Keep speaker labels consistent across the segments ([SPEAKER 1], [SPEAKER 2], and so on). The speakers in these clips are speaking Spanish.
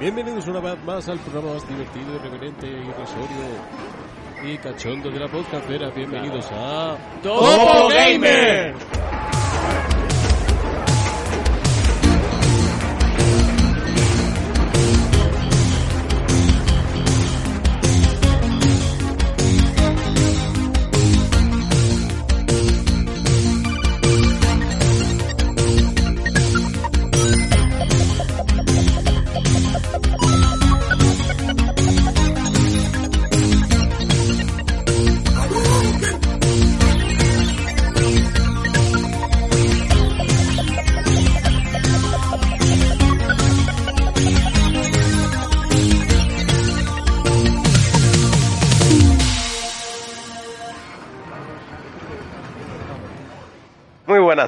[SPEAKER 1] Bienvenidos una vez más al programa más divertido, irreverente, irrisorio y cachondo de la podcastera. Bienvenidos a
[SPEAKER 2] ¡Topo Gamer!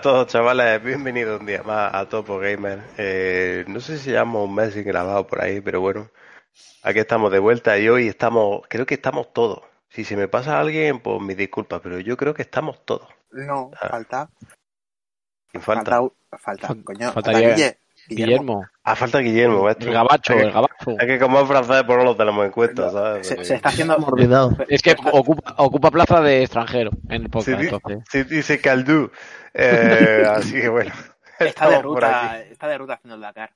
[SPEAKER 3] A todos, chavales. Bienvenidos un día más a Topo Gamer. Eh, no sé si llevamos un mes sin grabado por ahí, pero bueno, aquí estamos de vuelta y hoy estamos, creo que estamos todos. Si se me pasa alguien, pues mis disculpas, pero yo creo que estamos todos.
[SPEAKER 4] No,
[SPEAKER 3] Ah.
[SPEAKER 4] falta.
[SPEAKER 3] Sin falta.
[SPEAKER 4] Falta, falta,
[SPEAKER 5] Fal-
[SPEAKER 4] coño.
[SPEAKER 5] faltaría
[SPEAKER 4] falta Guille-
[SPEAKER 5] Guillermo,
[SPEAKER 3] Ah, falta Guillermo, maestro.
[SPEAKER 5] el gabacho, el gabacho.
[SPEAKER 3] Es que como es francés, pues no lo tenemos en cuenta, ¿sabes?
[SPEAKER 4] Se, se está haciendo.
[SPEAKER 6] olvidado.
[SPEAKER 5] Es que ocupa, ocupa plaza de extranjero en el podcast, entonces.
[SPEAKER 3] si dice Caldú. Eh, así que bueno.
[SPEAKER 4] Está de
[SPEAKER 3] por
[SPEAKER 4] ruta, está de ruta haciendo el Dakar.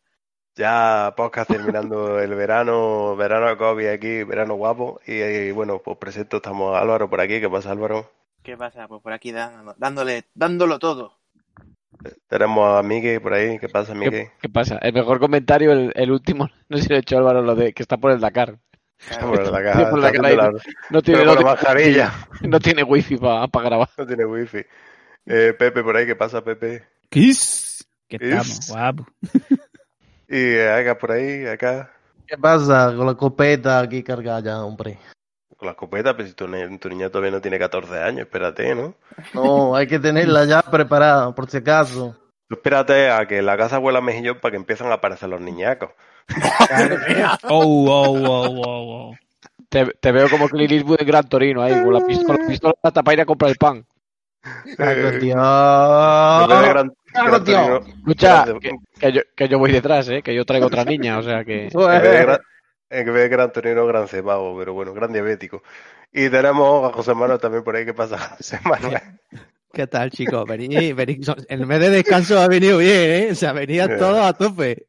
[SPEAKER 3] Ya podcast terminando el verano, verano de COVID aquí, verano guapo. Y, y, bueno, pues presento, estamos Álvaro por aquí. ¿Qué pasa, Álvaro?
[SPEAKER 4] ¿Qué pasa? Pues por aquí dando- dándole, dándolo todo.
[SPEAKER 3] Tenemos a Miguel por ahí. ¿Qué pasa, Miguel?
[SPEAKER 5] ¿Qué pasa? El mejor comentario, el, el último, no sé si lo ha hecho Álvaro, lo de que está por el Dakar. Por la
[SPEAKER 3] está
[SPEAKER 5] cara
[SPEAKER 3] haciendo la-
[SPEAKER 5] No tiene, no, tiene-
[SPEAKER 3] mascarilla.
[SPEAKER 5] no tiene wifi para grabar.
[SPEAKER 3] No tiene wifi. Eh, Pepe por ahí, ¿qué pasa, Pepe?
[SPEAKER 2] Kiss. ¿Qué
[SPEAKER 3] Kiss.
[SPEAKER 2] estamos? Guapo.
[SPEAKER 3] Y eh, acá por ahí, acá.
[SPEAKER 6] ¿Qué pasa con la copeta aquí cargada ya, hombre?
[SPEAKER 3] Con la escopeta, pero si tu, ni- tu niña todavía no tiene 14 años, espérate, ¿no?
[SPEAKER 6] No, hay que tenerla ya preparada, por si acaso.
[SPEAKER 3] Tú espérate a que la casa huela mejillón para que empiecen a aparecer los niñacos.
[SPEAKER 2] Oh, oh, oh, oh, oh.
[SPEAKER 5] Te, te veo como Clint Eastwood en Gran Torino ahí, con la pistola, con la pistola hasta para ir a comprar el pan.
[SPEAKER 3] Eh,
[SPEAKER 6] tío.
[SPEAKER 3] Gran
[SPEAKER 6] tío.
[SPEAKER 5] Escucha, que, que yo, que yo voy detrás, ¿eh? que yo traigo otra niña, o sea que...
[SPEAKER 3] En vez de gran, torino, gran cebado, pero bueno, gran diabético. Y tenemos a José Manuel también por ahí. ¿Qué pasa, José Manuel?
[SPEAKER 7] ¿Qué tal, chicos? Vení, vení. El mes de descanso ha venido bien, ¿eh? O sea, venía
[SPEAKER 3] Eh.
[SPEAKER 7] todo a tope.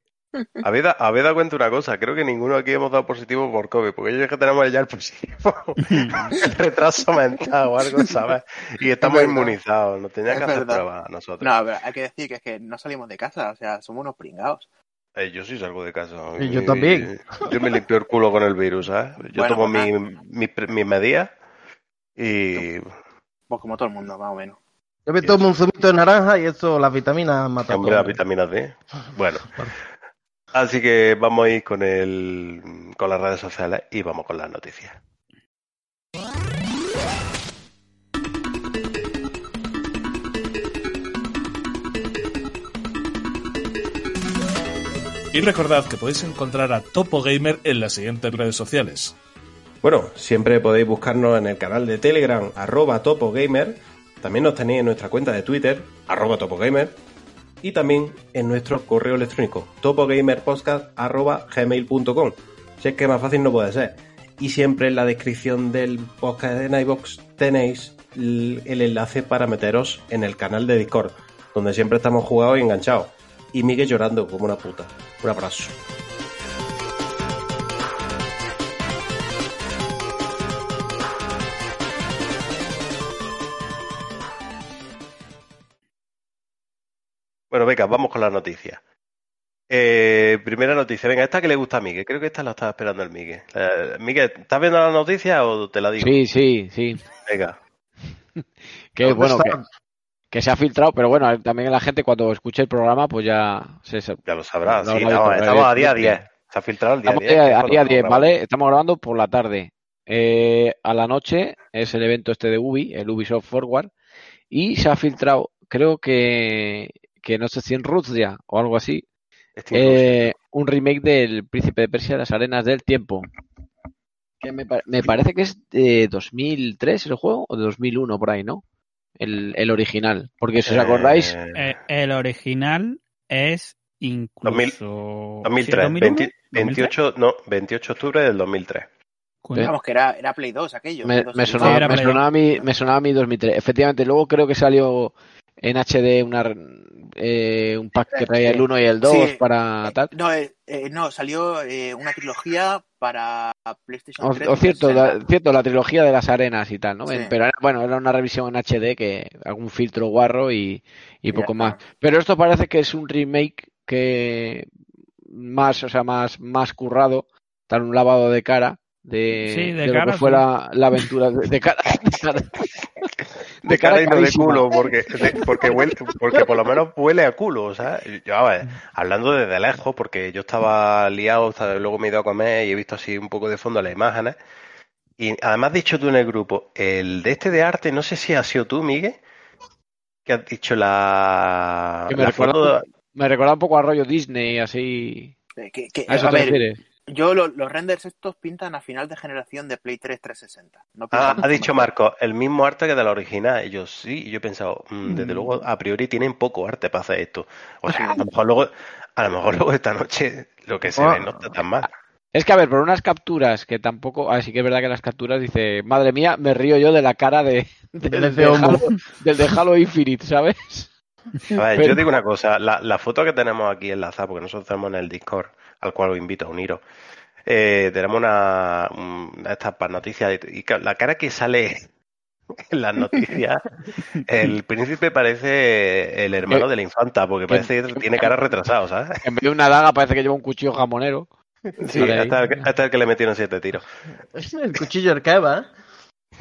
[SPEAKER 3] Habéis da- habéis dado cuenta una cosa, creo que ninguno aquí hemos dado positivo por COVID, porque ellos es que tenemos ya el positivo, el retraso mental o algo, ¿sabes? Y estamos inmunizados, nos tenían
[SPEAKER 4] Es
[SPEAKER 3] que hacer
[SPEAKER 4] verdad.
[SPEAKER 3] pruebas nosotros.
[SPEAKER 4] No, pero hay que decir que es que no salimos de casa, o sea, somos unos pringados.
[SPEAKER 3] Eh, yo sí salgo de casa.
[SPEAKER 6] Y yo también.
[SPEAKER 3] Yo me limpio el culo con el virus, ¿sabes? Yo
[SPEAKER 4] Bueno,
[SPEAKER 3] tomo
[SPEAKER 4] pues
[SPEAKER 3] mi- mi pre- mis medidas y...
[SPEAKER 4] Pues como todo el mundo, más o menos.
[SPEAKER 6] Yo me tomo un zumito de naranja y eso, las vitaminas matan.
[SPEAKER 3] Hombre, la vitamina D. Bueno. Así que vamos a ir con el con las redes sociales y vamos con las noticias.
[SPEAKER 2] Y recordad que podéis encontrar a Topo Gamer en las siguientes redes sociales.
[SPEAKER 3] Bueno, siempre podéis buscarnos en el canal de Telegram, arroba topogamer. También nos tenéis en nuestra cuenta de Twitter, arroba topogamer. Y también en nuestro correo electrónico, topogamerpodcast, arroba gmail.com. Si es que más fácil no puede ser. Y siempre en la descripción del podcast de Nightbox tenéis el el enlace para meteros en el canal de Discord, donde siempre estamos jugados y enganchados. Y Miguel llorando como una puta. Un abrazo. Bueno, venga, vamos con las noticias. Eh, primera noticia, venga, esta que le gusta a Miguel, creo que esta la estaba esperando el Miguel. Eh, Miguel, ¿estás viendo la noticia o te la digo?
[SPEAKER 5] Sí, sí, sí.
[SPEAKER 3] Venga,
[SPEAKER 5] Que
[SPEAKER 6] ¿Dónde
[SPEAKER 5] bueno, que, se ha filtrado, pero bueno, también la gente cuando escuche el programa, pues ya se, se-
[SPEAKER 3] ya lo sabrás.
[SPEAKER 5] No,
[SPEAKER 3] sí,
[SPEAKER 5] no,
[SPEAKER 3] estamos a día
[SPEAKER 5] evidentemente.
[SPEAKER 3] 10. Se ha filtrado el día
[SPEAKER 5] Estamos
[SPEAKER 3] 10. que es
[SPEAKER 5] a día
[SPEAKER 3] estamos
[SPEAKER 5] 10,
[SPEAKER 3] grabando.
[SPEAKER 5] ¿vale? Estamos grabando por la tarde. Eh, a la noche es el evento este de Ubi, el Ubisoft Forward, y se ha filtrado, creo que, que no sé si en Rusia o algo así, eh, un remake del Príncipe de Persia, Las Arenas del Tiempo. Que me, pa- me parece que es de 2003 el juego, o de 2001 por ahí, ¿no? El, el original. Porque si os acordáis,
[SPEAKER 3] Eh,
[SPEAKER 2] Eh, el original es incluso...
[SPEAKER 3] 2003,
[SPEAKER 2] ¿Sí,
[SPEAKER 3] 20
[SPEAKER 2] 2001?
[SPEAKER 3] 28, no, 28 de octubre del 2003.
[SPEAKER 2] Coño.
[SPEAKER 4] Vamos, que era, era Play 2 aquello.
[SPEAKER 5] Me,
[SPEAKER 4] Play 2
[SPEAKER 5] me
[SPEAKER 4] sí.
[SPEAKER 5] sonaba,
[SPEAKER 2] era
[SPEAKER 5] me,
[SPEAKER 2] Play
[SPEAKER 5] sonaba a mí, me sonaba a mí 2003. Efectivamente, luego creo que salió en HD una, eh, un pack que traía el 1 y el 2
[SPEAKER 4] Sí.
[SPEAKER 5] para tal.
[SPEAKER 4] No, eh, eh, no, salió eh, una trilogía para PlayStation
[SPEAKER 5] O,
[SPEAKER 4] 3.
[SPEAKER 5] o cierto,
[SPEAKER 4] 360.
[SPEAKER 5] la, cierto, la trilogía de las arenas y tal, ¿no?
[SPEAKER 4] Sí.
[SPEAKER 5] Pero era, bueno, era una revisión en HD que algún filtro guarro y, y poco
[SPEAKER 4] ya
[SPEAKER 5] más. Pero esto parece que es un remake que más, o sea, más, más currado, tal un lavado de cara de,
[SPEAKER 2] Sí, de
[SPEAKER 5] de lo que fue
[SPEAKER 2] sí.
[SPEAKER 5] la, la aventura de, de cara. De cara,
[SPEAKER 3] y no de culo, porque, de- porque, huele, porque por lo menos huele a culo, ¿sabes? Yo, a ver, hablando desde lejos, porque yo estaba liado, estaba- luego me he ido a comer y he visto así un poco de fondo las imágenes. Y además has dicho tú en el grupo, el de este de arte, no sé si has sido tú, Miguel, que has dicho la,
[SPEAKER 5] Que me
[SPEAKER 3] la
[SPEAKER 5] recuerda,
[SPEAKER 3] foto...
[SPEAKER 5] me recuerda un poco a rollo Disney, así.
[SPEAKER 4] Eh, que- que-
[SPEAKER 5] ¿A eso
[SPEAKER 4] a
[SPEAKER 5] te
[SPEAKER 4] ver,
[SPEAKER 5] refieres?
[SPEAKER 4] Yo lo- los renders estos pintan a final de generación de Play 3 360. No
[SPEAKER 3] Ah, ha dicho
[SPEAKER 4] mejor.
[SPEAKER 3] Marco, el mismo arte que de la original. Y yo sí, y yo he pensado, mm, desde luego, a priori tienen poco arte para hacer esto. O sea, a lo mejor luego, a lo mejor luego esta noche lo que se
[SPEAKER 6] Ah.
[SPEAKER 3] ve no está tan mal.
[SPEAKER 5] Es que, a ver, por unas capturas que tampoco. Así que es verdad que las capturas dice, madre mía, me río yo de la cara de, de. Halo, del de Halo Infinite, ¿sabes?
[SPEAKER 3] A ver,
[SPEAKER 5] Pero-
[SPEAKER 3] yo digo una cosa, la, la foto que tenemos aquí enlazada, porque nosotros tenemos en el Discord, al cual os invito a uniros, eh, tenemos una, una estas noticias, y la cara que sale en las noticias, el príncipe parece el hermano de la infanta, porque parece que tiene cara retrasado, ¿sabes?
[SPEAKER 5] En vez de una daga parece que lleva un cuchillo jamonero.
[SPEAKER 3] Sí, hasta el, que- hasta el que le metieron siete tiros.
[SPEAKER 6] El cuchillo Keva, ¿eh?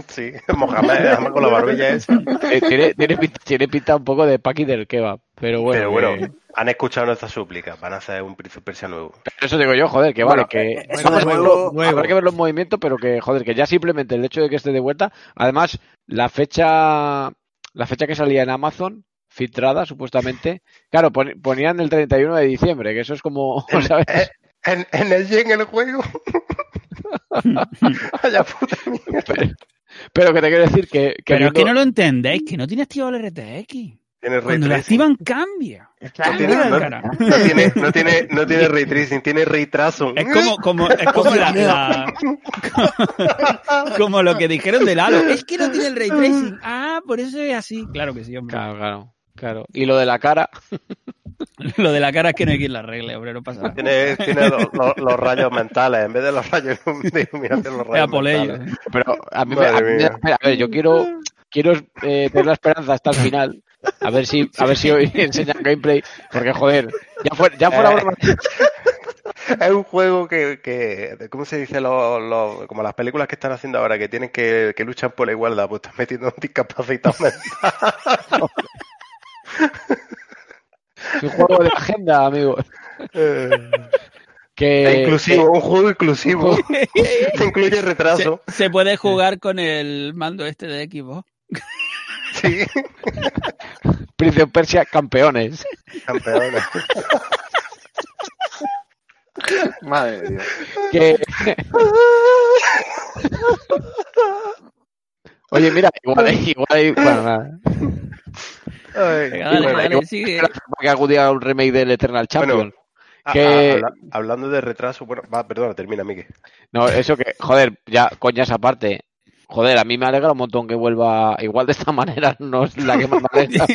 [SPEAKER 3] Sí, Mohamed, además con la barbilla esa.
[SPEAKER 5] Eh, tiene, tiene, pinta, tiene pinta un poco de Paki del kebab, pero bueno.
[SPEAKER 3] Pero bueno, han escuchado nuestras súplicas, van a hacer un príncipe persia nuevo.
[SPEAKER 5] eso digo yo, joder, que vale,
[SPEAKER 4] Bueno,
[SPEAKER 5] que
[SPEAKER 4] eh,
[SPEAKER 5] eso nuevo, habrá que verlo en movimiento, pero que, joder, que ya simplemente el hecho de que esté de vuelta, además, la fecha, la fecha que salía en Amazon, filtrada, supuestamente, claro, pon- ponían el 31 de diciembre, que eso es como, ¿sabes?
[SPEAKER 3] Eh, En, en el en el juego. Puta mierda.
[SPEAKER 5] Pero, pero que te quiero decir que, que
[SPEAKER 2] Pero es que no lo entendéis, que no tiene activado el RTX.
[SPEAKER 3] Tiene ray
[SPEAKER 2] Cuando lo
[SPEAKER 3] tracing.
[SPEAKER 2] activan, cambia.
[SPEAKER 3] No
[SPEAKER 2] Cambia
[SPEAKER 3] tiene, no- tiene, no tiene, no tiene ray tracing, tiene ray tracing.
[SPEAKER 2] Es como, como, es como la, la- como lo que dijeron del Halo. Es que no tiene el ray tracing. Ah, por eso es así. Claro que sí, hombre.
[SPEAKER 5] Claro, claro, claro. Y lo de la cara,
[SPEAKER 2] Lo de la cara es que no hay quien la arregle, hombre, no pasa nada.
[SPEAKER 3] Tiene, tiene los, los- los rayos mentales, en vez de los rayos de iluminación, los
[SPEAKER 2] Es
[SPEAKER 3] rayos mentales.
[SPEAKER 5] pero a mí, me,
[SPEAKER 3] Madre
[SPEAKER 5] a mí espera, a ver, yo quiero, quiero eh, tener la esperanza hasta el final. A ver si, a ver si hoy enseñan gameplay, porque joder, ya fuera, ya fuera
[SPEAKER 3] Eh.
[SPEAKER 5] broma.
[SPEAKER 3] Es un juego que, que ¿cómo se dice? Los, los- como las películas que están haciendo ahora, que tienen que, que luchan por la igualdad, pues están metiendo un discapacitado mental.
[SPEAKER 5] Es un juego de agenda, amigo.
[SPEAKER 3] Eh,
[SPEAKER 5] Que,
[SPEAKER 3] es inclusivo, un juego inclusivo. Te incluye retraso.
[SPEAKER 2] Se, se puede jugar con el mando este de Xbox.
[SPEAKER 3] Sí,
[SPEAKER 5] Prince of Persia campeones.
[SPEAKER 3] campeones.
[SPEAKER 4] Madre de Dios.
[SPEAKER 5] Que... Oye, mira, igual, igual hay, bueno, nada.
[SPEAKER 2] Venga, dale,
[SPEAKER 5] bueno,
[SPEAKER 2] dale,
[SPEAKER 5] igual-
[SPEAKER 2] sigue.
[SPEAKER 5] que acudía a un remake del Eternal Champion.
[SPEAKER 3] Bueno,
[SPEAKER 5] Que-
[SPEAKER 3] a- habla- hablando de retraso, bueno, va, perdona, termina, Miguel.
[SPEAKER 5] No, eso que, joder, ya, coñas aparte. Joder, a mí me alegra un montón que vuelva igual de esta manera, no es la que más me alegra.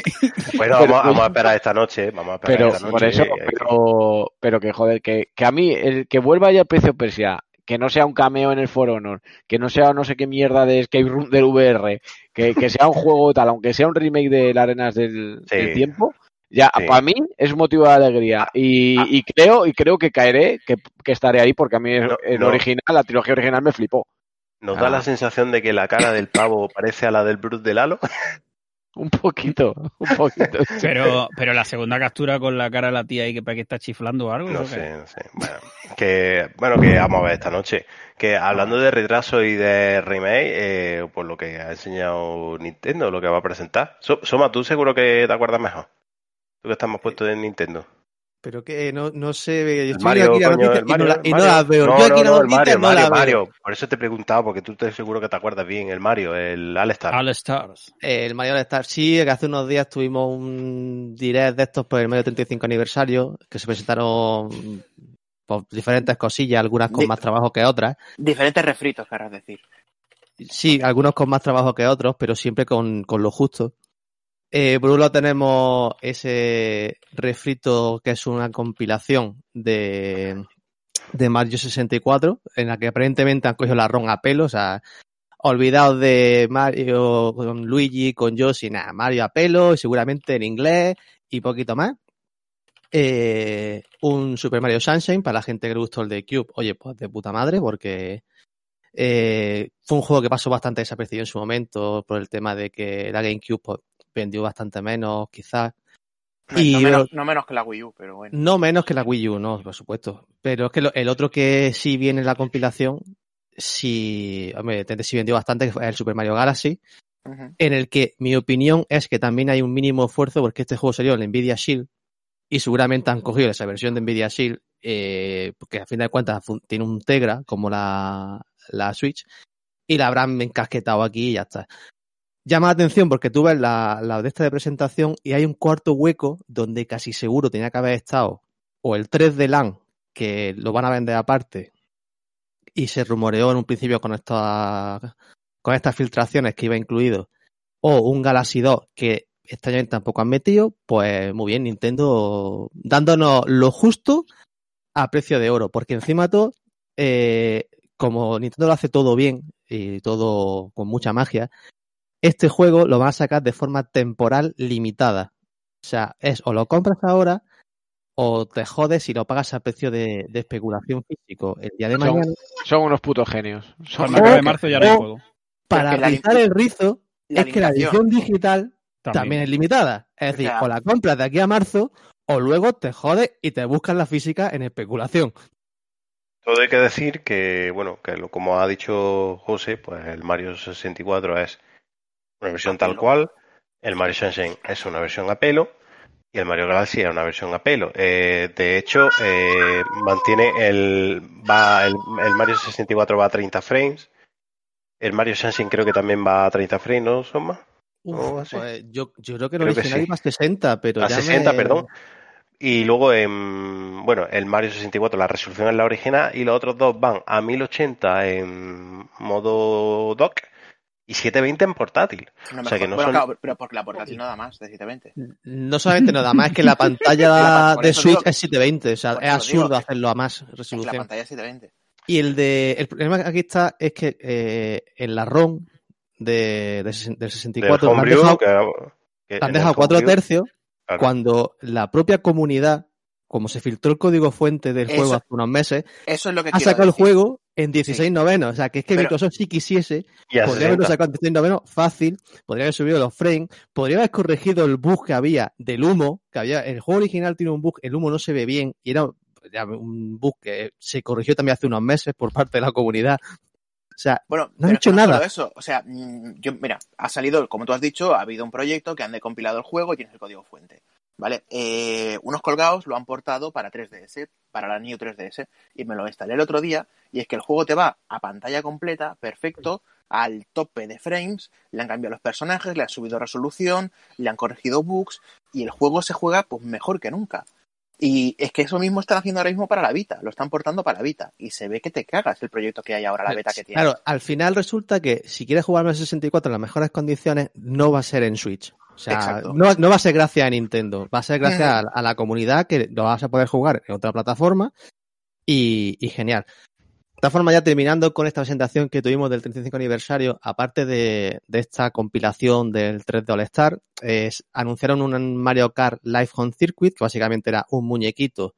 [SPEAKER 3] Bueno,
[SPEAKER 5] Pero-
[SPEAKER 3] vamos, vamos a esperar esta noche, vamos a esperar
[SPEAKER 5] Pero
[SPEAKER 3] esta noche.
[SPEAKER 5] por eso,
[SPEAKER 3] eh,
[SPEAKER 5] pero, pero que joder, que, que a mí, el que vuelva ya el precio Persia, que no sea un cameo en el For Honor, que no sea no sé qué mierda de Escape Room del VR, que, que sea un juego tal, aunque sea un remake de las arenas del,
[SPEAKER 3] Sí.
[SPEAKER 5] del tiempo, ya
[SPEAKER 3] Sí.
[SPEAKER 5] para mí es motivo de alegría. Y,
[SPEAKER 3] Ah.
[SPEAKER 5] y creo, y creo que caeré, que, que estaré ahí, porque a mí
[SPEAKER 3] No,
[SPEAKER 5] el
[SPEAKER 3] no.
[SPEAKER 5] original, la trilogía original me flipó.
[SPEAKER 3] Nos da
[SPEAKER 5] Ah.
[SPEAKER 3] la sensación de que la cara del pavo parece a la del Bruce del Halo.
[SPEAKER 5] Un poquito, un poquito.
[SPEAKER 2] Pero, pero la segunda captura con la cara de la tía ahí que parece que está chiflando o algo.
[SPEAKER 3] No sé, no sé. Bueno, que, bueno, que vamos a ver esta noche. Que hablando de retraso y de remake, eh, pues lo que ha enseñado Nintendo, lo que va a presentar. So- Soma, tú seguro que te acuerdas mejor. Tú que estás más puesto en Nintendo.
[SPEAKER 7] Pero que no, no sé, yo estoy
[SPEAKER 3] Mario,
[SPEAKER 7] aquí la
[SPEAKER 3] coño,
[SPEAKER 7] noticia y no la,
[SPEAKER 3] el
[SPEAKER 7] y no
[SPEAKER 3] Mario.
[SPEAKER 7] la veo.
[SPEAKER 3] No,
[SPEAKER 7] yo aquí
[SPEAKER 3] no,
[SPEAKER 7] la noticia
[SPEAKER 3] Mario,
[SPEAKER 7] no
[SPEAKER 3] Mario,
[SPEAKER 7] la veo.
[SPEAKER 3] Mario. Por eso te he preguntado, porque tú te seguro que te acuerdas bien. El Mario, el All-Star.
[SPEAKER 7] El Mario All-Star sí, que hace unos días tuvimos un direct de estos por el medio 35 aniversario, que se presentaron Por diferentes cosillas, algunas con
[SPEAKER 4] Di-
[SPEAKER 7] más trabajo que otras.
[SPEAKER 4] Diferentes refritos, querrás decir.
[SPEAKER 7] Sí, algunos con más trabajo que otros, pero siempre con, con lo justo. Eh, por un lado tenemos ese refrito que es una compilación de, de Mario 64, en la que aparentemente han cogido la ROM a pelo, o sea, olvidados de Mario con Luigi, con Yoshi, nada, Mario a pelo, seguramente en inglés y poquito más. Eh, un Super Mario Sunshine para la gente que le gustó el de Cube, oye, pues de puta madre, porque eh, fue un juego que pasó bastante desapercibido en su momento por el tema de que la GameCube pues, vendió bastante menos, quizás.
[SPEAKER 4] No,
[SPEAKER 7] Y-
[SPEAKER 4] no menos, no menos que la Wii U, pero bueno.
[SPEAKER 7] No menos que la Wii U, no, por supuesto. Pero es que lo- el otro que sí viene en la compilación, sí, hombre, sí vendió bastante, que fue el Super Mario Galaxy, en el que mi opinión es que también hay un mínimo esfuerzo porque este juego salió en la Nvidia Shield y seguramente han cogido esa versión de Nvidia Shield eh, porque a fin de cuentas tiene un Tegra como la, la Switch y la habrán encasquetado aquí y ya está. Llama la atención porque tú ves la, la de esta de presentación y hay un cuarto hueco donde casi seguro tenía que haber estado o el 3 de LAN que lo van a vender aparte y se rumoreó en un principio con estas con estas filtraciones que iba incluido o un Galaxy 2 que este año tampoco han metido, pues muy bien, Nintendo dándonos lo justo a precio de oro, porque encima todo, eh, como Nintendo lo hace todo bien y todo con mucha magia, este juego lo van a sacar de forma temporal limitada. O sea, es o lo compras ahora o te jodes y lo pagas a precio de, de especulación físico el día de
[SPEAKER 5] Son-
[SPEAKER 7] mañana.
[SPEAKER 5] Son unos putos genios. Son
[SPEAKER 7] o-
[SPEAKER 2] marzo ya no hay juego.
[SPEAKER 7] Para
[SPEAKER 4] lim-
[SPEAKER 7] el rizo, es que la edición digital también.
[SPEAKER 2] También.
[SPEAKER 7] es limitada. Es decir, o la compras de aquí a marzo o luego te jodes y te buscas la física en especulación.
[SPEAKER 8] Todo hay que decir que, bueno, que lo, como ha dicho José, pues el Mario 64 es una versión tal cual, el Mario Sunshine es una versión a pelo y el Mario Galaxy es una versión a pelo. Eh, de hecho, eh, mantiene el, va, el, el Mario 64 va a 30 frames, el Mario Sunshine creo que también va a 30 frames, ¿no, Soma?
[SPEAKER 7] Uf, pues yo, yo creo que el
[SPEAKER 8] Creo que
[SPEAKER 7] original
[SPEAKER 8] sí.
[SPEAKER 7] iba a 60, pero
[SPEAKER 8] A
[SPEAKER 7] ya
[SPEAKER 8] 60,
[SPEAKER 7] me-
[SPEAKER 8] perdón. Y luego, en, bueno, el Mario 64, la resolución es la original y los otros dos van a 1080 en modo dock y 720 en portátil.
[SPEAKER 4] No
[SPEAKER 8] O sea que no
[SPEAKER 4] bueno,
[SPEAKER 8] son-
[SPEAKER 4] claro, pero porque la portátil no da más de 720.
[SPEAKER 7] No solamente nada más, es que la pantalla de Switch
[SPEAKER 4] digo-
[SPEAKER 7] es 720, o sea, es absurdo
[SPEAKER 4] digo,
[SPEAKER 7] hacerlo a más
[SPEAKER 4] Es que la
[SPEAKER 7] resolución.
[SPEAKER 4] pantalla es 720.
[SPEAKER 7] Y el de el problema que aquí está es que eh, en la ROM de, de del
[SPEAKER 8] Del
[SPEAKER 7] 64 le han dejado,
[SPEAKER 8] que, que
[SPEAKER 7] le han dejado
[SPEAKER 8] el
[SPEAKER 7] 4
[SPEAKER 8] homebrew,
[SPEAKER 7] tercios
[SPEAKER 8] claro.
[SPEAKER 7] cuando la propia comunidad, como se filtró el código fuente del
[SPEAKER 4] Eso-
[SPEAKER 7] juego hace unos meses,
[SPEAKER 4] Eso es lo que
[SPEAKER 7] ha sacado el juego en 16 novenos. O sea, que es que
[SPEAKER 4] Pero-
[SPEAKER 7] Microsoft si quisiese, podría haberlo
[SPEAKER 8] 60.
[SPEAKER 7] sacado en 16 novenos fácil, podría haber subido los frames, podría haber corregido el bug que había del humo, que había, el juego original tiene un bug, el humo no se ve bien, y era un bug que se corrigió también hace unos meses por parte de la comunidad. O sea,
[SPEAKER 4] Bueno,
[SPEAKER 7] No han hecho
[SPEAKER 4] no
[SPEAKER 7] nada.
[SPEAKER 4] eso, o sea, mm, yo, mira, ha salido, como tú has dicho, ha habido un proyecto que han decompilado el juego y tienes el código fuente. ¿Vale? Eh, unos colgados lo han portado para 3DS, para la New 3DS, y me lo instalé el otro día, y es que el juego te va a pantalla completa, perfecto, al tope de frames, le han cambiado los personajes, le han subido resolución, le han corregido bugs, y el juego se juega pues mejor que nunca. Y es que eso mismo están haciendo ahora mismo para la Vita, lo están portando para la Vita, y se ve que te cagas el proyecto que hay ahora, la beta que tiene.
[SPEAKER 7] Claro, al final resulta que si quieres jugar el 64 en las mejores condiciones, no va a ser en Switch. O sea, no, no va a ser gracias a Nintendo, va a ser gracias a, a la comunidad que lo vas a poder jugar en otra plataforma y, y genial. De esta forma, ya terminando con esta presentación que tuvimos del 35 aniversario, aparte de, de esta compilación del 3D All Star, es- anunciaron un Mario Kart Live Home Circuit, que básicamente era un muñequito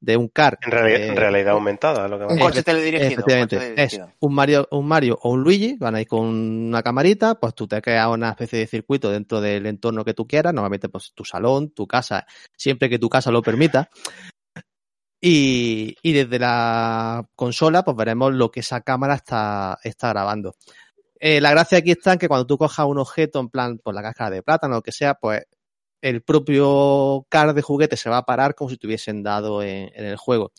[SPEAKER 7] de un kart.
[SPEAKER 8] En, reali-
[SPEAKER 7] eh,
[SPEAKER 8] en realidad aumentada, lo que
[SPEAKER 4] Un
[SPEAKER 8] va a
[SPEAKER 4] coche teledirigido. un
[SPEAKER 7] Efectivamente,
[SPEAKER 4] coche
[SPEAKER 7] es
[SPEAKER 4] teledirigido.
[SPEAKER 7] un Mario, un Mario o un Luigi, van a ir con una camarita, pues tú te creas una especie de circuito dentro del entorno que tú quieras, normalmente pues tu salón, tu casa, siempre que tu casa lo permita. Y, y desde la consola, pues veremos lo que esa cámara está, está grabando. Eh, la gracia aquí está en que cuando tú cojas un objeto, en plan, por la cáscara de plátano o lo que sea, pues el propio car de juguete se va a parar como si te hubiesen dado en, en el juego.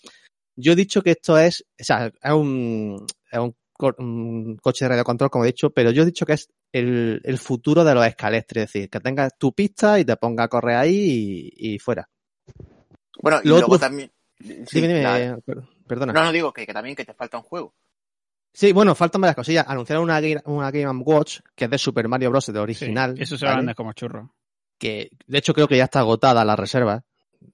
[SPEAKER 7] Yo he dicho que esto es, o sea, es un, es un, co- un coche de radiocontrol, como he dicho, pero yo he dicho que es el, el futuro de los escalestres, es decir, que tengas tu pista y te ponga a correr ahí y, y fuera.
[SPEAKER 4] Bueno, y
[SPEAKER 7] Lo
[SPEAKER 4] luego
[SPEAKER 7] otro-
[SPEAKER 4] también, Sí,
[SPEAKER 7] dime, dime,
[SPEAKER 4] la-
[SPEAKER 7] perdona.
[SPEAKER 4] No, no digo que, que también que te falta un juego.
[SPEAKER 7] Sí, bueno, faltan varias cosillas. Anunciaron una, Game- una Game Watch que es de Super Mario Bros. de
[SPEAKER 2] Sí,
[SPEAKER 7] original.
[SPEAKER 2] eso se va a como churro.
[SPEAKER 7] Que de hecho creo que ya está agotada la reserva.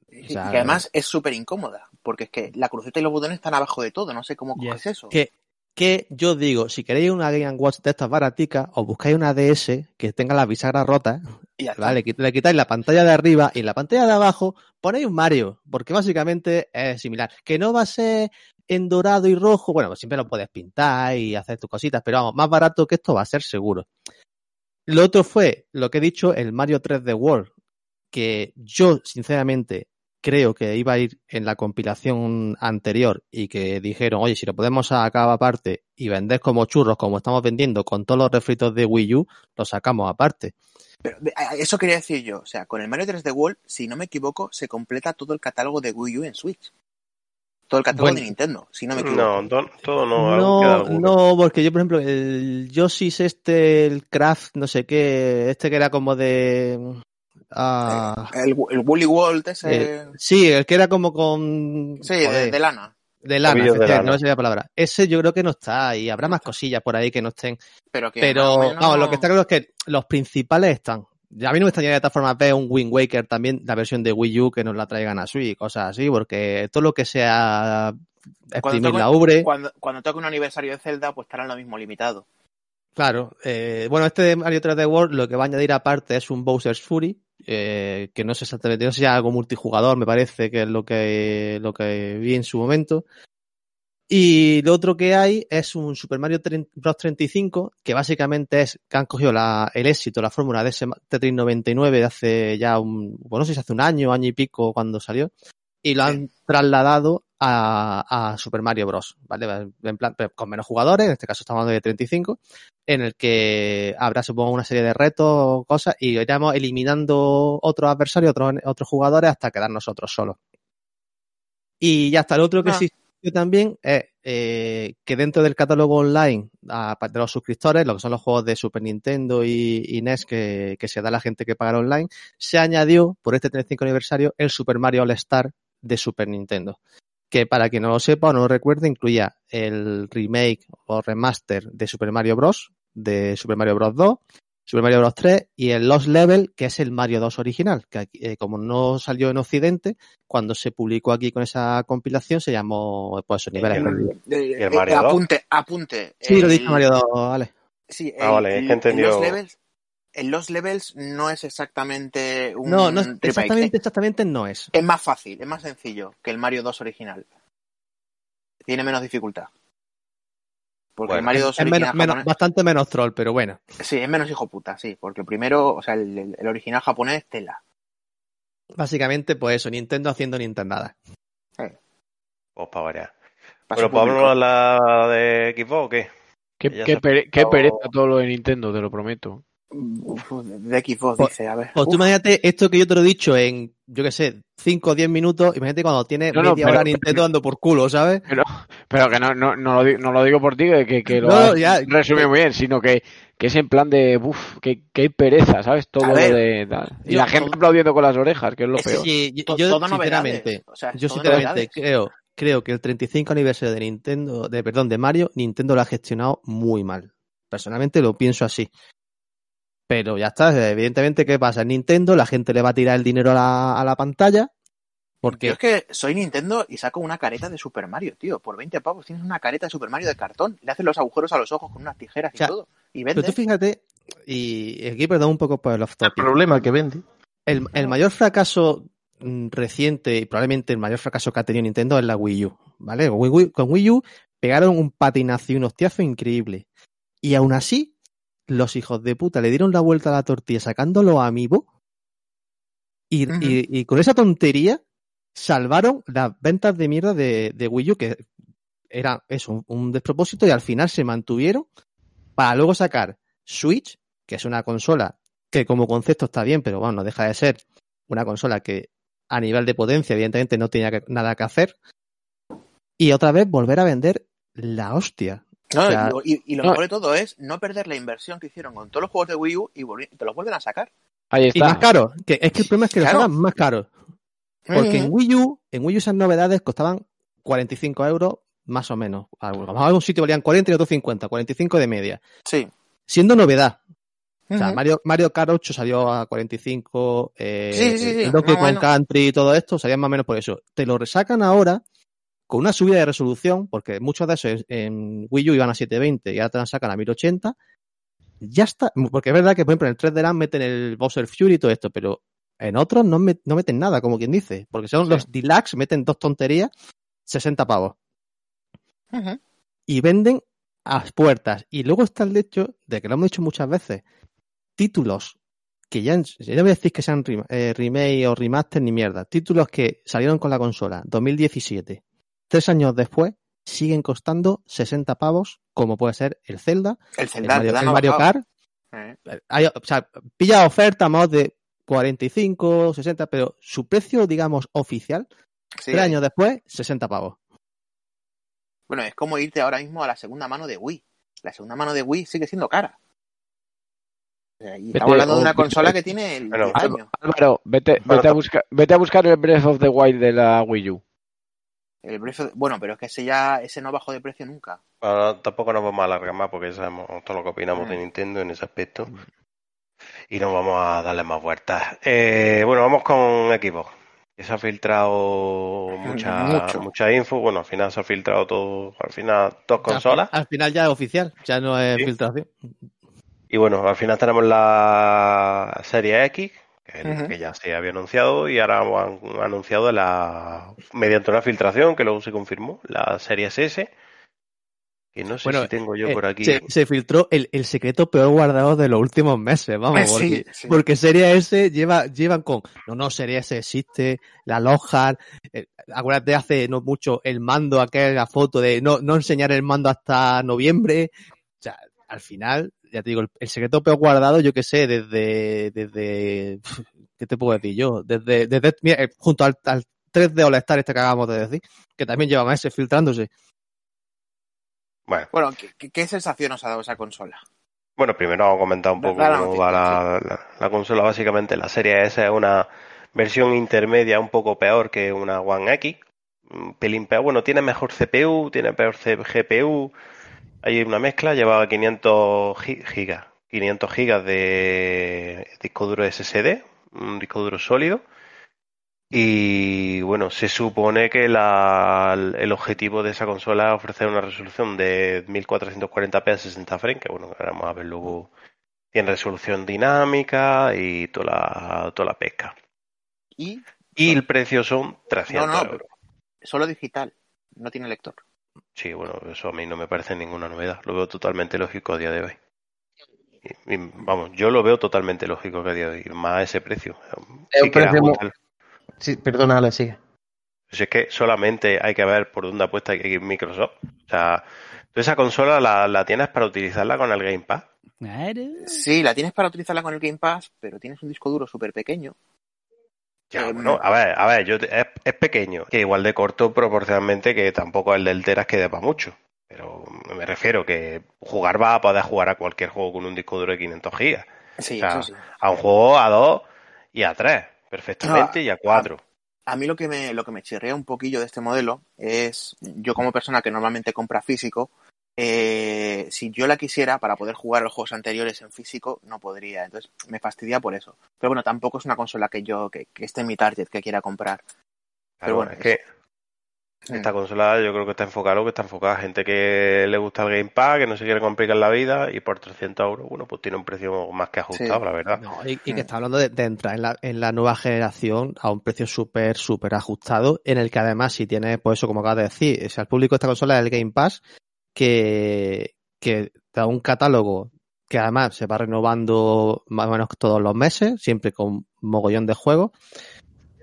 [SPEAKER 4] Y
[SPEAKER 7] O sea,
[SPEAKER 4] que además es súper incómoda, porque es que la cruceta y los botones están abajo de todo, no sé cómo
[SPEAKER 2] Yes.
[SPEAKER 4] coges eso.
[SPEAKER 7] Que, que yo digo, si queréis una Game Watch de estas baraticas, os buscáis una DS que tenga las bisagras rotas,
[SPEAKER 4] Y.
[SPEAKER 7] ¿vale? Le quitáis la pantalla de arriba y en la pantalla de abajo ponéis un Mario, porque básicamente es similar. Que no va a ser en dorado y rojo, bueno, pues siempre lo puedes pintar y hacer tus cositas, pero vamos, más barato que esto va a ser seguro. Lo otro fue, lo que he dicho, el Mario 3D World, que yo, sinceramente, creo que iba a ir en la compilación anterior y que dijeron, oye, si lo podemos sacar aparte y vender como churros, como estamos vendiendo con todos los refritos de Wii U, lo sacamos aparte.
[SPEAKER 4] Pero eso quería decir yo. O sea, con el Mario 3D World, si no me equivoco, se completa todo el catálogo de Wii U en Switch. Todo el catálogo
[SPEAKER 7] Bueno.
[SPEAKER 4] de Nintendo, si no me equivoco.
[SPEAKER 8] No, to- todo no.
[SPEAKER 7] No, no, porque yo, por ejemplo, el Yoshi's este, el Craft, no sé qué, este que era como de... ah,
[SPEAKER 4] El, el Woolly World ese...
[SPEAKER 7] eh, sí, el que era como con...
[SPEAKER 4] sí, de,
[SPEAKER 7] joder,
[SPEAKER 4] de lana.
[SPEAKER 7] de lana,
[SPEAKER 8] de lana.
[SPEAKER 7] no me salía la palabra. Ese yo creo que no está y habrá más cosillas por ahí que no estén.
[SPEAKER 4] Pero que
[SPEAKER 7] Pero,
[SPEAKER 4] menos-
[SPEAKER 7] vamos, lo que está claro es que los principales están. Ya a mí no me extrañaría de todas formas ver un Wind Waker también, la versión de Wii U, que nos la traigan a Switch y cosas así, porque todo lo que sea exprimir
[SPEAKER 4] toque-
[SPEAKER 7] la ubre,
[SPEAKER 4] Cuando, cuando toque un aniversario de Zelda, pues estarán lo mismo limitado.
[SPEAKER 7] claro. eh, bueno, este de Mario 3D World lo que va a añadir aparte es un Bowser's Fury, eh, que no sé exactamente, no sé si es algo multijugador, me parece que es lo que, lo que vi en su momento. Y lo otro que hay es un Super Mario 30 Bros. 35, que básicamente es que han cogido la- el éxito, la fórmula de ese Tetris 99 de hace ya un, bueno, no sé si hace un año, año y pico cuando salió, y lo han trasladado a, a Super Mario Bros. ¿Vale? En plan, pero con menos jugadores, en este caso estamos hablando de 35, en el que habrá, supongo, una serie de retos, cosas, y iremos eliminando otros adversarios, otros, otros jugadores, hasta quedar nosotros solos. Y ya está, el otro que
[SPEAKER 4] Ah.
[SPEAKER 7] sí también es eh, que dentro del catálogo online a- de los suscriptores, lo que son los juegos de Super Nintendo y, y NES que, que se da a la gente que paga online, se añadió por este 35 aniversario el Super Mario All Star de Super Nintendo. Que para quien no lo sepa o no lo recuerde, incluía el remake o remaster de Super Mario Bros. de Super Mario Bros. 2, Super Mario Bros. 3 y el Lost Level, que es el Mario 2 original, que aquí, eh, como no salió en Occidente, cuando se publicó aquí con esa compilación se llamó pues esos niveles.
[SPEAKER 8] el-.
[SPEAKER 4] Eh,
[SPEAKER 8] el
[SPEAKER 4] eh,
[SPEAKER 8] Mario 2?
[SPEAKER 4] apunte, apunte.
[SPEAKER 7] Sí, lo
[SPEAKER 4] El-
[SPEAKER 7] dice Mario 2, vale.
[SPEAKER 4] Sí,
[SPEAKER 8] Ah, vale, es que he entendido-
[SPEAKER 4] En los levels, en los levels no es exactamente un
[SPEAKER 7] No, no,
[SPEAKER 4] remake.
[SPEAKER 7] exactamente, exactamente no es.
[SPEAKER 4] Es más fácil, es más sencillo que el Mario 2 original. Tiene menos dificultad. Porque el
[SPEAKER 8] Bueno,
[SPEAKER 4] Mario 2
[SPEAKER 7] Es menos, menos- bastante menos troll, pero bueno.
[SPEAKER 4] Sí, es menos hijo puta, sí. Porque el primero, o sea, el, el- el original japonés es tela.
[SPEAKER 7] Básicamente, pues eso, Nintendo haciendo Nintendada.
[SPEAKER 8] Pues para variar.
[SPEAKER 4] Público.
[SPEAKER 8] vámonos a la de Xbox o qué?
[SPEAKER 5] Qué, qué pere- pereza todo lo de Nintendo, te lo prometo.
[SPEAKER 4] De Xbox
[SPEAKER 7] Pues-
[SPEAKER 4] dice, a ver.
[SPEAKER 7] Pues tú
[SPEAKER 4] Uf,
[SPEAKER 7] imagínate esto que yo te lo he dicho en, yo qué sé, 5 o 10 minutos, imagínate cuando tiene
[SPEAKER 5] No, no,
[SPEAKER 7] media
[SPEAKER 5] pero-
[SPEAKER 7] hora Nintendo dando por culo, ¿sabes?
[SPEAKER 5] Pero que no, no, no, lo, digo, no lo digo por ti, que, que, que lo
[SPEAKER 7] ya-
[SPEAKER 5] resumido muy bien, sino que, que es en plan de, uff, que, que hay pereza, ¿sabes? Todo lo de... tal. Y
[SPEAKER 7] yo-
[SPEAKER 5] la gente aplaudiendo con las orejas, que es lo
[SPEAKER 4] Es
[SPEAKER 5] peor.
[SPEAKER 7] Sí, yo, sinceramente,
[SPEAKER 4] novedades. O sea,
[SPEAKER 7] yo sinceramente
[SPEAKER 4] novedades.
[SPEAKER 7] creo, creo que el 35 aniversario de Nintendo, de perdón, de Mario, Nintendo lo ha gestionado muy mal. Personalmente lo pienso así. Pero ya está, evidentemente, ¿qué pasa? En Nintendo la gente le va a tirar el dinero a la, a la pantalla. Porque
[SPEAKER 4] Yo es que soy Nintendo y saco una careta de Super Mario, tío. Por 20 pavos tienes una careta de Super Mario de cartón. Le haces los agujeros a los ojos con unas tijeras y
[SPEAKER 7] O sea,
[SPEAKER 4] todo. Y
[SPEAKER 7] Pero
[SPEAKER 4] vende.
[SPEAKER 7] tú fíjate, y aquí perdón un poco por el off
[SPEAKER 6] El
[SPEAKER 7] topic.
[SPEAKER 6] problema que vende.
[SPEAKER 7] El, el mayor fracaso mm, reciente y probablemente el mayor fracaso que ha tenido Nintendo es la Wii U, ¿vale? Con Wii, U- con Wii U pegaron un patinazo y un hostiazo increíble. Y aún así, los hijos de puta le dieron la vuelta a la tortilla sacándolo a Amiibo y, y- y con esa tontería salvaron las ventas de mierda de, de Wii U, que era eso, un, un despropósito, y al final se mantuvieron para luego sacar Switch, que es una consola que como concepto está bien, pero bueno, no deja de ser una consola que a nivel de potencia, evidentemente, no tenía que- nada que hacer. Y otra vez volver a vender la hostia.
[SPEAKER 4] No,
[SPEAKER 7] o sea,
[SPEAKER 4] y, y lo
[SPEAKER 5] no.
[SPEAKER 4] mejor de todo es no perder la inversión que hicieron con todos los juegos de Wii U y te los vuelven a sacar.
[SPEAKER 5] Ahí
[SPEAKER 7] Y
[SPEAKER 5] está.
[SPEAKER 7] más caro. Que es que el problema es que
[SPEAKER 4] Claro.
[SPEAKER 7] los hagan más caros. Porque en
[SPEAKER 4] Ujú.
[SPEAKER 7] Wii U, en Wii U esas novedades costaban 45 euros más o menos. A lo mejor algún sitio valían 40 y otro 50, 45 de media.
[SPEAKER 4] Sí.
[SPEAKER 7] Siendo novedad. O sea. Mario, Mario Kart 8 salió a 45, eh,
[SPEAKER 4] Sí, sí, sí,
[SPEAKER 7] el Donkey
[SPEAKER 4] más o
[SPEAKER 7] Kong
[SPEAKER 4] menos.
[SPEAKER 7] Country y todo esto salían más o menos por eso. Te lo resacan ahora con una subida de resolución, porque muchos de esos en Wii U iban a 720 y ahora te la sacan a 1080. Ya está, porque es verdad que, por ejemplo, en el 3D Land meten el Bowser Fury y todo esto, pero en otros no, met- no meten nada, como quien dice, porque son
[SPEAKER 4] Sí.
[SPEAKER 7] los deluxe, meten dos tonterías, 60 pavos y venden a puertas. Y luego está el hecho de que lo hemos dicho muchas veces, títulos que ya, ya no voy a decir que sean eh, remake o remaster ni mierda, títulos que salieron con la consola 2017, tres años después, siguen costando 60 pavos, como puede ser el Zelda,
[SPEAKER 4] El
[SPEAKER 7] el
[SPEAKER 4] Zelda,
[SPEAKER 7] Mario, el. Kart.
[SPEAKER 4] Eh,
[SPEAKER 7] Hay- o sea, pilla oferta más de 45, 60, pero su precio, digamos, oficial,
[SPEAKER 4] sí,
[SPEAKER 7] tres
[SPEAKER 4] ahí.
[SPEAKER 7] años después, 60 pavos.
[SPEAKER 4] Bueno, es como irte ahora mismo a la segunda mano de Wii. La segunda mano de Wii sigue siendo cara. Y
[SPEAKER 5] Vete,
[SPEAKER 4] estamos hablando de una consola que tiene el
[SPEAKER 3] Bueno,
[SPEAKER 4] 10 años.
[SPEAKER 5] Álvaro, vete, vete, a buscar, vete a buscar el Breath of the Wild de la Wii U.
[SPEAKER 4] El precio, bueno, pero es que ese ya ese no bajó de precio nunca.
[SPEAKER 3] Bueno, tampoco nos vamos a alargar más porque ya sabemos todo lo que opinamos de
[SPEAKER 4] Mm.
[SPEAKER 3] Nintendo en ese aspecto. Y no vamos a darle más vueltas. Eh, bueno, vamos con Xbox. Que se ha filtrado mucha,
[SPEAKER 4] Mucho.
[SPEAKER 3] mucha info. Bueno, al final se ha filtrado todo. Al final, dos
[SPEAKER 7] Al,
[SPEAKER 3] consolas.
[SPEAKER 7] al final ya es oficial, ya no es
[SPEAKER 3] Sí.
[SPEAKER 7] filtración.
[SPEAKER 3] Y bueno, al final tenemos la serie X, que, la ya se había anunciado, y ahora han anunciado la mediante una filtración que luego se confirmó, la serie S, que no sé
[SPEAKER 7] Bueno,
[SPEAKER 3] si tengo yo
[SPEAKER 7] Eh,
[SPEAKER 3] por aquí.
[SPEAKER 7] Se, se filtró el, el secreto peor guardado de los últimos meses, vamos,
[SPEAKER 4] Eh,
[SPEAKER 7] porque,
[SPEAKER 4] sí.
[SPEAKER 7] porque Serie S lleva, llevan con, no, no, Serie S existe, la Lojar, eh, acuérdate hace no mucho el mando, aquella foto de no, no enseñar el mando hasta noviembre, o sea, al final, ya te digo, el, el secreto peor guardado, yo que sé, desde, desde, ¿qué te puedo decir yo? Desde, desde mira, eh, junto al, al 3D All Star este que acabamos de decir, que también lleva meses filtrándose.
[SPEAKER 3] Bueno,
[SPEAKER 4] Bueno, ¿qué, sensación os ha dado esa consola?
[SPEAKER 3] bueno, primero vamos a comentar un poco
[SPEAKER 4] la
[SPEAKER 3] cómo va la, la- la consola. Básicamente, la serie S es una versión intermedia un poco peor que una One X. Un pelín peor. Bueno, tiene mejor CPU, tiene peor C- GPU. Hay una mezcla, lleva 500 gi- gigas. 500 gigas de disco duro SSD, un disco duro sólido. Y bueno, se supone que la- el objetivo de esa consola es ofrecer una resolución de 1440p a 60 frames, que bueno, ahora vamos a ver luego. Tiene resolución dinámica y toda la, toda la pesca.
[SPEAKER 4] Y
[SPEAKER 3] Y el precio son 300
[SPEAKER 4] No, no,
[SPEAKER 3] euros.
[SPEAKER 4] solo digital, no tiene lector.
[SPEAKER 3] Sí, bueno, eso a mí no me parece ninguna novedad. Lo veo totalmente lógico a día de hoy. Y- y, vamos, yo lo veo totalmente lógico que a día de hoy, más a ese precio.
[SPEAKER 6] Es
[SPEAKER 3] Sí
[SPEAKER 6] precio muy- Sí, perdona, Ale, sigue.
[SPEAKER 3] Si es que solamente hay que ver por dónde apuesta Microsoft. O sea, tú esa consola la, la tienes para utilizarla con el Game Pass.
[SPEAKER 4] Sí, la tienes para utilizarla con el Game Pass, pero tienes un disco duro súper pequeño.
[SPEAKER 3] Ya,
[SPEAKER 4] Eh,
[SPEAKER 3] bueno, a ver, a ver, yo te- es, es pequeño, que igual de corto proporcionalmente que tampoco el del Teras que de para mucho. Pero me refiero que jugar va a poder jugar a cualquier juego con un disco duro de 500 gigas.
[SPEAKER 4] Sí,
[SPEAKER 3] O sea,
[SPEAKER 4] eso sí.
[SPEAKER 3] A un juego a dos y a tres, perfectamente,
[SPEAKER 4] No,
[SPEAKER 3] y a cuatro.
[SPEAKER 4] A mí lo que me, lo que me chirrea un poquillo de este modelo es, yo como persona que normalmente compra físico, eh, si yo la quisiera para poder jugar los juegos anteriores en físico, no podría. Entonces me fastidia por eso. Pero bueno, tampoco es una consola que yo, que, que esté en mi target, que quiera comprar.
[SPEAKER 3] Claro,
[SPEAKER 4] bueno,
[SPEAKER 3] es que
[SPEAKER 4] Mm.
[SPEAKER 3] esta consola yo creo que está enfocada a lo que está enfocada gente que le gusta el Game Pass, que no se quiere complicar la vida y por 300 euros, bueno, pues tiene un precio más que ajustado,
[SPEAKER 4] Sí.
[SPEAKER 3] la verdad.
[SPEAKER 7] No, y, y
[SPEAKER 4] Mm.
[SPEAKER 7] que está hablando de, de entrar en la, en la nueva generación a un precio súper, súper ajustado, en el que además si tienes, pues eso como acabas de decir, o sea, el público de esta consola es el Game Pass, que, que da un catálogo que además se va renovando más o menos todos los meses, siempre con mogollón de juegos,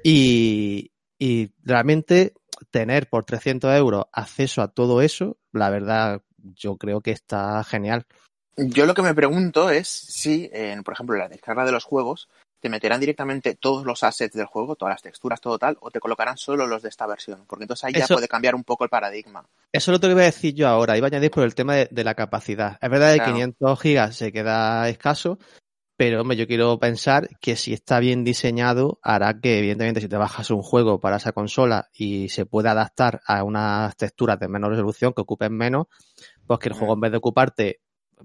[SPEAKER 7] y, y realmente tener por 300 euros acceso a todo eso, la verdad, yo creo que está genial.
[SPEAKER 4] Yo lo que me pregunto es si, en, por ejemplo, la descarga de los juegos, te meterán directamente todos los assets del juego, todas las texturas, todo tal, o te colocarán solo los de esta versión. Porque entonces ahí ya
[SPEAKER 7] Eso-
[SPEAKER 4] puede cambiar un poco el paradigma.
[SPEAKER 7] Eso es lo que iba a decir yo ahora. Iba a añadir por el tema de, de la capacidad. Es verdad que
[SPEAKER 4] Claro.
[SPEAKER 7] 500 gigas se queda escaso, Pero, hombre, yo quiero pensar que si está bien diseñado, hará que, evidentemente, si te bajas un juego para esa consola y se puede adaptar a unas texturas de menor resolución que ocupen menos, pues que el juego en vez de ocuparte,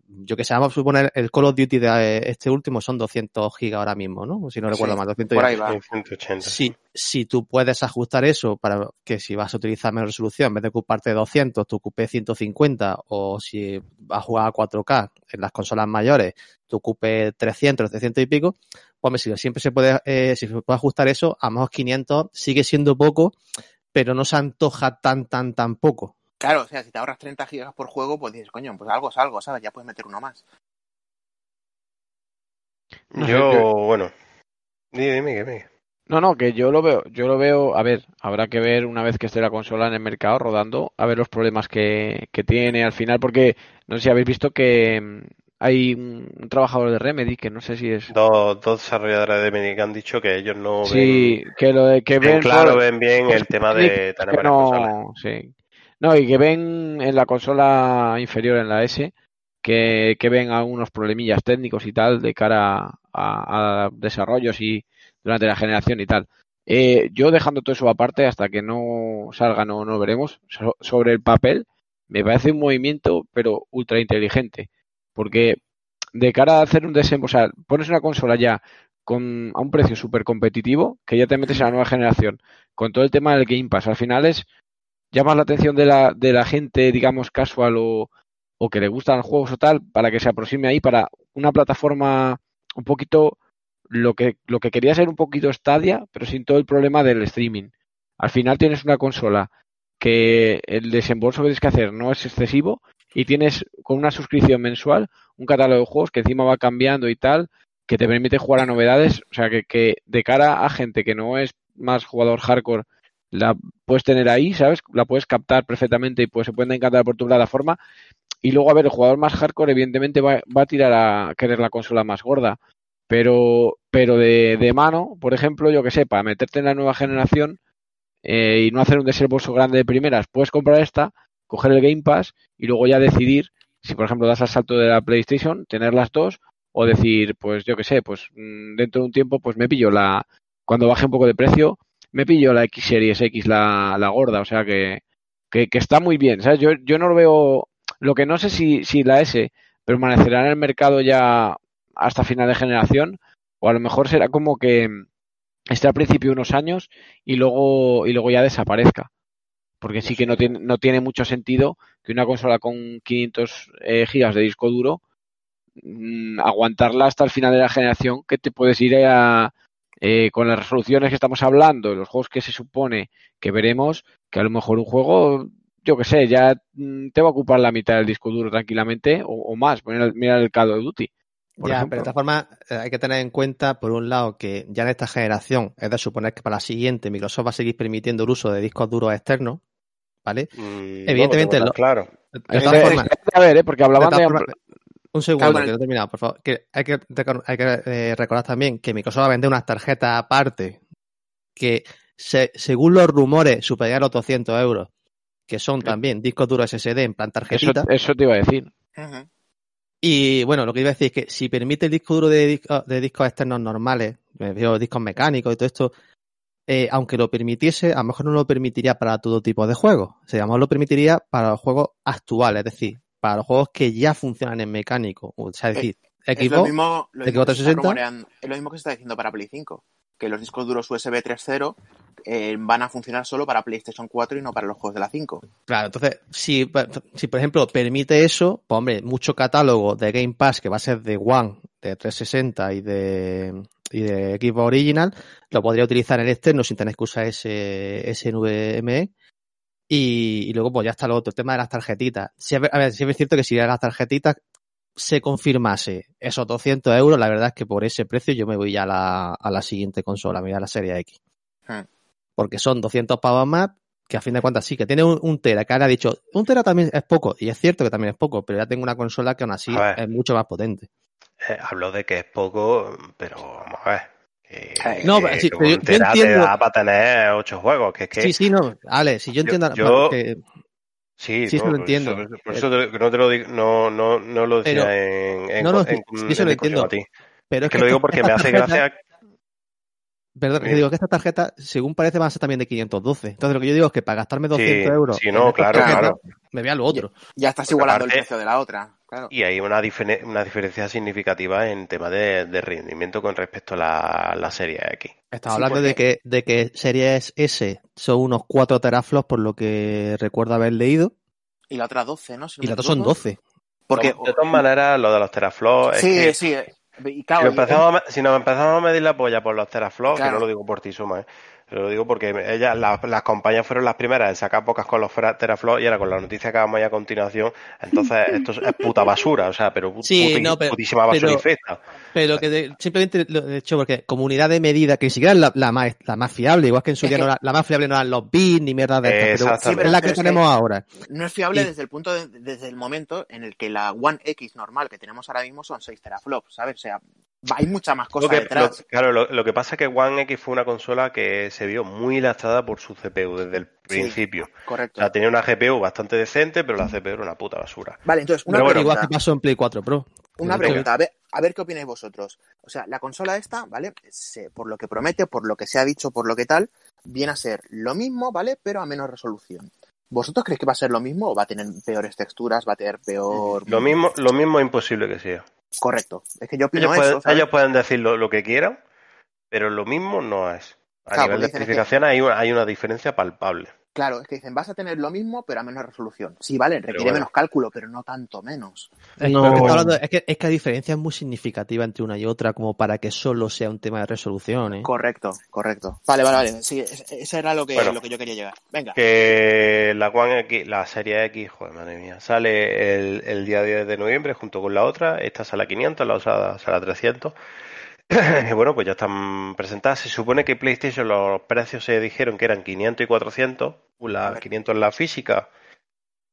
[SPEAKER 7] yo que sé, vamos a suponer el Call of Duty de eh, este último son 200 gigas ahora mismo, ¿no? Si no recuerdo
[SPEAKER 4] Sí,
[SPEAKER 7] mal, 200
[SPEAKER 4] Por ahí va.
[SPEAKER 8] 180.
[SPEAKER 7] si, si tú puedes ajustar eso para que si vas a utilizar menos resolución, en vez de ocuparte 200, tú ocupes 150, o si vas a jugar a 4K en las consolas mayores, tú ocupes 300, 300 y pico, pues siempre se puede, eh, si se puede ajustar eso, a lo mejor 500 sigue siendo poco, pero no se antoja tan, tan, tan poco.
[SPEAKER 4] Claro, o sea, si te ahorras 30 gigas por juego, pues dices, coño, pues algo es algo, ¿sabes? Ya puedes meter uno más.
[SPEAKER 8] Yo, bueno. Dime, dime, dime.
[SPEAKER 5] No, no, que yo lo veo, yo lo veo, a ver, habrá que ver una vez que esté la consola en el mercado rodando, a ver los problemas que, que tiene al final, porque no sé si habéis visto que mm, hay un, un trabajador de Remedy, que no sé si es...
[SPEAKER 8] Dos, dos desarrolladores de Medic han dicho que ellos no
[SPEAKER 5] Sí,
[SPEAKER 8] ven,
[SPEAKER 5] que lo de que
[SPEAKER 8] ven claro,
[SPEAKER 5] por-
[SPEAKER 8] ven bien el tema de tener
[SPEAKER 5] que no, sí. No, y que ven en la consola inferior, en la S, que, que ven algunos problemillas técnicos y tal de cara a, a desarrollos y durante la generación y tal. Eh, yo dejando todo eso aparte hasta que no salga, no, no veremos. So- sobre el papel, me parece un movimiento, pero ultra inteligente. Porque de cara a hacer un desembolso, sea, pones una consola ya con, a un precio súper competitivo, que ya te metes a la nueva generación, con todo el tema del Game Pass. Al final es llamas la atención de la, de la gente, digamos, casual o, o que le gustan los juegos o tal, para que se aproxime ahí para una plataforma un poquito lo que, lo que quería ser un poquito Stadia, pero sin todo el problema del streaming. Al final tienes una consola que el desembolso que tienes que hacer no es excesivo y tienes con una suscripción mensual un catálogo de juegos que encima va cambiando y tal, que te permite jugar a novedades, o sea que, que de cara a gente que no es más jugador hardcore, la puedes tener ahí, ¿sabes? La puedes captar perfectamente y pues se pueden encantar por tu plataforma. Y luego, a ver, el jugador más hardcore evidentemente va, a tirar a querer la consola más gorda. Pero, pero de, de mano, por ejemplo, yo que sé, para meterte en la nueva generación eh, y no hacer un desembolso grande de primeras, puedes comprar esta, coger el Game Pass y luego ya decidir si, por ejemplo, das al salto de la PlayStation, tener las dos, o decir, pues yo que sé, pues mm, dentro de un tiempo, pues me pillo la, cuando baje un poco de precio, me pillo la X Series X, la, la gorda, o sea que, que, que está muy bien, ¿sabes? Yo, yo no lo veo, lo que no sé si, si la S permanecerá en el mercado ya hasta final de generación, o a lo mejor será como que esté al principio unos años y luego, y luego ya desaparezca. Porque sí que no tiene, no tiene mucho sentido que una consola con 500 eh, gigas de disco duro mm, aguantarla hasta el final de la generación, que te puedes ir a, eh, con las resoluciones que estamos hablando, los juegos que se supone que veremos, que a lo mejor un juego, yo que sé, ya mm, te va a ocupar la mitad del disco duro tranquilamente o, o más. Mira, mira el Call of Duty. por
[SPEAKER 7] ya,
[SPEAKER 5] ejemplo.
[SPEAKER 7] pero de todas formas eh, hay que tener en cuenta, por un lado, que ya en esta generación es de suponer que para la siguiente Microsoft va a seguir permitiendo el uso de discos duros externos, ¿vale?
[SPEAKER 8] Mm,
[SPEAKER 7] Evidentemente,
[SPEAKER 8] no lo claro.
[SPEAKER 7] De
[SPEAKER 5] Es
[SPEAKER 7] todas
[SPEAKER 5] de-
[SPEAKER 7] formas,
[SPEAKER 5] de- a ver, ¿eh? porque hablaban
[SPEAKER 7] de
[SPEAKER 5] de,
[SPEAKER 7] un segundo,
[SPEAKER 4] Calma.
[SPEAKER 7] que no he terminado, por favor. Que hay que, hay que eh, recordar también que Microsoft va a vender unas tarjetas aparte que, se- según los rumores, superior a los 200 euros, que son también discos duros SSD en plan tarjetita.
[SPEAKER 5] eso te iba a decir.
[SPEAKER 7] Y bueno, lo que iba a decir es que si permite el disco duro de, disco- de discos externos normales, discos mecánicos y todo esto, eh, aunque lo permitiese, a lo mejor no lo permitiría para todo tipo de juegos. O sea, a lo mejor lo permitiría para los juegos actuales, es decir, para los juegos que ya funcionan en mecánico. O sea, es decir,
[SPEAKER 4] Es lo
[SPEAKER 7] equipo,
[SPEAKER 4] mismo, lo
[SPEAKER 7] Xbox
[SPEAKER 4] mismo que se está
[SPEAKER 7] 360.
[SPEAKER 4] rumoreando- es lo mismo que se está diciendo para Play 5, que los discos duros USB 3.0 eh, van a funcionar solo para PlayStation 4 y no para los juegos de la 5.
[SPEAKER 7] Claro, entonces, si, si por ejemplo permite eso, pues hombre, mucho catálogo de Game Pass que va a ser de One, de 360 y de, y de Xbox Original, lo podría utilizar en externo sin tener que usar ese, ese NVMe. Y, y luego, pues ya está lo otro, el tema de las tarjetitas. Si es, ver- a ver, si es cierto que si las tarjetitas se confirmase esos 200 euros, la verdad es que por ese precio yo me voy ya a la, a la siguiente consola, me voy a la serie X.
[SPEAKER 4] Hmm.
[SPEAKER 7] Porque son 200 pavos más, que a fin de cuentas sí, que tiene un, un tera, que ahora ha dicho, un tera también es poco, y es cierto que también es poco, pero ya tengo una consola que aún así es mucho más potente.
[SPEAKER 8] Eh, hablo de que es poco, pero vamos a ver. Que,
[SPEAKER 7] No,
[SPEAKER 8] que-
[SPEAKER 7] sí, pero yo- yo
[SPEAKER 8] tera te
[SPEAKER 7] entiendo-
[SPEAKER 8] da para tener ocho juegos, que
[SPEAKER 7] Sí, sí, no, Ale, si yo
[SPEAKER 8] Yo-
[SPEAKER 7] entiendo
[SPEAKER 8] yo-
[SPEAKER 7] que-
[SPEAKER 8] sí,
[SPEAKER 7] sí, eso lo entiendo.
[SPEAKER 8] eso- por eso te- no te lo digo, no, no, no lo decía
[SPEAKER 7] Pero-
[SPEAKER 8] en, en,
[SPEAKER 7] no, no,
[SPEAKER 8] en-
[SPEAKER 7] sí, eso
[SPEAKER 8] en
[SPEAKER 7] lo entiendo.
[SPEAKER 8] a ti.
[SPEAKER 7] Pero es
[SPEAKER 3] Que lo digo porque me hace gracia.
[SPEAKER 7] Perdón, que digo que esta tarjeta, según parece, va a ser también de 512. Entonces, lo que yo digo es que para gastarme 200
[SPEAKER 3] Sí,
[SPEAKER 7] euros,
[SPEAKER 3] sí, no, claro,
[SPEAKER 7] tarjeta,
[SPEAKER 3] claro.
[SPEAKER 7] me voy a lo otro.
[SPEAKER 4] Ya estás
[SPEAKER 3] Porque
[SPEAKER 4] igualando
[SPEAKER 3] aparte-
[SPEAKER 4] el precio de la otra. Claro.
[SPEAKER 3] Y hay una, difere- una diferencia significativa en tema de, de rendimiento con respecto a la, la serie X.
[SPEAKER 7] Estaba
[SPEAKER 4] Sí,
[SPEAKER 7] hablando de que, de que Series S son unos 4 teraflops, por lo que recuerdo haber leído,
[SPEAKER 4] Y la otra 12, ¿no? Si no
[SPEAKER 7] y las dos son
[SPEAKER 4] equivoco.
[SPEAKER 7] 12.
[SPEAKER 4] Porque,
[SPEAKER 3] de todas maneras, lo de los teraflops. es
[SPEAKER 4] sí,
[SPEAKER 3] que
[SPEAKER 4] sí. Y
[SPEAKER 3] si,
[SPEAKER 4] claro,
[SPEAKER 3] empezamos si nos empezamos a medir la polla por los teraflops, que no lo digo por ti, Suma, ¿eh? Lo digo porque ellas, las, las compañías fueron las primeras en sacar pocas con los teraflops y ahora con la noticia que vamos a ir a continuación, entonces esto es, es puta basura, o sea, pero
[SPEAKER 7] Sí,
[SPEAKER 3] puti-
[SPEAKER 7] no, pero-
[SPEAKER 3] putísima basura
[SPEAKER 7] pero-
[SPEAKER 3] infecta.
[SPEAKER 7] Pero que de- simplemente lo he hecho porque como unidad de medida, que ni siquiera es la, la más, la más fiable, igual que en su
[SPEAKER 4] Es
[SPEAKER 7] día
[SPEAKER 4] que-
[SPEAKER 7] no era- la más fiable no eran los bits ni mierda de estas, pero es la que
[SPEAKER 4] Pero es que-
[SPEAKER 7] tenemos ahora.
[SPEAKER 4] no es fiable
[SPEAKER 7] y-
[SPEAKER 4] desde el punto de- desde el momento en el que la One X normal que tenemos ahora mismo son 6 teraflops, ¿sabes? O sea, hay mucha más cosa
[SPEAKER 3] Lo que,
[SPEAKER 4] detrás.
[SPEAKER 3] lo- claro, lo, lo que pasa es que One X fue una consola que se vio muy lastrada por su CPU desde el principio. O
[SPEAKER 4] Correcto.
[SPEAKER 3] sea, tenía una GPU bastante decente, pero la CPU era una puta basura.
[SPEAKER 4] Vale, entonces, una pregunta.
[SPEAKER 7] Igual que pasó en Play 4 Pro.
[SPEAKER 4] Una pregunta, a ver, a ver qué opináis vosotros. O sea, la consola esta, ¿vale? Se- por lo que promete, por lo que se ha dicho, por lo que tal, viene a ser lo mismo, ¿vale? Pero a menos resolución. ¿Vosotros creéis que va a ser lo mismo o va a tener peores texturas, va a tener peor...
[SPEAKER 3] Lo mismo, lo mismo es imposible que sea.
[SPEAKER 4] Correcto. Es que yo opino
[SPEAKER 3] Ellos,
[SPEAKER 4] eso,
[SPEAKER 3] pueden,
[SPEAKER 4] ¿sabes?
[SPEAKER 3] ellos pueden decir lo, lo que quieran, pero lo mismo no es. A
[SPEAKER 4] Claro,
[SPEAKER 3] nivel de
[SPEAKER 4] que-
[SPEAKER 3] especificación hay, una, hay una diferencia palpable.
[SPEAKER 4] Claro, es que dicen, vas a tener lo mismo, pero a menos resolución. Sí, vale, requiere
[SPEAKER 3] bueno.
[SPEAKER 4] menos cálculo, pero no tanto menos.
[SPEAKER 7] Pero
[SPEAKER 6] No.
[SPEAKER 7] que está hablando- es, que, es que la diferencia es muy significativa entre una y otra como para que solo sea un tema de resolución. ¿eh?
[SPEAKER 4] Correcto, correcto. Vale, vale, vale. Sí, es- ese era lo que,
[SPEAKER 3] Bueno.
[SPEAKER 4] lo que yo quería llegar. Venga.
[SPEAKER 3] Que la One X, la serie X, joder, madre mía, sale el, el día 10 de noviembre junto con la otra. Esta sale a 500, la otra sale a 300. Bueno, pues ya están presentadas. Se supone que PlayStation los precios se dijeron que eran 500 y 400.
[SPEAKER 4] A
[SPEAKER 3] La
[SPEAKER 4] ver.
[SPEAKER 3] 500 la física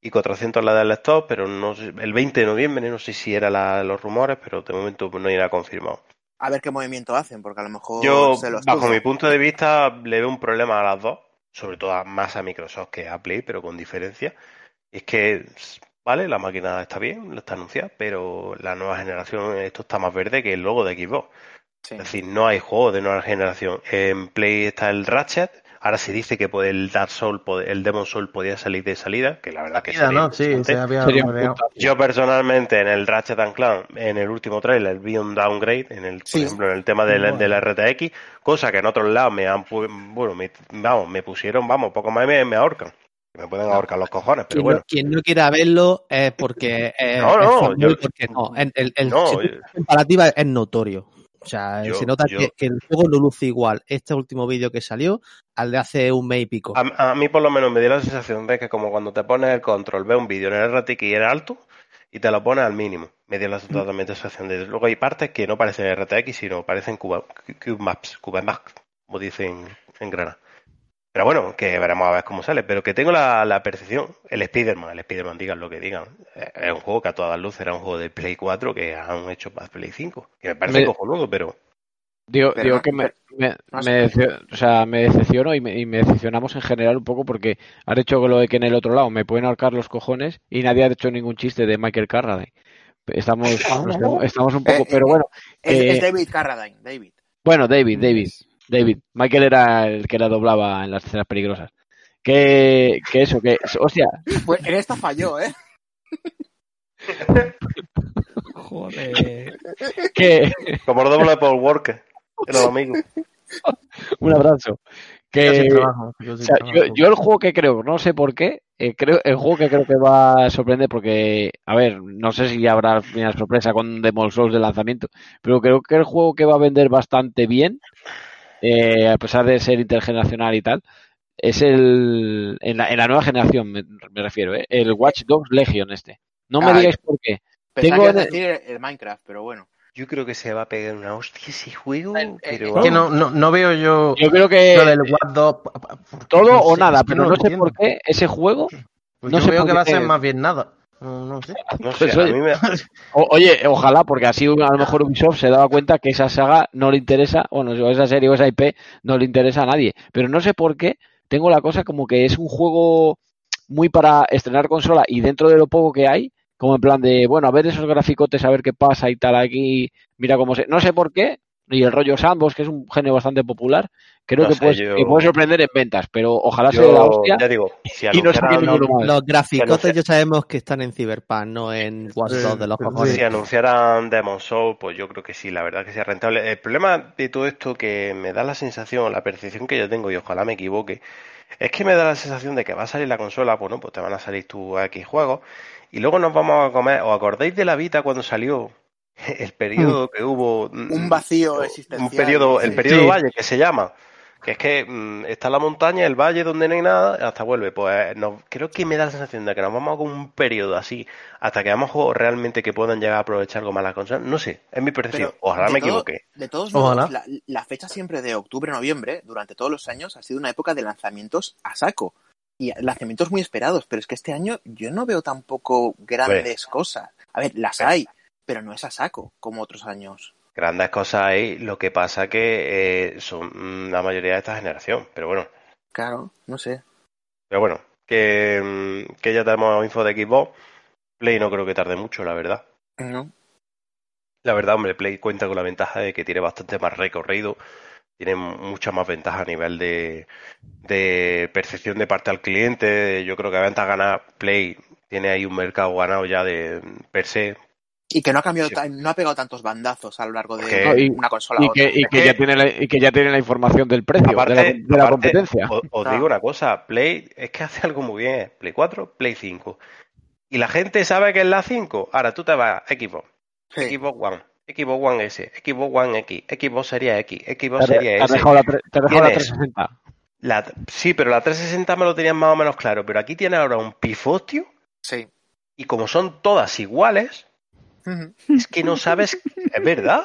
[SPEAKER 3] y 400 la del lector, pero no el 20 de noviembre, no sé si era la- los rumores, pero de momento no era confirmado.
[SPEAKER 4] A ver qué movimiento hacen, porque a lo mejor
[SPEAKER 3] Yo,
[SPEAKER 4] se lo
[SPEAKER 3] bajo mi punto de vista, le veo un problema a las dos, sobre todo a- más a Microsoft que a Play, pero con diferencia. Es que, vale, la máquina está bien, está anunciada, pero la nueva generación, esto está más verde que el logo de Xbox.
[SPEAKER 4] Sí.
[SPEAKER 3] Es decir, no hay juegos de nueva generación. En Play está el Ratchet, ahora se dice que el Dark Soul, el Demon Soul podía salir de salida, que la verdad que.
[SPEAKER 6] Sí, se había.
[SPEAKER 3] Yo personalmente en el Ratchet and Clank, en el último trailer, vi un downgrade, en el, por ejemplo, en el tema del, del RTX, cosa que en otros lados me han, bueno, me, vamos, me pusieron, vamos, poco más y me, me ahorcan. Me pueden ahorcar los cojones, pero
[SPEAKER 7] Quien,
[SPEAKER 3] bueno.
[SPEAKER 7] no, quien no quiera verlo es porque es,
[SPEAKER 3] No, no,
[SPEAKER 7] es fanboy,
[SPEAKER 3] yo-
[SPEAKER 7] porque no. El, el- el-
[SPEAKER 3] No,
[SPEAKER 7] si tú
[SPEAKER 3] yo-
[SPEAKER 7] ves la comparativa es notorio. O sea,
[SPEAKER 3] Yo-
[SPEAKER 7] se nota
[SPEAKER 3] yo-
[SPEAKER 7] que, que el juego no luce igual este último vídeo que salió al de hace un mes y pico.
[SPEAKER 3] A, a mí por lo menos me dio la sensación de que como cuando te pones el control, ves un vídeo en el RTX y era alto y te lo pones al mínimo. Me dio la totalmente sensación de... Luego hay partes que no parecen RTX, sino parecen Cuba, Cube Maps, Cube Maps, como dicen en Granada. Pero bueno, que veremos a ver cómo sale. Pero que tengo la, la percepción, el Spider-Man, el Spider-Man, digan lo que digan. Es un juego que a todas luces era un juego de Play 4 que han hecho para Play 5. Que me parece
[SPEAKER 5] Me-
[SPEAKER 3] cojonudo, pero...
[SPEAKER 5] Digo,
[SPEAKER 4] Pero
[SPEAKER 5] digo que me, me, o sea, me decepciono y me, y me decepcionamos en general un poco porque has hecho lo de que en el otro lado me pueden ahorcar los cojones y nadie ha hecho ningún chiste de Michael Carradine. Estamos, estamos, estamos un poco,
[SPEAKER 4] Eh,
[SPEAKER 5] pero bueno,
[SPEAKER 4] Es, es David Carradine, David.
[SPEAKER 5] bueno, David, David, David. Michael era el que la doblaba en las escenas peligrosas. Que, que eso, que, hostia,
[SPEAKER 4] Pues en esta falló, ¿eh?
[SPEAKER 2] Joder.
[SPEAKER 5] que,
[SPEAKER 3] Como el doble de Paul Walker, era el amigo.
[SPEAKER 5] un abrazo.
[SPEAKER 6] Yo
[SPEAKER 5] Que,
[SPEAKER 6] trabajo, yo
[SPEAKER 5] O sea, yo, yo el juego que creo, no sé por qué, eh, creo el juego que creo que va a sorprender porque, a ver, no sé si habrá final sorpresa con Demon Souls de lanzamiento, pero creo que el juego que va a vender bastante bien, eh, a pesar de ser intergeneracional y tal, es el en la, en la nueva generación me, me refiero, eh, el Watch Dogs Legion este. No me
[SPEAKER 4] Ay.
[SPEAKER 5] digáis por qué. Tengo
[SPEAKER 4] que decir el, el Minecraft, pero bueno.
[SPEAKER 3] Yo creo que se va a pegar una hostia ese juego,
[SPEAKER 4] Eh, eh,
[SPEAKER 3] pero...
[SPEAKER 6] Es que no, no, no veo yo
[SPEAKER 5] Yo creo que
[SPEAKER 6] lo del Watch Dogs,
[SPEAKER 5] todo
[SPEAKER 6] no
[SPEAKER 5] o
[SPEAKER 6] sé,
[SPEAKER 5] nada, pero no, sé por qué ese juego
[SPEAKER 6] Pues
[SPEAKER 5] no
[SPEAKER 6] yo
[SPEAKER 5] sé
[SPEAKER 6] veo que va a ser más bien nada. No, no sé.
[SPEAKER 3] No sé,
[SPEAKER 5] Pues,
[SPEAKER 3] a
[SPEAKER 5] oye,
[SPEAKER 3] mí me...
[SPEAKER 5] O- oye, ojalá, porque así a lo mejor Ubisoft se daba cuenta que esa saga no le interesa, bueno, o esa serie o esa IP no le interesa a nadie. Pero no sé por qué tengo la cosa como que es un juego muy para estrenar consola y dentro de lo poco que hay, como en plan de, bueno, a ver esos graficotes, a ver qué pasa y tal aquí, mira cómo se... No sé por qué, y el rollo sandbox, que es un género bastante popular, creo
[SPEAKER 3] No
[SPEAKER 5] que,
[SPEAKER 3] sé,
[SPEAKER 5] puede,
[SPEAKER 3] yo-
[SPEAKER 5] que puede sorprender en ventas, pero ojalá
[SPEAKER 3] Yo,
[SPEAKER 5] sea la hostia.
[SPEAKER 3] ya digo, si
[SPEAKER 5] y no más.
[SPEAKER 7] Los graficotes ya sabemos que están en Cyberpunk, no en Watch de los cojones.
[SPEAKER 3] Si anunciaran Demon Soul, pues yo creo que sí, la verdad que sea rentable. El problema de todo esto que me da la sensación, la percepción que yo tengo, y ojalá me equivoque, es que me da la sensación de que va a salir la consola, bueno, pues te van a salir tus X juegos, y luego nos vamos a comer, ¿os acordáis de la Vita cuando salió? El periodo que hubo...
[SPEAKER 4] Un vacío existencial.
[SPEAKER 3] Un periodo, el periodo
[SPEAKER 7] Sí.
[SPEAKER 3] valle que se llama. Que es que mm, está la montaña, el valle donde no hay nada, hasta vuelve. Pues nos- creo que me da la sensación de que nos vamos con un periodo así, hasta que hagamos juegos realmente que puedan llegar a aprovechar algo más la consola. No sé, es mi percepción.
[SPEAKER 4] Pero
[SPEAKER 3] Ojalá me
[SPEAKER 4] todo-
[SPEAKER 3] equivoque.
[SPEAKER 4] De todos modos, la, la fecha siempre de octubre-noviembre, durante todos los años, ha sido una época de lanzamientos a saco. Y lanzamientos muy esperados, pero es que este año yo no veo tampoco grandes cosas. A ver, las hay, pero no es a saco, como otros años.
[SPEAKER 3] Grandes cosas hay, lo que pasa que eh, son la mayoría de esta generación. Pero bueno,
[SPEAKER 4] Claro, no sé.
[SPEAKER 3] pero bueno, que, mm, que ya tenemos info de Xbox. Play no creo que tarde mucho, la verdad.
[SPEAKER 4] No.
[SPEAKER 3] La verdad, hombre, Play cuenta con la ventaja de que tiene bastante más recorrido, tiene mucha más ventaja a nivel de, de percepción de parte al cliente. Yo creo que a venta gana Play tiene ahí un mercado ganado ya de per se.
[SPEAKER 4] Y que no ha cambiado,
[SPEAKER 3] Sí.
[SPEAKER 4] tan- no ha pegado tantos bandazos a lo largo de una consola a
[SPEAKER 5] Y
[SPEAKER 4] otra.
[SPEAKER 5] que, y que ya tiene la, y que ya tiene la información del precio,
[SPEAKER 3] Aparte,
[SPEAKER 5] de la, de la
[SPEAKER 3] aparte,
[SPEAKER 5] competencia.
[SPEAKER 3] Os, os digo una cosa, Play es que hace algo muy bien. Play 4, Play 5. Y la gente sabe que es la 5. Ahora tú te vas a Xbox,
[SPEAKER 4] Sí.
[SPEAKER 3] Xbox One, Xbox One S, Xbox One X, Xbox Series X,
[SPEAKER 5] Te,
[SPEAKER 3] Xbox
[SPEAKER 5] te
[SPEAKER 3] Series
[SPEAKER 5] has
[SPEAKER 3] S.
[SPEAKER 5] dejado la, tre- te has dejado la 360.
[SPEAKER 3] La- sí, pero la 360 me lo tenían más o menos claro. Pero aquí tiene ahora un pifostio
[SPEAKER 4] Sí.
[SPEAKER 3] y como son todas iguales. Es que no sabes. Es verdad.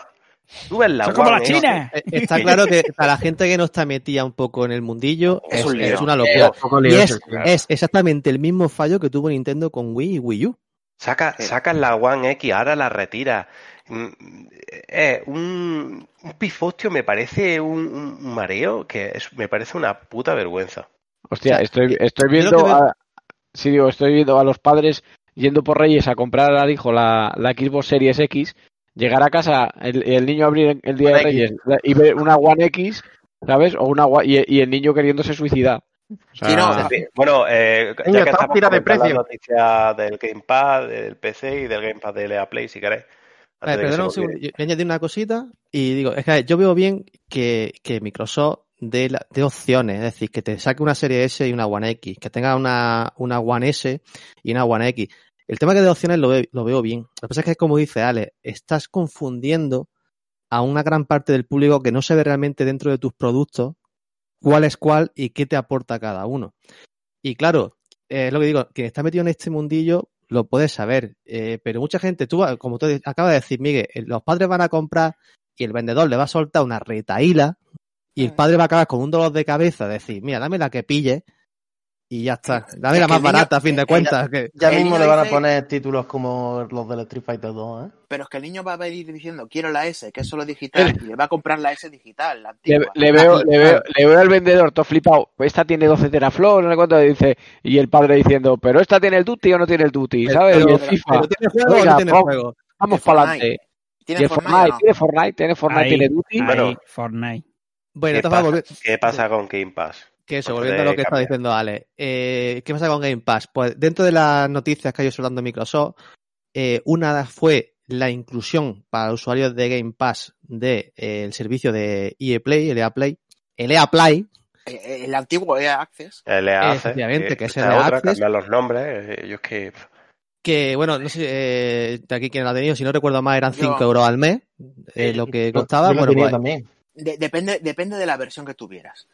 [SPEAKER 3] Tú ves la
[SPEAKER 2] Son como China.
[SPEAKER 7] Eh, Está claro que para la gente que no está metida un poco en el mundillo
[SPEAKER 4] Es
[SPEAKER 7] es,
[SPEAKER 4] un lío.
[SPEAKER 7] es una locura.
[SPEAKER 6] un
[SPEAKER 7] Y es,
[SPEAKER 6] sí, claro.
[SPEAKER 7] es exactamente el mismo fallo que tuvo Nintendo con Wii y Wii U.
[SPEAKER 3] Saca,
[SPEAKER 4] Sí.
[SPEAKER 3] sacas la One X, ahora la retira. Mm, eh, un, un pifostio me parece un, un mareo que es- me parece una puta vergüenza.
[SPEAKER 5] Hostia,
[SPEAKER 7] O sea,
[SPEAKER 5] estoy, viendo
[SPEAKER 7] que veo-
[SPEAKER 5] a, sí, digo, estoy viendo a los padres yendo por Reyes a comprar al hijo la, la Xbox Series X, llegar a casa, el, el niño abrir el día de Reyes la- y ver una One X, ¿sabes? O una One- y, y el niño queriéndose suicidar. O sea,
[SPEAKER 4] Sí, no,
[SPEAKER 3] Bueno, eh, ya
[SPEAKER 6] está
[SPEAKER 3] que estamos
[SPEAKER 6] tira de precio.
[SPEAKER 3] las noticias del Gamepad, del PC y del Gamepad de LA Play, si queréis.
[SPEAKER 7] Vale,
[SPEAKER 3] de
[SPEAKER 7] perdona un segundo,
[SPEAKER 3] olvide.
[SPEAKER 7] yo voy a añadir una cosita y digo, es que yo veo bien que, que Microsoft dé, la- dé opciones, es decir, que te saque una serie S y una One X, que tenga una, una One S y una One X. El tema que de opciones lo, ve- lo veo bien. Lo que pasa es que, como dice Ale, estás confundiendo a una gran parte del público que no se ve realmente dentro de tus productos cuál es cuál y qué te aporta cada uno. Y claro, eh, es lo que digo, quien está metido en este mundillo lo puede saber, eh, pero mucha gente, tú, como tú acabas de decir, Miguel, eh, los padres van a comprar y el vendedor le va a soltar una retaíla y el padre va a acabar con un dolor de cabeza, decir, mira, dame la que pille y ya está, dame
[SPEAKER 4] Es
[SPEAKER 7] la más
[SPEAKER 4] niño-
[SPEAKER 7] barata a fin de
[SPEAKER 4] eh,
[SPEAKER 7] cuentas. que-
[SPEAKER 6] Ya mismo le van a poner títulos como los del Street Fighter 2, ¿eh?
[SPEAKER 4] Pero es que el niño va a venir diciendo, quiero la S, que es solo digital, y le va a comprar la S digital, la
[SPEAKER 5] Le,
[SPEAKER 4] antigua.
[SPEAKER 5] le veo, le, veo, le veo al vendedor todo flipado. Esta tiene 12 teraflops, no sé cuánto, dice. Y el padre diciendo, pero esta tiene el duty o no tiene el duty, ¿sabes?
[SPEAKER 7] Pero-
[SPEAKER 5] y el
[SPEAKER 7] pero
[SPEAKER 5] FIFA,
[SPEAKER 7] ¿tiene juego o no tiene
[SPEAKER 5] vamos.
[SPEAKER 7] juego?
[SPEAKER 5] vamos para adelante. Y
[SPEAKER 4] ¿Tiene
[SPEAKER 5] el
[SPEAKER 4] Fortnite
[SPEAKER 5] Fortnite,
[SPEAKER 4] o no?
[SPEAKER 5] tiene Fortnite, tiene Fortnite,
[SPEAKER 2] Ahí,
[SPEAKER 5] tiene duty.
[SPEAKER 2] ahí,
[SPEAKER 3] Bueno.
[SPEAKER 2] Fortnite.
[SPEAKER 7] Bueno,
[SPEAKER 3] ¿Qué,
[SPEAKER 7] entonces,
[SPEAKER 3] pasa, qué pasa con Game Pass?
[SPEAKER 7] Que eso, volviendo a lo que está diciendo Ale. Eh, ¿Qué pasa con Game Pass? Pues dentro de las noticias que hay hablando de Microsoft, eh, una fue la inclusión para usuarios de Game Pass del servicio de EA Play, el EA Play, el EA Play,
[SPEAKER 4] Eh, El antiguo EA Access.
[SPEAKER 3] LA hace,
[SPEAKER 7] Efectivamente, que es LA
[SPEAKER 3] otra,
[SPEAKER 7] Access.
[SPEAKER 3] cambiar los nombres. eh, Yo es que.
[SPEAKER 7] que bueno, no sé eh, de aquí quién lo ha tenido, si no recuerdo más eran
[SPEAKER 4] Yo.
[SPEAKER 7] 5 euros al mes, eh, lo que costaba.
[SPEAKER 6] Yo lo
[SPEAKER 7] Bueno, pues,
[SPEAKER 6] también.
[SPEAKER 4] De- depende, depende de la versión que tuvieras.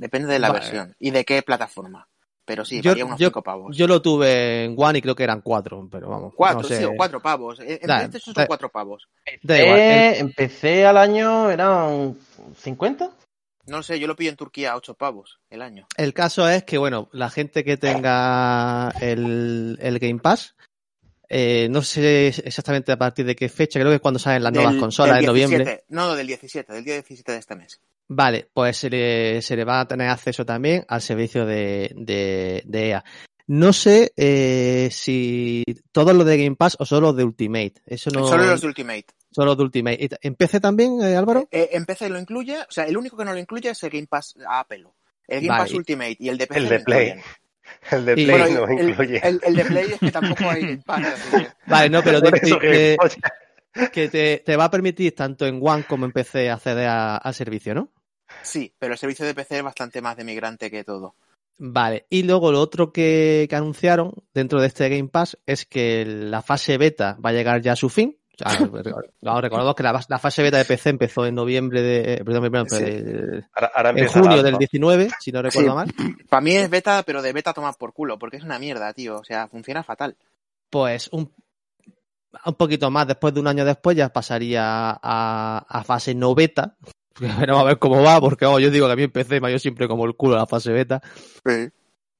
[SPEAKER 4] Depende de la
[SPEAKER 7] Vale.
[SPEAKER 4] versión y de qué plataforma. Pero sí,
[SPEAKER 7] Yo-
[SPEAKER 4] valía unos
[SPEAKER 7] yo-
[SPEAKER 4] 5 pavos.
[SPEAKER 7] yo lo tuve en One y creo que eran 4, pero vamos.
[SPEAKER 4] cuatro,
[SPEAKER 7] no sé.
[SPEAKER 4] sí, o cuatro pavos. En,
[SPEAKER 7] Da-
[SPEAKER 4] PlayStation
[SPEAKER 7] da-
[SPEAKER 4] son cuatro pavos.
[SPEAKER 7] Da igual, el-
[SPEAKER 6] Eh, empecé al año, eran 50.
[SPEAKER 4] No lo sé, yo lo pillo en Turquía a 8 pavos el año.
[SPEAKER 7] El caso es que, bueno, la gente que tenga el, el Game Pass, eh, no sé exactamente a partir de qué fecha, creo que es cuando salen las nuevas consolas en noviembre.
[SPEAKER 4] 17. No, no, del 17, del día 17 de este mes.
[SPEAKER 7] Vale, pues se le, se le va a tener acceso también al servicio de, de, de EA. No sé eh, si todos los de Game Pass o solo los de Ultimate. Eso no.
[SPEAKER 4] Solo los de Ultimate.
[SPEAKER 7] Solo los de Ultimate. ¿Y ¿En PC también, eh, Álvaro?
[SPEAKER 4] Eh, en PC lo incluye, o sea, el único que no lo incluye es el Game Pass a pelo. El Game
[SPEAKER 7] Vale.
[SPEAKER 4] Pass Ultimate y el de PC
[SPEAKER 3] El de Play. El de Play
[SPEAKER 4] Bueno,
[SPEAKER 3] no
[SPEAKER 4] el,
[SPEAKER 3] incluye.
[SPEAKER 4] el- el de Play es que tampoco hay Game Pass. así que-
[SPEAKER 7] Vale, no, pero te-
[SPEAKER 3] que-
[SPEAKER 7] te- que te, te va a permitir tanto en One como en PC acceder a- al servicio, ¿no?
[SPEAKER 4] Sí, pero el servicio de PC es bastante más de migrante que todo.
[SPEAKER 7] Vale, y luego lo otro que, que anunciaron dentro de este Game Pass es que la fase beta va a llegar ya a su fin. Sea, no, recordamos que la, la fase beta de PC empezó en noviembre de. eh, Perdón, perdón,
[SPEAKER 4] Sí.
[SPEAKER 7] de-
[SPEAKER 3] Ahora, ahora
[SPEAKER 7] en
[SPEAKER 3] la
[SPEAKER 7] junio del 19, si no recuerdo
[SPEAKER 4] Sí.
[SPEAKER 7] mal.
[SPEAKER 4] Para mí es beta, pero de beta tomar por culo, porque es una mierda, tío. O sea, funciona fatal.
[SPEAKER 7] Pues un, un poquito más, después de un año después, ya pasaría a, a fase no beta. Veremos a ver cómo va, porque oh, yo digo que a mí en PC me ha ido siempre como el culo la fase beta.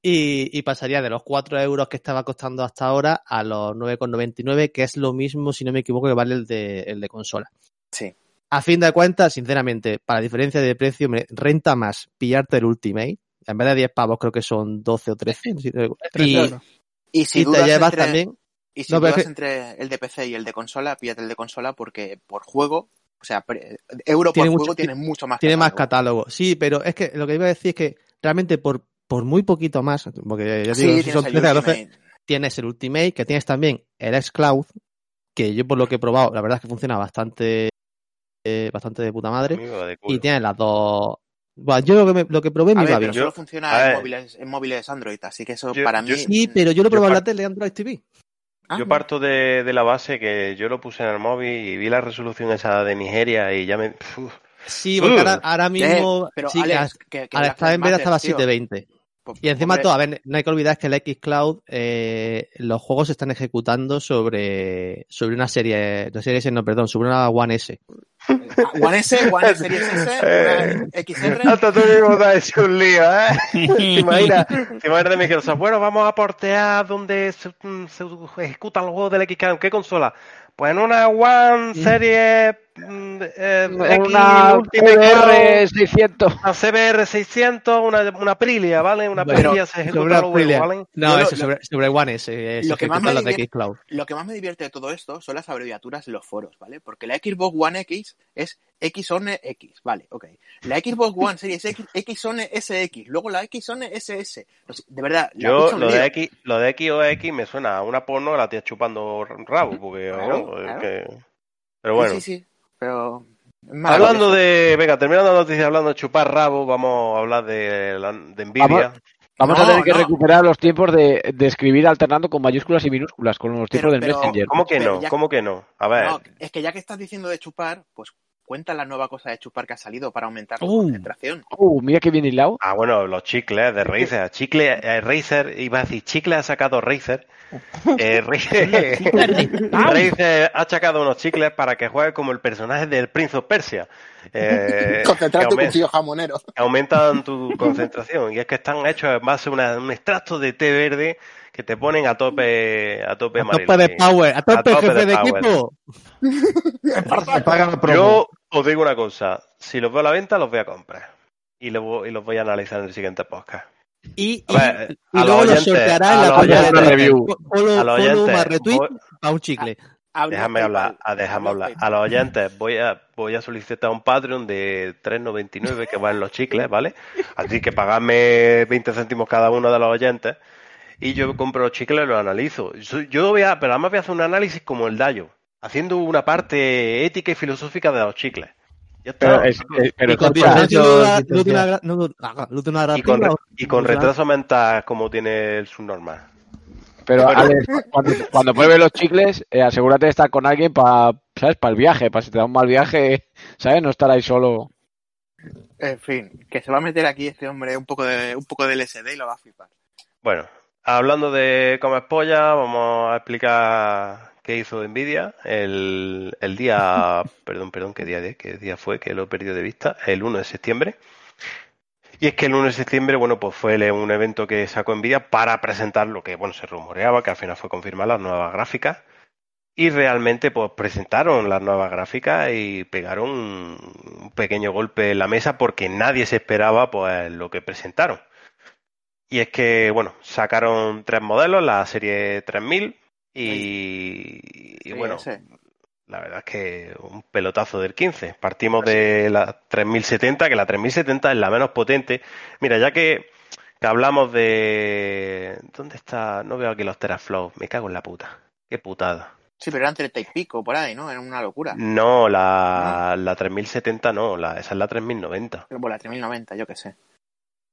[SPEAKER 7] Y, y pasaría de los 4 euros que estaba costando hasta ahora a los 9,99, que es lo mismo, si no me equivoco, que vale el de, el de consola.
[SPEAKER 4] Sí.
[SPEAKER 7] A fin de cuentas, sinceramente, para diferencia de precio, me renta más pillarte el Ultimate. En vez de 10 pavos, creo que son 12 o 13. si no recuerdo.
[SPEAKER 2] Tres
[SPEAKER 7] Y.
[SPEAKER 4] Y si
[SPEAKER 7] y te llevas
[SPEAKER 4] entre,
[SPEAKER 7] también.
[SPEAKER 4] y si
[SPEAKER 7] No,
[SPEAKER 4] dudas entre el de PC y el de consola, píllate el de consola porque por juego, o sea, euro
[SPEAKER 7] Tiene
[SPEAKER 4] por
[SPEAKER 7] mucho-
[SPEAKER 4] juego tiene mucho más
[SPEAKER 7] Tiene más
[SPEAKER 4] catálogo.
[SPEAKER 7] Sí, pero es que lo que iba a decir es que realmente por, por muy poquito más, porque ya
[SPEAKER 4] Sí,
[SPEAKER 7] digo, si
[SPEAKER 4] tienes
[SPEAKER 7] son
[SPEAKER 4] el
[SPEAKER 7] 13 a 12,
[SPEAKER 4] Ultimate.
[SPEAKER 7] tienes el Ultimate, que tienes también el xCloud, que yo por lo que he probado, la verdad es que funciona bastante eh, bastante de puta madre.
[SPEAKER 3] De.
[SPEAKER 7] Y tienes las dos. Bueno, yo lo que, me- lo que probé me iba bien.
[SPEAKER 4] pero solo
[SPEAKER 3] Yo-
[SPEAKER 4] funciona
[SPEAKER 3] a
[SPEAKER 4] en
[SPEAKER 3] ver.
[SPEAKER 4] móviles, en móviles Android, así que eso
[SPEAKER 3] Yo-
[SPEAKER 4] para
[SPEAKER 3] yo-
[SPEAKER 4] mí...
[SPEAKER 7] Sí, pero yo lo he
[SPEAKER 3] Yo
[SPEAKER 7] probado en la tele Android TV.
[SPEAKER 4] Ah,
[SPEAKER 3] Yo parto de, de la base que yo lo puse en el móvil y vi la resolución esa de Nigeria y ya me... uf.
[SPEAKER 7] Sí, porque
[SPEAKER 3] Uh.
[SPEAKER 7] ahora, ahora mismo.
[SPEAKER 4] Eh, pero
[SPEAKER 7] sí,
[SPEAKER 4] Alex, que, que
[SPEAKER 7] al estar en estaba a
[SPEAKER 4] tío,
[SPEAKER 7] 720. Y encima todo, a ver, no hay que olvidar que el xCloud, eh, los juegos se están ejecutando sobre, sobre una serie, no serie S, no, perdón, sobre una One S.
[SPEAKER 4] One S, One Series S, una XR...
[SPEAKER 3] Hasta tú mismo te has hecho un lío, ¿eh? ¿Te imaginas? ¿Te imaginas de Microsoft? Bueno, vamos a portear donde se, se ejecutan los juegos del XCloud. ¿En qué consola? Pues en una One Serie mm, eh, X
[SPEAKER 5] Una
[SPEAKER 3] Ultimate Cloud,
[SPEAKER 5] CR600.
[SPEAKER 3] una CBR 600, una, una Aprilia, ¿vale? Una Aprilia se
[SPEAKER 7] sobre
[SPEAKER 3] ejecuta huevos, ¿vale?
[SPEAKER 7] No,
[SPEAKER 4] lo-
[SPEAKER 7] sobre, sobre One S, se
[SPEAKER 4] lo que más me
[SPEAKER 7] los de
[SPEAKER 4] divierte-
[SPEAKER 7] xCloud.
[SPEAKER 4] Lo que más me divierte de todo esto son las abreviaturas en los foros, ¿vale? Porque la Xbox One X es XONE X, vale, ok. La Xbox One Series X, XONE SX, luego la XONE SS. No sé, de verdad, la
[SPEAKER 3] Yo, lo de, X, lo de X o X me suena a una porno, la tía chupando rabo, porque...
[SPEAKER 4] Claro,
[SPEAKER 3] que- Pero bueno.
[SPEAKER 4] Sí, sí, sí, pero...
[SPEAKER 3] Hablando de, venga, terminando la noticia, hablando de chupar rabo, vamos a hablar de, de Nvidia.
[SPEAKER 5] Vamos- Vamos
[SPEAKER 4] No,
[SPEAKER 5] a tener que
[SPEAKER 4] no.
[SPEAKER 5] recuperar los tiempos de, de escribir alternando con mayúsculas y minúsculas, con los tiempos
[SPEAKER 4] Pero-
[SPEAKER 5] del
[SPEAKER 4] pero-
[SPEAKER 5] Messenger.
[SPEAKER 3] ¿Cómo que no?
[SPEAKER 4] ya-
[SPEAKER 3] ¿Cómo que no? A ver,
[SPEAKER 4] No, es que ya que estás diciendo de chupar, pues cuenta la nueva cosa de chupar que ha salido para aumentar la
[SPEAKER 2] Uh.
[SPEAKER 4] concentración.
[SPEAKER 5] Uh, mira que bien hilado.
[SPEAKER 3] ah, bueno, los chicles de Razer. Chicle, eh, Razer, iba a decir, chicle ha sacado Razer. Eh, Razer, Razer ha sacado unos chicles para que juegue como el personaje del Prince of Persia. Eh,
[SPEAKER 4] Concentrar tu cuchillo jamonero.
[SPEAKER 3] aumentan tu concentración. Y es que están hechos en base a una- un extracto de té verde que te ponen a tope, a tope,
[SPEAKER 7] A tope de power, a tope,
[SPEAKER 3] tope
[SPEAKER 7] jefe
[SPEAKER 3] de
[SPEAKER 7] de, equipo.
[SPEAKER 3] Yo os digo una cosa, si los veo a la venta, los voy a comprar. Y los, voy- y los voy a analizar en el siguiente podcast.
[SPEAKER 7] Y,
[SPEAKER 3] A ver,
[SPEAKER 7] y,
[SPEAKER 3] a
[SPEAKER 7] y luego
[SPEAKER 3] los
[SPEAKER 7] lo
[SPEAKER 3] oyentes,
[SPEAKER 7] sorteará en
[SPEAKER 3] a
[SPEAKER 7] la cuenta de
[SPEAKER 5] oyentes, review.
[SPEAKER 3] A los oyentes,
[SPEAKER 7] más retweet
[SPEAKER 3] voy-
[SPEAKER 7] a un chicle.
[SPEAKER 3] Déjame hablar,
[SPEAKER 4] PayPal.
[SPEAKER 3] a, déjame
[SPEAKER 4] Abrió
[SPEAKER 3] hablar. A los oyentes voy a, voy a solicitar un Patreon de 3.99 que va en los chicles, ¿vale? Así que pagadme 20 céntimos cada uno de los oyentes y yo compro los chicles y los analizo. Yo- Yo voy a, pero además voy a hacer un análisis como el Dayo, haciendo una parte ética y filosófica de los chicles. Ya está.
[SPEAKER 5] Pero, es- es- pero
[SPEAKER 7] y con
[SPEAKER 3] retraso mental como tiene el subnormal.
[SPEAKER 5] pero
[SPEAKER 3] Bueno.
[SPEAKER 5] Alex, cuando, cuando pruebes los chicles, eh, asegúrate de estar con alguien para, ¿sabes? Para el viaje, para si te da un mal viaje, ¿sabes? No estar ahí solo.
[SPEAKER 4] En fin, que se va a meter aquí este hombre un poco de un poco de LSD y lo va a flipar.
[SPEAKER 3] Bueno, hablando de comer polla, vamos a explicar hizo Nvidia el, el día, perdón, perdón, qué día, de, qué día fue, que lo he perdido de vista, el 1 de septiembre. Y es que el 1 de septiembre, bueno, pues fue un evento que sacó Nvidia para presentar lo que, bueno, se rumoreaba, que al final fue confirmar las nuevas gráficas. Y realmente, pues presentaron las nuevas gráficas y pegaron un pequeño golpe en la mesa porque nadie se esperaba, pues, lo que presentaron. Y es que, bueno, sacaron tres modelos, la serie 3000 y, y
[SPEAKER 4] Sí,
[SPEAKER 3] bueno,
[SPEAKER 4] ese.
[SPEAKER 3] la verdad es que un pelotazo del 15. Partimos de la 3070, que la 3070 es la menos potente. Mira, ya que, que hablamos de... ¿Dónde está? No veo aquí los teraflops. Me cago en la puta. Qué putada.
[SPEAKER 4] Sí, pero eran treinta y pico por ahí, ¿no? Era una locura.
[SPEAKER 3] No, la, la 3070 no, la, esa es la 3090.
[SPEAKER 4] Pero por la 3090, yo qué sé.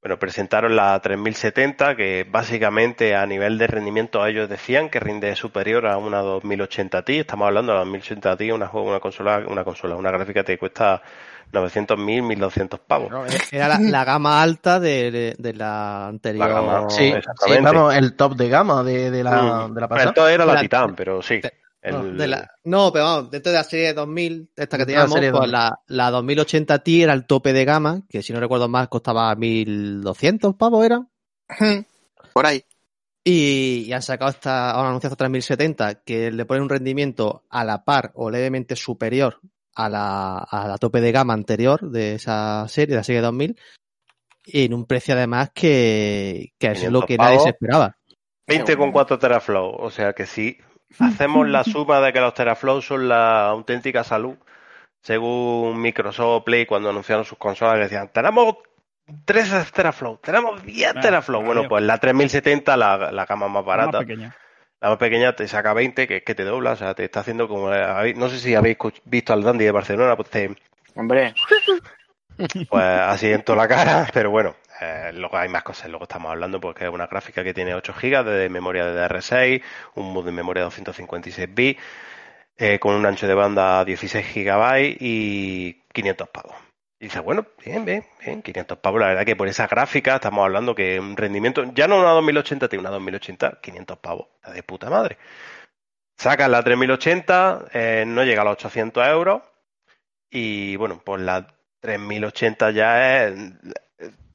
[SPEAKER 3] Bueno, presentaron la 3070, que básicamente a nivel de rendimiento ellos decían que rinde superior a una 2080 Ti. Estamos hablando de la 2080 Ti, una, una consola, una consola, una gráfica que te cuesta 900.000, 1.200 pavos.
[SPEAKER 7] No, eh, Era la, la gama alta de, de- de la anterior.
[SPEAKER 3] La gama,
[SPEAKER 6] Sí,
[SPEAKER 3] exactamente.
[SPEAKER 6] sí, vamos, el top de gama de, de la,
[SPEAKER 3] Mm.
[SPEAKER 6] de la pasada.
[SPEAKER 3] Esto era la
[SPEAKER 7] La-
[SPEAKER 3] Titan, pero sí. El-
[SPEAKER 7] No, de la- no, pero vamos, dentro de la serie 2000, esta que
[SPEAKER 6] la
[SPEAKER 7] teníamos, pues
[SPEAKER 6] 2000.
[SPEAKER 7] la, la 2080 Ti era el tope de gama, que si no recuerdo mal costaba 1200 pavos, ¿era?
[SPEAKER 4] Por ahí.
[SPEAKER 7] Y, y han sacado esta, ahora anunciado esta 3070, que le pone un rendimiento a la par o levemente superior a la, a la tope de gama anterior de esa serie, de la serie 2000, y en un precio además que, que es lo
[SPEAKER 3] 500
[SPEAKER 7] que nadie se esperaba.
[SPEAKER 3] 20,4 teraflops. O sea que si hacemos la suma de que los teraflops son la auténtica salud, según Microsoft Play cuando anunciaron sus consolas, que decían, tenemos 13 teraflops, tenemos 10
[SPEAKER 2] Ah,
[SPEAKER 3] teraflops. Bueno, pues la 3070, la, la gama más barata,
[SPEAKER 2] Más pequeña.
[SPEAKER 3] la más pequeña te saca 20, que es que te dobla, o sea, te está haciendo como... habéis- No sé si habéis visto al Dandy de Barcelona, pues te,
[SPEAKER 4] Hombre,
[SPEAKER 3] pues así en toda la cara, pero bueno, eh, luego hay más cosas. Luego estamos hablando porque es una gráfica que tiene 8 GB de memoria DDR6, un modo de memoria de 256 bits, eh, con un ancho de banda 16 GB y 500 pavos. Y dice, bueno, bien, bien, bien, 500 pavos. La verdad que por esa gráfica estamos hablando que un rendimiento, ya no una 2080, tiene una 2080, 500 pavos. De puta madre. Sacas la 3080, eh, no llega a los 800 euros. Y bueno, pues la 3080 ya es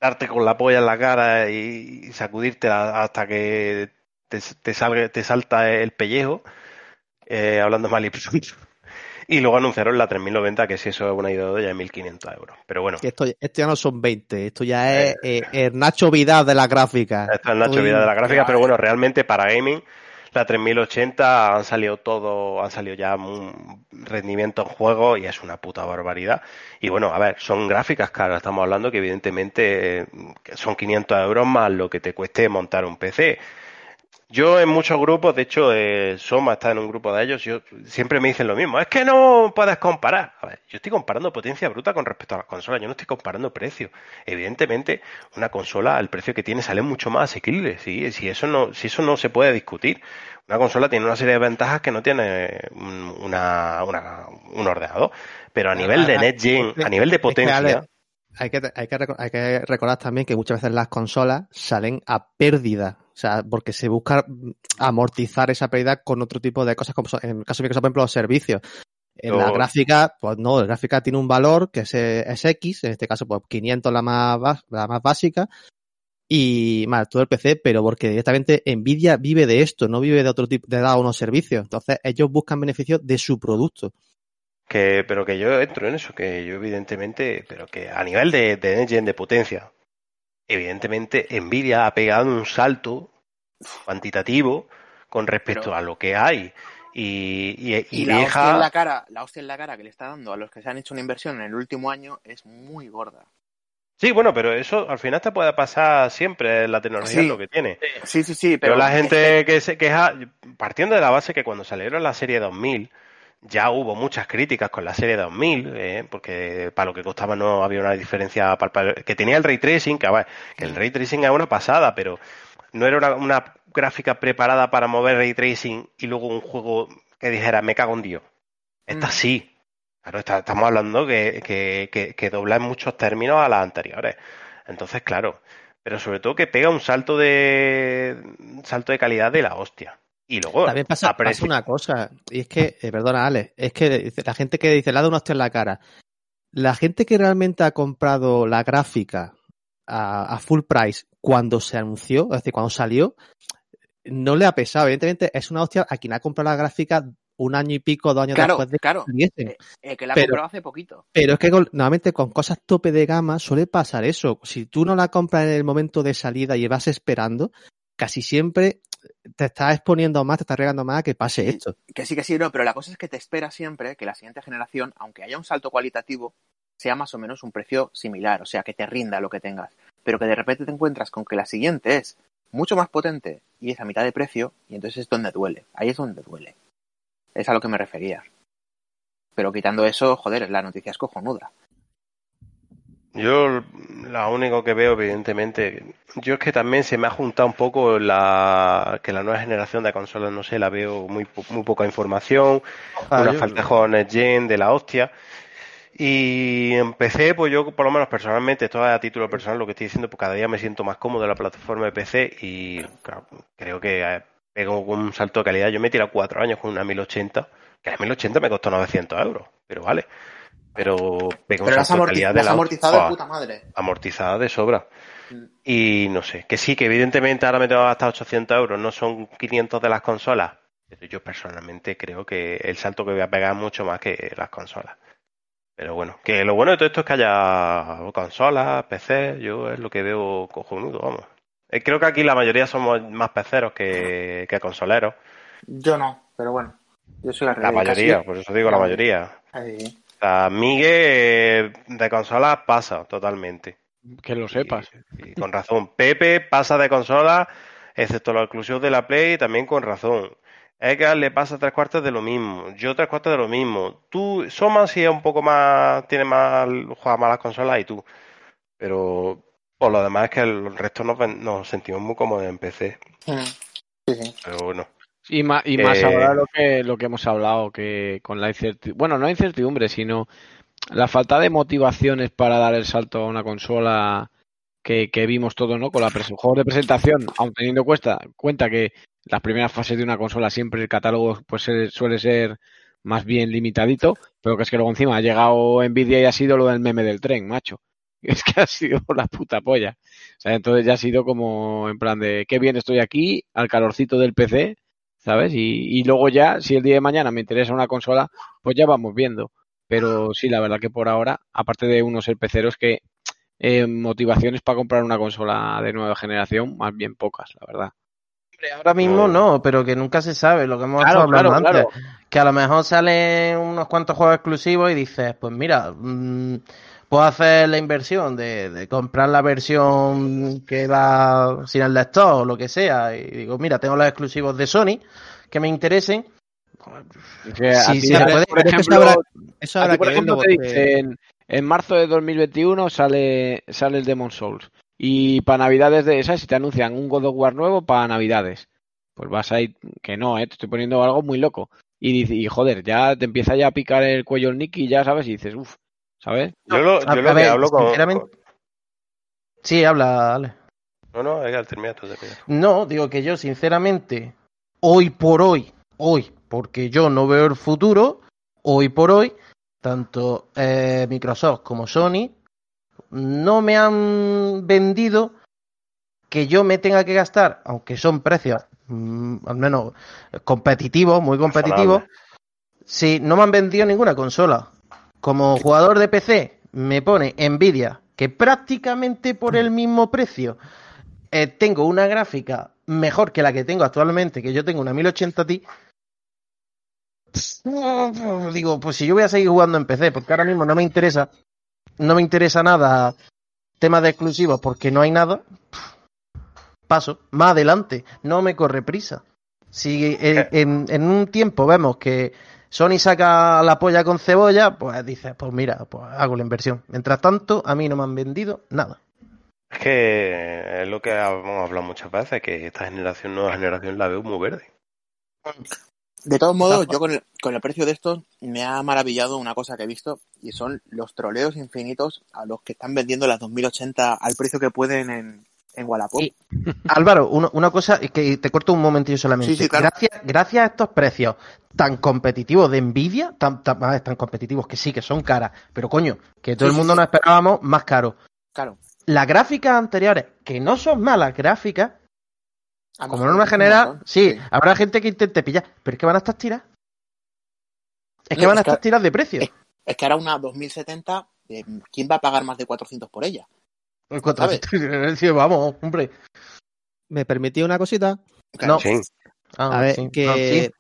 [SPEAKER 3] darte con la polla en la cara y, y sacudirte hasta que te, te salga, te salta el pellejo, eh, hablando mal y pronto. Y luego anunciaron la 3090, que si eso es una idea ya de 1500 euros. Pero bueno,
[SPEAKER 7] esto, esto ya no son 20, esto ya es eh, el Nacho Vidal de la gráfica.
[SPEAKER 3] Esta es la
[SPEAKER 7] Uy,
[SPEAKER 3] chulidad de la gráfica, pero bueno, realmente para gaming, la 3080 han salido todo, han salido ya un rendimiento en juego y es una puta barbaridad. Y bueno, a ver, son gráficas caras, estamos hablando que evidentemente eh, son 500 euros más lo que te cueste montar un PC. Yo en muchos grupos, de hecho, eh, Soma está en un grupo de ellos, yo siempre me dicen lo mismo, es que no puedes comparar. A ver, yo estoy comparando potencia bruta con respecto a las consolas, yo no estoy comparando precio. Evidentemente, una consola, el precio que tiene sale mucho más asequible, ¿sí? si eso no, si eso no se puede discutir. Una consola tiene una serie de ventajas que no tiene un, una, una- un ordenador. Pero a nivel de
[SPEAKER 7] Ah,
[SPEAKER 3] Net Gen, a nivel de potencia,
[SPEAKER 7] hay, que, hay, que, hay que recordar también que muchas veces las consolas salen a pérdida. O sea, porque se busca amortizar esa pérdida con otro tipo de cosas, como son- en el caso de Microsoft, por ejemplo, los servicios. En la gráfica, pues no, la gráfica tiene un valor que es, es X, en este caso, pues 500 la más, la más básica, y más todo el PC, pero porque directamente Nvidia vive de esto, no vive de otro tipo, de dar unos servicios. Entonces, ellos buscan beneficios de su producto.
[SPEAKER 3] Que, pero que yo entro en eso, que yo evidentemente, pero que a nivel de, de de potencia, evidentemente Nvidia ha pegado un salto cuantitativo con respecto
[SPEAKER 4] Pero-
[SPEAKER 3] a lo que hay. Y, y, y
[SPEAKER 4] y la hostia
[SPEAKER 3] deja...
[SPEAKER 4] en la cara, la hostia en la cara que le está dando a los que se han hecho una inversión en el último año es muy gorda.
[SPEAKER 3] Sí, bueno, pero eso al final te puede pasar siempre, la tecnología
[SPEAKER 4] Sí.
[SPEAKER 3] es lo que tiene.
[SPEAKER 4] Sí, sí, sí,
[SPEAKER 3] Pero
[SPEAKER 4] pero
[SPEAKER 3] la gente que se queja, partiendo de la base que cuando salieron la serie 2000, ya hubo muchas críticas con la serie 2000, eh, porque para lo que costaba no había una diferencia palpable. Que tenía el ray tracing, que, a ver, que el ray tracing es una pasada, pero no era una, una gráfica preparada para mover ray tracing y luego un juego que dijera, me cago en Dios. Esta
[SPEAKER 4] Mm.
[SPEAKER 3] sí. Claro, está- estamos hablando que, que, que, que dobla en muchos términos a las anteriores. Entonces, claro, pero sobre todo que pega un salto de un salto de calidad de la hostia. Y luego
[SPEAKER 7] También pasa, pasa una cosa, y es que, eh, perdona, Ale, es que la gente que dice, le ha dado una hostia en la cara. La gente que realmente ha comprado la gráfica a, a full price cuando se anunció, es decir, cuando salió, no le ha pesado. Evidentemente, es una hostia a quien ha comprado la gráfica un año y pico, dos años
[SPEAKER 4] Claro,
[SPEAKER 7] después de
[SPEAKER 4] claro.
[SPEAKER 7] que.
[SPEAKER 4] Eh, eh, que la
[SPEAKER 7] Pero-
[SPEAKER 4] comprado hace poquito.
[SPEAKER 7] Pero es que con- normalmente con cosas tope de gama suele pasar eso. Si tú no la compras en el momento de salida y vas esperando, casi siempre te estás exponiendo más, te estás regando más a que pase esto.
[SPEAKER 4] Que sí, que sí, no, pero la cosa es que te espera siempre que la siguiente generación, aunque haya un salto cualitativo, sea más o menos un precio similar, o sea, que te rinda lo que tengas. Pero que de repente te encuentras con que la siguiente es mucho más potente y es a mitad de precio, y entonces es donde duele. Ahí es donde duele. Es a lo que me refería. Pero quitando eso, joder, la noticia es cojonuda.
[SPEAKER 3] Yo lo único que veo, evidentemente, yo es que también se me ha juntado un poco la que la nueva generación de consolas, no sé, la veo muy, muy poca información,
[SPEAKER 6] Ah,
[SPEAKER 3] una
[SPEAKER 6] yo-
[SPEAKER 3] falta de juegos Next Gen de la hostia. Y empecé, pues yo por lo menos personalmente, esto es a título personal lo que estoy diciendo, pues cada día me siento más cómodo en la plataforma de PC y claro, creo que eh, pego un salto de calidad. Yo me he tirado cuatro años con una 1080, que la 1080 me costó 900 euros, pero vale. Pero pego un
[SPEAKER 4] Pero
[SPEAKER 3] salto de
[SPEAKER 4] amorti-
[SPEAKER 3] calidad
[SPEAKER 4] la
[SPEAKER 3] de
[SPEAKER 4] has
[SPEAKER 3] la
[SPEAKER 4] amortizado de
[SPEAKER 3] Fua,
[SPEAKER 4] puta madre.
[SPEAKER 3] amortizada de sobra.
[SPEAKER 4] Mm.
[SPEAKER 3] Y no sé, que sí, que evidentemente ahora me tengo gastar 800 euros, no son 500 de las consolas. Pero yo personalmente creo que el salto que voy a pegar es mucho más que las consolas. Pero bueno, que lo bueno de todo esto es que haya consolas, PC, yo es lo que veo cojonudo, vamos. Eh, Creo que aquí la mayoría somos más peceros que, que consoleros.
[SPEAKER 4] Yo no, pero bueno. Yo soy la
[SPEAKER 3] La mayoría, por eso digo la mayoría.
[SPEAKER 4] Ahí.
[SPEAKER 3] O sea, Migue eh, de consolas pasa totalmente.
[SPEAKER 5] Que lo sepas.
[SPEAKER 3] Y, y con razón. Pepe pasa de consola, excepto los exclusivos de la Play, también con razón. Edgar le pasa tres cuartos de lo mismo. Yo tres cuartos de lo mismo. Tú, Soma sí es un poco más, tiene más, juega más las consolas y tú. Pero por lo demás es que el resto nos, ven- nos sentimos muy cómodos en PC.
[SPEAKER 4] Mm. Sí, sí.
[SPEAKER 3] Pero bueno.
[SPEAKER 5] Y más, y más
[SPEAKER 3] Eh,
[SPEAKER 5] ahora lo que, lo que hemos hablado, que con la incertidumbre, bueno, no incertidumbre, sino la falta de motivaciones para dar el salto a una consola que, que vimos todo, ¿no? Con la juegos de presentación, aun teniendo cuesta, cuenta que las primeras fases de una consola siempre el catálogo pues se- suele ser más bien limitadito, pero que es que luego encima ha llegado Nvidia y ha sido lo del meme del tren, macho. Es que ha sido la puta polla. O sea, entonces ya ha sido como en plan de qué bien estoy aquí, al calorcito del PC, ¿sabes? Y, y luego ya, si el día de mañana me interesa una consola, pues ya vamos viendo. Pero sí, la verdad que por ahora, aparte de unos ser peceros que eh, motivaciones para comprar una consola de nueva generación, más bien pocas, la verdad.
[SPEAKER 6] Hombre, ahora mismo no, pero que nunca se sabe, lo que hemos
[SPEAKER 5] Claro,
[SPEAKER 6] estado hablando
[SPEAKER 5] claro,
[SPEAKER 6] antes. Que a lo mejor salen unos cuantos juegos exclusivos y dices, pues mira, mm, puedo hacer la inversión de, de comprar la versión que va sin el lector o lo que sea. Y digo, mira, tengo los exclusivos de Sony que me interesen.
[SPEAKER 5] Por ejemplo, te dicen, en marzo de 2021 sale, sale el Demon Souls. Y para Navidades de esas, si te anuncian un God of War nuevo para Navidades, pues vas a ir, que no, ¿eh? te estoy poniendo algo muy loco. Y, y joder, ya te empieza ya a picar el cuello el Nick y ya sabes, y dices, uff, ¿sabes?
[SPEAKER 3] Yo lo, yo
[SPEAKER 6] a
[SPEAKER 3] lo que
[SPEAKER 6] ver,
[SPEAKER 3] hablo con,
[SPEAKER 6] sinceramente- Sí, habla, Ale.
[SPEAKER 3] No, no, Edgar, termina termina.
[SPEAKER 6] No, digo que yo, sinceramente, hoy por hoy, hoy, porque yo no veo el futuro, hoy por hoy, tanto eh, Microsoft como Sony no me han vendido que yo me tenga que gastar, aunque son precios mm, al menos competitivos, muy competitivos, si no me han vendido ninguna consola. Como jugador de PC me pone Nvidia, que prácticamente por el mismo precio eh, tengo una gráfica mejor que la que tengo actualmente, que yo tengo una 1080 Ti. Digo, pues si yo voy a seguir jugando en PC, porque ahora mismo no me interesa, no me interesa nada temas de exclusivos porque no hay nada, paso, más adelante, no me corre prisa. Si en, en- en un tiempo vemos que Sony saca la polla con cebolla, pues dices, pues mira, pues hago la inversión. Mientras tanto, a mí no me han vendido nada.
[SPEAKER 3] Es que es lo que hemos hablado muchas veces, que esta generación, nueva generación, la veo muy verde.
[SPEAKER 4] De todos modos, yo con el, con el precio de estos me ha maravillado una cosa que he visto y son los troleos infinitos a los que están vendiendo las 2080 al precio que pueden en, en Wallapop.
[SPEAKER 6] Álvaro, una, una cosa que te corto un momentillo solamente.
[SPEAKER 4] Sí, sí, claro.
[SPEAKER 6] gracias, gracias a estos precios tan competitivos de Nvidia, tan, tan, tan competitivos que sí, que son caras, pero coño, que todo
[SPEAKER 4] Sí,
[SPEAKER 6] el mundo
[SPEAKER 4] sí.
[SPEAKER 6] nos esperábamos más caro.
[SPEAKER 4] Claro.
[SPEAKER 6] Las gráficas anteriores, que no son malas gráficas,
[SPEAKER 4] A lo
[SPEAKER 6] como
[SPEAKER 4] mejor
[SPEAKER 6] norma
[SPEAKER 4] es un
[SPEAKER 6] general, sí, habrá gente que intente pillar, pero es que van a estar tiradas. Es que
[SPEAKER 4] No,
[SPEAKER 6] van a
[SPEAKER 4] es que-
[SPEAKER 6] estar tiras de precio.
[SPEAKER 4] es- Es que ahora una 2070, eh, ¿quién va a pagar más de 400 por ella?
[SPEAKER 6] El 400, sí, vamos, hombre.
[SPEAKER 7] ¿Me permití una cosita?
[SPEAKER 6] No.
[SPEAKER 3] Sí.
[SPEAKER 6] Ah,
[SPEAKER 7] A ver,
[SPEAKER 6] sí.
[SPEAKER 7] que
[SPEAKER 6] No, sí.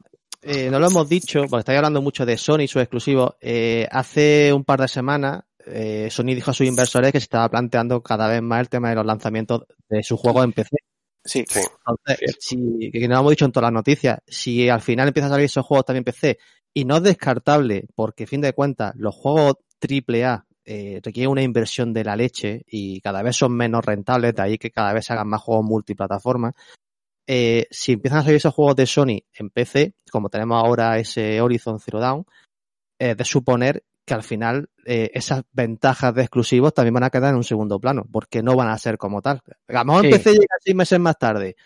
[SPEAKER 7] eh, no lo hemos dicho, porque estáis hablando mucho de Sony y sus exclusivos. Eh, hace un par de semanas, eh, Sony dijo a sus inversores que se estaba planteando cada vez más el tema de los lanzamientos de sus juegos en PC.
[SPEAKER 4] Sí.
[SPEAKER 3] Sí.
[SPEAKER 7] Entonces, si, que no lo hemos dicho en todas las noticias, si al final empiezan a salir esos juegos también en PC, y no es descartable, porque a fin de cuentas, los juegos AAA eh, requieren una inversión de la leche y cada vez son menos rentables, de ahí que cada vez se hagan más juegos multiplataformas. Eh, si empiezan a salir esos juegos de Sony en PC, como tenemos ahora ese Horizon Zero Dawn, es de suponer que al final eh, esas ventajas de exclusivos también van a quedar en un segundo plano, porque no van a ser como tal. A lo mejor en. PC llega seis meses más tarde,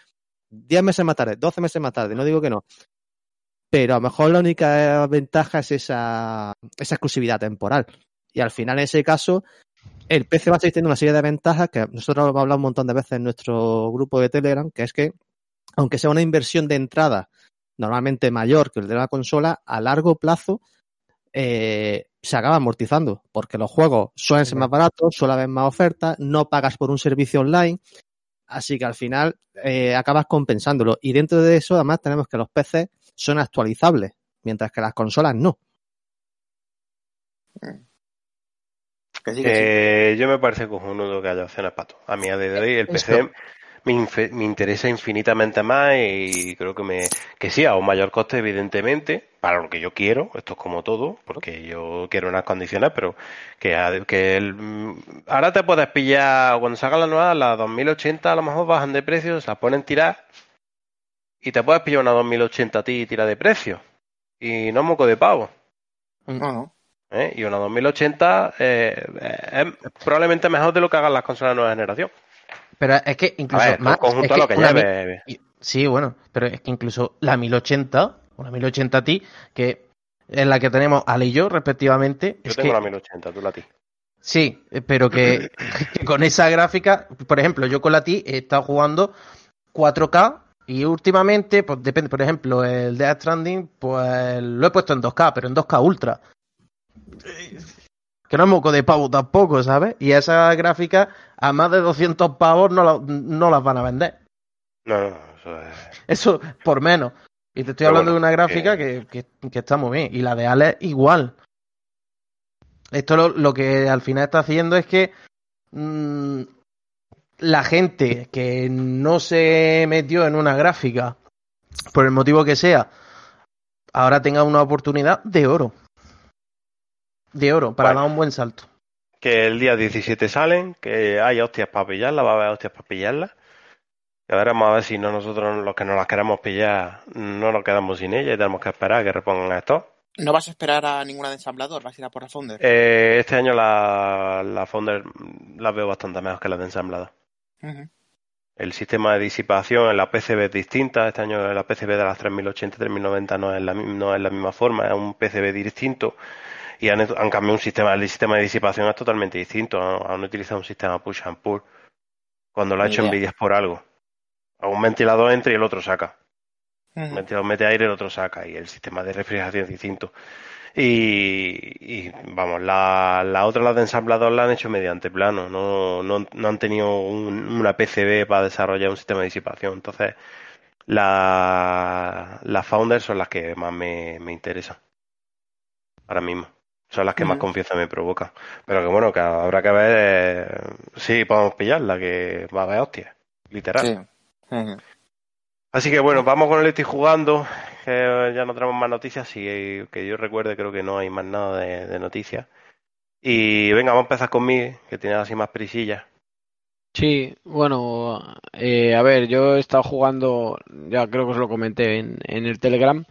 [SPEAKER 7] 10 meses más tarde, 12 meses más tarde, no digo que no. Pero a lo mejor la única ventaja es esa, esa exclusividad temporal. Y al final, en ese caso, el PC va a seguir teniendo una serie de ventajas que nosotros hemos hablado un montón de veces en nuestro grupo de Telegram, que es que, aunque sea una inversión de entrada normalmente mayor que el de la consola, a largo plazo eh, se acaba amortizando, porque los juegos suelen ser más baratos, suele haber más ofertas, no pagas por un servicio online, así que al final eh, acabas compensándolo. Y dentro de eso, además, tenemos que los PCs son actualizables, mientras que las consolas no.
[SPEAKER 4] Que sí, que sí.
[SPEAKER 3] Eh, yo me parece cojonudo que haya opciones para todo. A mí a día de hoy el. PC me, interesa infinitamente más y creo que me que sí, a un mayor coste evidentemente, para lo que yo quiero, esto es como todo, porque yo quiero unas condiciones, pero que, a- que el- mm, ahora te puedes pillar, cuando salgan las nuevas, las 2080 a lo mejor bajan de precio, se las ponen tirar y te puedes pillar una 2080 a ti y tira de precio. Y no moco de pavo.
[SPEAKER 4] No, no.
[SPEAKER 3] ¿Eh? Y una 2080 eh, es probablemente mejor de lo que hagan las consolas de nueva generación.
[SPEAKER 6] Pero es que
[SPEAKER 3] A
[SPEAKER 6] incluso
[SPEAKER 3] ver,
[SPEAKER 6] más.
[SPEAKER 3] conjunto
[SPEAKER 6] es
[SPEAKER 3] a lo que
[SPEAKER 6] una
[SPEAKER 3] lleve.
[SPEAKER 6] mi- Sí, bueno, pero es que incluso la 1080, una 1080 Ti, que es la que tenemos Ale y yo, respectivamente,
[SPEAKER 3] Yo
[SPEAKER 6] es
[SPEAKER 3] tengo
[SPEAKER 6] que
[SPEAKER 3] la 1080, tú la ti.
[SPEAKER 6] Sí, pero que, que con esa gráfica, por ejemplo, yo con la Ti he estado jugando 4K y últimamente, pues depende, por ejemplo, el Death Stranding, pues lo he puesto en 2K, pero en 2K Ultra. Que no es moco de pavo tampoco, ¿sabes? Y esas gráficas a más de 200 pavos no, la- no las van a vender.
[SPEAKER 3] No, no, eso es.
[SPEAKER 6] Eso por menos. Y te estoy hablando
[SPEAKER 3] bueno,
[SPEAKER 6] de una gráfica que, que- que está muy bien. Y la de Alex igual. Esto lo, lo que al final está haciendo es que mm, la gente que no se metió en una gráfica, por el motivo que sea, ahora tenga una oportunidad de oro. De oro, para
[SPEAKER 3] Bueno.
[SPEAKER 6] dar un buen salto.
[SPEAKER 3] Que el día 17 salen, que hay hostias para pillarlas, va a haber hostias para pillarlas. Y ahora vamos a ver si no nosotros los que nos las queremos pillar no nos quedamos sin ellas y tenemos que esperar a que repongan esto.
[SPEAKER 4] ¿No vas a esperar a ninguna de ensamblador? ¿Vas a ir a por la Founder?
[SPEAKER 3] Eh, este año la, la Founder las veo bastante mejor que las de ensamblado.
[SPEAKER 4] Ujú.
[SPEAKER 3] El sistema de disipación en la PCB es distinta. Este año la PCB de las 3080 3090 no es la, no es la misma forma, es un PCB distinto. Y han, han cambiado un sistema, el sistema de disipación es totalmente distinto. Han, han utilizado un sistema push and pull. Cuando lo ha hecho
[SPEAKER 4] idea.
[SPEAKER 3] Nvidia es por algo. A un ventilador entra y el otro saca. El ventilador mete aire y el otro saca. Y el sistema de refrigeración es distinto. Y, y, vamos, la, la otra, la de ensamblador, la han hecho mediante plano. No, no, no han tenido un- una PCB para desarrollar un sistema de disipación. Entonces, la, las founders son las que más me, me interesan. Ahora mismo. Son las que más confianza me provocan. Pero que bueno, que habrá que ver eh, si podemos pillarla, que va a haber hostia. Literal.
[SPEAKER 4] Sí.
[SPEAKER 3] Así que bueno, vamos con el estoy jugando, que ya no tenemos más noticias y que yo recuerde creo que no hay más nada de, de noticias. Y venga, vamos a empezar con Miguel, que tiene así más prisillas.
[SPEAKER 5] Sí, bueno, eh, a ver, yo he estado jugando, ya creo que os lo comenté en, en el Telegram,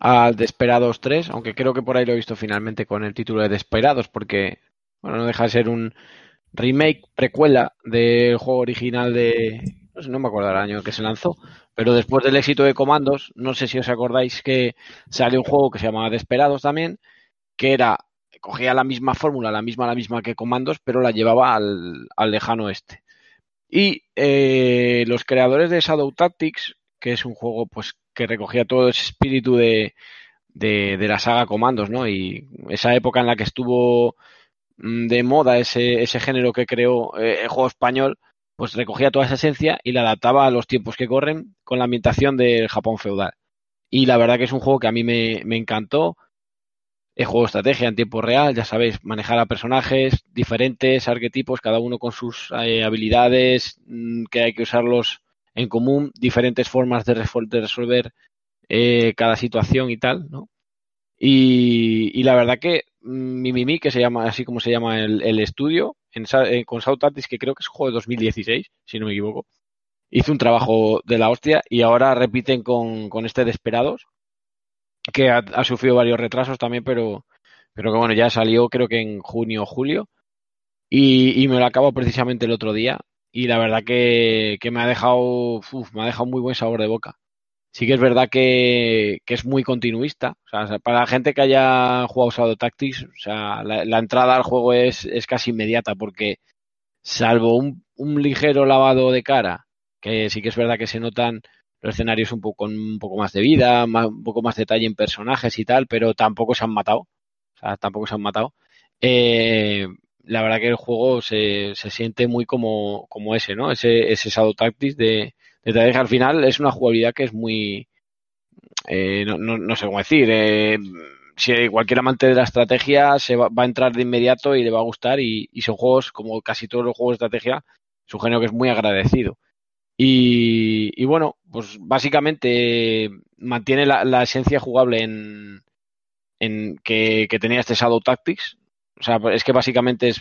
[SPEAKER 5] al Desperados 3, aunque creo que por ahí lo he visto finalmente con el título de Desperados, porque, bueno, no deja de ser un remake, precuela del juego original de, no, sé, no me acuerdo el año que se lanzó, pero después del éxito de Comandos, no sé si os acordáis que salió un juego que se llamaba Desperados también, que era, cogía la misma fórmula, la misma, la misma que Comandos, pero la llevaba al, al lejano oeste. Y eh, los creadores de Shadow Tactics, que es un juego pues que recogía todo ese espíritu de, de, de la saga Comandos, ¿no? Y esa época en la que estuvo mm, de moda ese, ese género que creó eh, el juego español, pues recogía toda esa esencia y la adaptaba a los tiempos que corren con la ambientación del Japón feudal. Y la verdad que es un juego que a mí me, me encantó. Es juego de estrategia en tiempo real, ya sabéis, manejar a personajes diferentes, arquetipos, cada uno con sus eh, habilidades, mm, que hay que usarlos en común, diferentes formas de, resol- de resolver eh, cada situación y tal, ¿no? Y, la verdad que mm, Mimimi, que se llama así como se llama el, estudio, en, Sa- eh, con South Tactics, que creo que es juego de 2016, si no me equivoco, hizo un trabajo de la hostia y ahora repiten con, con este Desperados, que ha, ha sufrido varios retrasos también, pero, pero que bueno, ya salió creo que en junio o julio y, y me lo acabo precisamente el otro día y la verdad que, que me ha dejado uf, me ha dejado muy buen sabor de boca. Sí que es verdad que, que es muy continuista. O sea, para la gente que haya jugado Shadow Tactics, o sea, la, entrada al juego es, es casi inmediata porque salvo un, un ligero lavado de cara, que sí que es verdad que se notan los escenarios un poco un poco más de vida, más- un poco más detalle en personajes y tal, pero tampoco se han matado. O sea, tampoco se han matado. Eh, la verdad que el juego se, se siente muy como, como ese, ¿no? Ese, ese Shadow Tactics de, de. Al final es una jugabilidad que es muy, eh, no, no, no sé cómo decir, eh, si cualquier amante de la estrategia se va, va a entrar de inmediato y le va a gustar y, son juegos, como casi todos los juegos de estrategia, es un género que es muy agradecido. Y, y bueno, pues básicamente mantiene la, la esencia jugable en, en que, que tenía este Shadow Tactics. O sea, es que básicamente es,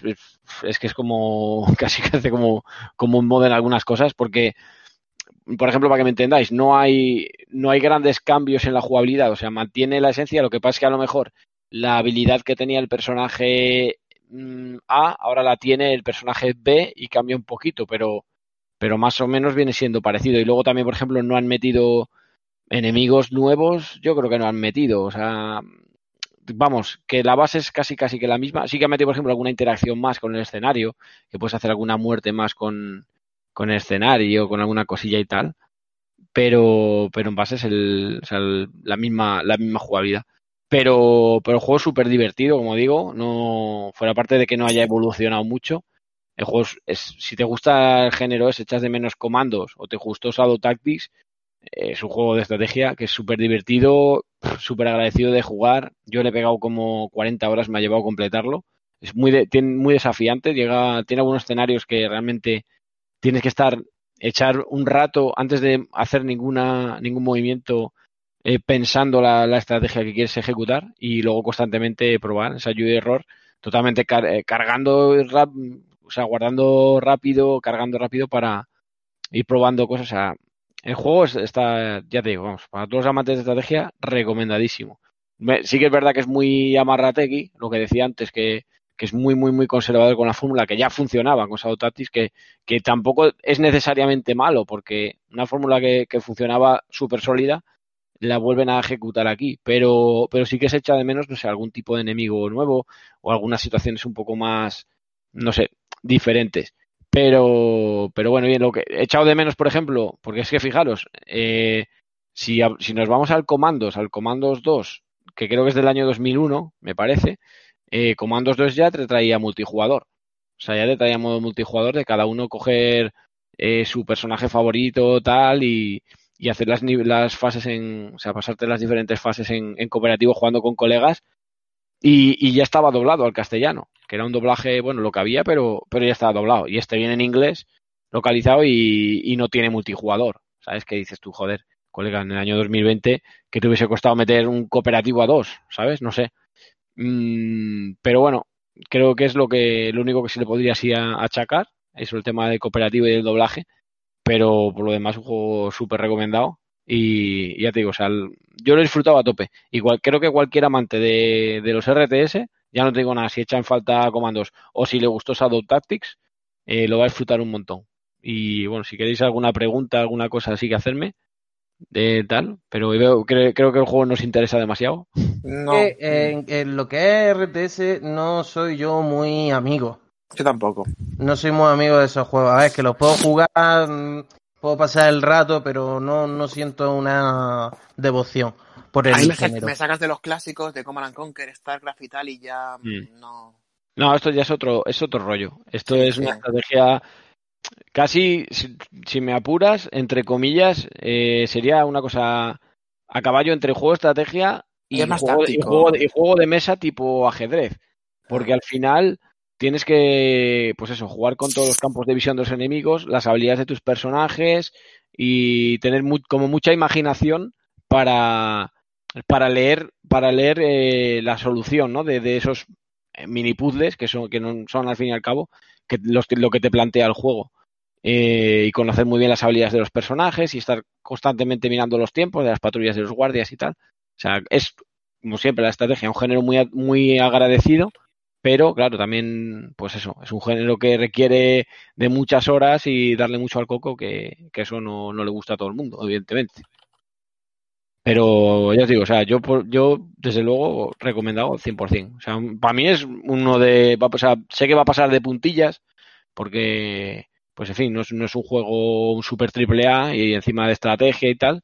[SPEAKER 5] es que es como casi que hace como, como un modo en algunas cosas, porque, por ejemplo, para que me entendáis, no hay, no hay grandes cambios en la jugabilidad, o sea, mantiene la esencia, lo que pasa es que a lo mejor la habilidad que tenía el personaje mm, A, ahora la tiene el personaje B y cambia un poquito, pero, pero más o menos viene siendo parecido. Y luego también, por ejemplo, no han metido enemigos nuevos, yo creo que no han metido, o sea, vamos, que la base es casi casi que la misma. Sí que ha metido, por ejemplo, alguna interacción más con el escenario, que puedes hacer alguna muerte más con, con el escenario, con alguna cosilla y tal. Pero, pero en base es el, la misma, la misma jugabilidad. Pero, pero el juego es súper divertido, como digo, no, fuera parte de que no haya evolucionado mucho. El juego es, si te gusta el género, es echas de menos comandos o te gustó Shadow Tactics, es un juego de estrategia que es súper divertido, súper agradecido de jugar. Yo le he pegado como 40 horas, me ha llevado a completarlo. Es muy, de- tiene- muy desafiante, llega, tiene algunos escenarios que realmente tienes que estar, echar un rato antes de hacer ninguna, ningún movimiento eh, pensando la, estrategia que quieres ejecutar y luego constantemente probar, ensayo y error, totalmente car- eh, cargando, o sea, guardando rápido, cargando rápido para ir probando cosas. O el juego es- está, ya te digo, vamos, para todos los amantes de estrategia, recomendadísimo. Me- sí que es verdad que es muy amarrategui, lo que decía antes, que, que es muy, muy, muy conservador con la fórmula, que ya funcionaba con Shadow Tactics, que, que tampoco es necesariamente malo, porque una fórmula que, que funcionaba súper sólida, la vuelven a ejecutar aquí, pero, pero sí que se echa de menos, no sé, algún tipo de enemigo nuevo o algunas situaciones un poco más, no sé, diferentes. Pero, pero bueno, bien, lo que he echado de menos, por ejemplo, porque es que fijaros, eh, si, si nos vamos al Comandos, al Comandos 2, que creo que es del año 2001, me parece, eh, Comandos 2 ya te traía multijugador. O sea, ya te traía modo multijugador de cada uno coger eh, su personaje favorito, tal, y, y hacer las, las fases en, o sea, pasarte las diferentes fases en, en cooperativo jugando con colegas y ya estaba doblado al castellano, que era un doblaje, bueno, lo que había, pero, pero ya estaba doblado. Y este viene en inglés, localizado y, y no tiene multijugador. ¿Sabes qué dices tú, joder, colega, en el año 2020 que te hubiese costado meter un cooperativo a dos, ¿sabes? No sé. Mm, pero bueno, creo que es lo que lo único que se le podría así achacar, eso el tema de cooperativo y del doblaje, pero por lo demás un juego súper recomendado y, ya te digo, o sea, yo lo he disfrutado a tope. Igual creo que cualquier amante de, de los RTS, ya no te digo nada, si echan falta comandos o si le gustó Shadow Tactics, eh, lo va a disfrutar un montón. Y bueno, si queréis alguna pregunta, alguna cosa así que hacerme, de tal, pero veo- creo, creo que el juego nos interesa demasiado.
[SPEAKER 4] No,
[SPEAKER 6] en lo que es RTS no soy yo muy amigo.
[SPEAKER 4] yo tampoco.
[SPEAKER 6] No soy muy amigo de esos juegos. A ver, que los puedo jugar, mm, puedo pasar el rato, pero no, no siento una devoción. Por
[SPEAKER 4] A mí
[SPEAKER 6] el
[SPEAKER 4] me,
[SPEAKER 6] género.
[SPEAKER 4] me sacas de los clásicos de Command and Conquer, StarCraft y tal y ya
[SPEAKER 5] Mm.
[SPEAKER 4] no.
[SPEAKER 5] No, esto ya es otro, es otro rollo. Esto es una
[SPEAKER 4] sí.
[SPEAKER 5] estrategia casi, si, si me apuras, entre comillas, eh, sería una cosa a caballo entre juego de estrategia y,
[SPEAKER 4] Y es más
[SPEAKER 5] juego, y juego de, y juego de mesa tipo ajedrez. Porque al final tienes que, pues eso, jugar con todos los campos de visión de los enemigos, las habilidades de tus personajes y tener mu- como mucha imaginación para, para leer, para leer eh, la solución, ¿no? De, esos eh, mini puzzles que son, que no son al fin y al cabo que los, lo que te plantea el juego. Eh, y conocer muy bien las habilidades de los personajes y estar constantemente mirando los tiempos de las patrullas de los guardias y tal. O sea, es como siempre la estrategia, un género muy, muy agradecido, pero claro, también, pues eso, es un género que requiere de muchas horas y darle mucho al coco, que, que eso no, no le gusta a todo el mundo, evidentemente. Pero ya os digo, o sea, yo, yo desde luego recomendado al 100%. O sea, para mí es uno de. va a pasar- sé que va a pasar de puntillas, porque, pues en fin, no es, no es un juego un super triple A y encima de estrategia y tal,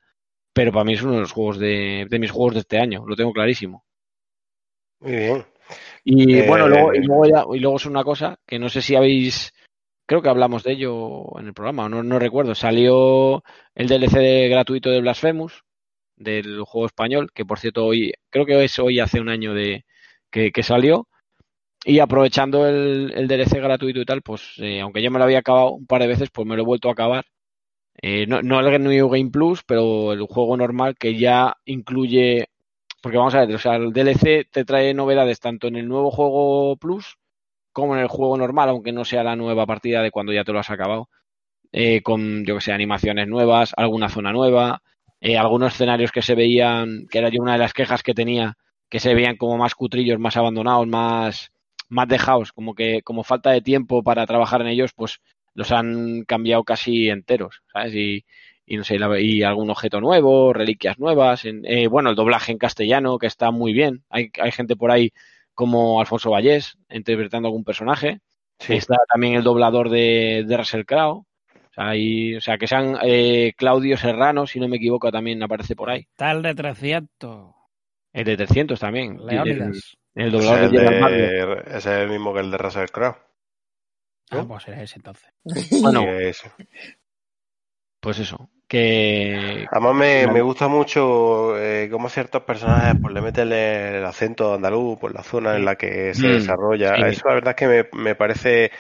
[SPEAKER 5] pero para mí es uno de los juegos de, de mis juegos de este año, lo tengo clarísimo.
[SPEAKER 3] Muy bien.
[SPEAKER 5] Y
[SPEAKER 3] Eh,
[SPEAKER 5] bueno, luego, y, luego ya- y luego es una cosa que no sé si habéis, creo que hablamos de ello en el programa, no, no recuerdo. Salió el DLC de- gratuito de Blasphemous, del juego español, que por cierto hoy, creo que es hoy hace un año de que, salió. Y aprovechando el, el DLC gratuito y tal, pues eh, aunque ya me lo había acabado un par de veces, pues me lo he vuelto a acabar. Eh, no, no el New Game Plus, pero el juego normal que ya incluye porque vamos a ver, o sea, el DLC te trae novedades tanto en el nuevo juego Plus como en el juego normal, aunque no sea la nueva partida de cuando ya te lo has acabado. Eh, con, yo que sé, animaciones nuevas, alguna zona nueva, eh, algunos escenarios que se veían, que era yo una de las quejas que tenía, que se veían como más cutrillos, más abandonados, más, más dejados, como que como falta de tiempo para trabajar en ellos, pues los han cambiado casi enteros, ¿sabes? Y, y no sé, y algún objeto nuevo, reliquias nuevas, en- eh, bueno, el doblaje en castellano que está muy bien. Hay, hay gente por ahí como Alfonso Vallés interpretando algún personaje.
[SPEAKER 3] Sí.
[SPEAKER 5] Está también el doblador de, de Russell Crowe. O sea, hay- o sea, que sean eh, Claudio Serrano, si no me equivoco, también aparece por ahí.
[SPEAKER 2] Está el de 300.
[SPEAKER 5] El de 300 también. El,
[SPEAKER 2] Leónidas.
[SPEAKER 5] el
[SPEAKER 3] Ese
[SPEAKER 5] doblador
[SPEAKER 3] es,
[SPEAKER 5] de
[SPEAKER 3] el
[SPEAKER 5] Butler.
[SPEAKER 3] de- ese es el mismo que el de Russell Crowe.
[SPEAKER 2] Ah, pues era ese entonces.
[SPEAKER 5] Bueno,
[SPEAKER 3] ese.
[SPEAKER 5] pues eso. Que
[SPEAKER 3] Además me,
[SPEAKER 5] Claro.
[SPEAKER 3] me gusta mucho eh, cómo ciertos personajes pues le meten el, el acento andaluz por la zona en la que se
[SPEAKER 5] Mm,
[SPEAKER 3] desarrolla.
[SPEAKER 5] sí.
[SPEAKER 3] Eso la verdad es que me, me parece...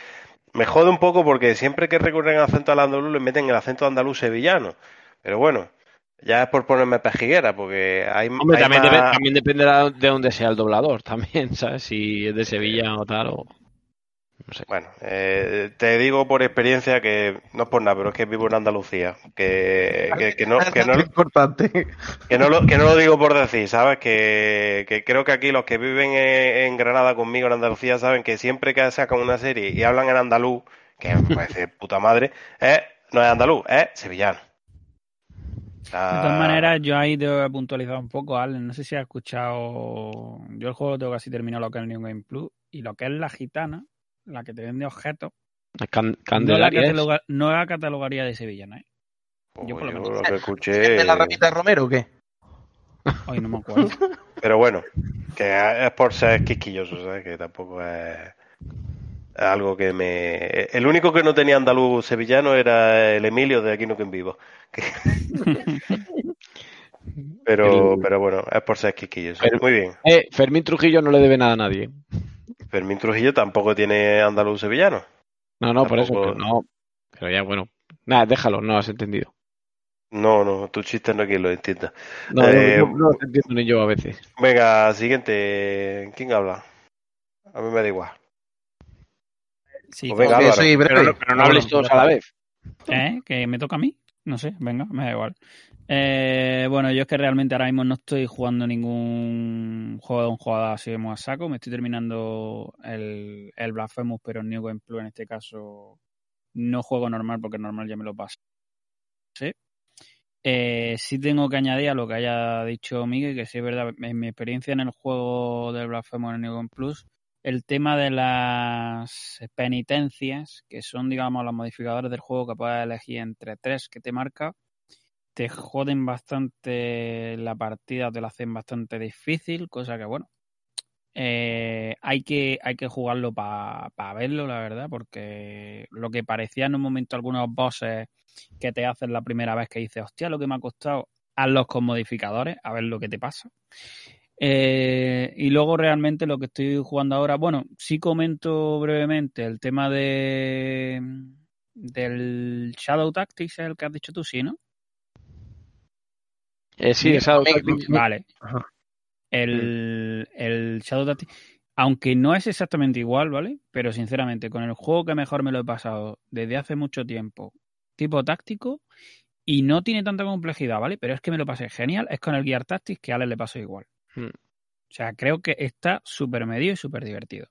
[SPEAKER 3] Me jode un poco porque siempre que recurren al acento al andaluz le meten el acento andaluz sevillano. Pero bueno, ya es por ponerme pejiguera porque hay,
[SPEAKER 5] Hombre,
[SPEAKER 3] hay
[SPEAKER 5] también,
[SPEAKER 3] más-
[SPEAKER 5] dep- también dependerá de dónde sea el doblador, también, ¿sabes? Si es de Sevilla o tal, o... No sé.
[SPEAKER 3] Bueno, eh, te digo por experiencia que no es por nada, pero es que vivo en Andalucía. Que, que, que no, que, no,
[SPEAKER 6] Es importante.
[SPEAKER 3] que, no lo, que no lo digo por decir, ¿sabes? Que, que creo que aquí los que viven en, en Granada conmigo en Andalucía saben que siempre que sacan una serie y hablan en andaluz, que me parece puta madre, eh, no es andaluz, es sevillano.
[SPEAKER 2] De todas maneras, yo ahí tengo que puntualizar un poco, Allen. No sé si has escuchado. Yo el juego tengo casi terminado lo que es el New Game Plus. Y lo que es la gitana, la que te vende objetos,
[SPEAKER 5] Can-
[SPEAKER 2] no la,
[SPEAKER 5] es-
[SPEAKER 2] no la catalogaría de sevillana, ¿eh? yo por lo menos.
[SPEAKER 3] lo que
[SPEAKER 6] ¿De
[SPEAKER 3] escuché.
[SPEAKER 6] la ramita de Romero o qué?
[SPEAKER 2] Hoy no me acuerdo.
[SPEAKER 3] Pero bueno, que es por ser quisquilloso, ¿sabes? Que tampoco es es algo que me... El único que no tenía andaluz sevillano era el Emilio de Aquí no que en vivo. Pero, pero bueno, es por ser quisquilloso.
[SPEAKER 5] Pero-
[SPEAKER 3] Muy bien.
[SPEAKER 5] Eh, Fermín Trujillo no le debe nada a nadie.
[SPEAKER 3] Fermín Trujillo tampoco tiene andaluz sevillano.
[SPEAKER 5] No, no, por eso. Que no. Pero ya, bueno. Nada, déjalo, no has entendido.
[SPEAKER 3] No, no, tu chiste no quien lo entienda.
[SPEAKER 5] No,
[SPEAKER 3] Eh,
[SPEAKER 5] no, no, no te entiendo ni yo a veces.
[SPEAKER 3] Venga, siguiente. ¿Quién habla? A mí me da igual.
[SPEAKER 2] Sí,
[SPEAKER 3] Pues venga,
[SPEAKER 6] Que
[SPEAKER 3] Álvaro.
[SPEAKER 6] soy breve.
[SPEAKER 5] Pero, no- pero no hables todos a la vez.
[SPEAKER 2] ¿Eh? ¿Que me toca a mí? No sé, venga, me da igual. Eh, bueno, yo es que realmente ahora mismo no estoy jugando ningún juego de un jugador así muy a saco. Me estoy terminando el, el Blasphemous, pero en New Game Plus en este caso no juego normal porque normal ya me lo pasé. Sí. Eh, sí tengo que añadir a lo que haya dicho Miguel, que sí es verdad, en mi experiencia en el juego del Blasphemous en New Game Plus, el tema de las penitencias, que son, digamos, los modificadores del juego que puedes elegir entre tres que te marca, te joden bastante la partida, te la hacen bastante difícil, cosa que bueno, eh, hay, que, hay que jugarlo para verlo, la verdad, porque lo que parecía en un momento algunos bosses que te hacen la primera vez que dices, hostia, lo que me ha costado, hazlos con modificadores, a ver lo que te pasa. Eh, y luego realmente lo que estoy jugando ahora, bueno, sí comento brevemente el tema de del Shadow Tactics, el que has dicho tú, sí, ¿no?
[SPEAKER 5] Eh, sí, el Shadow Tactics.
[SPEAKER 2] Vale. El, el Shadow Tactics, aunque no es exactamente igual, ¿vale? Pero sinceramente, con el juego que mejor me lo he pasado desde hace mucho tiempo, tipo táctico, y no tiene tanta complejidad, ¿vale? Pero es que me lo pasé genial, es con el Gear Tactics que a Ale le pasó igual.
[SPEAKER 5] Hmm.
[SPEAKER 2] O sea, creo que está súper medio y súper divertido.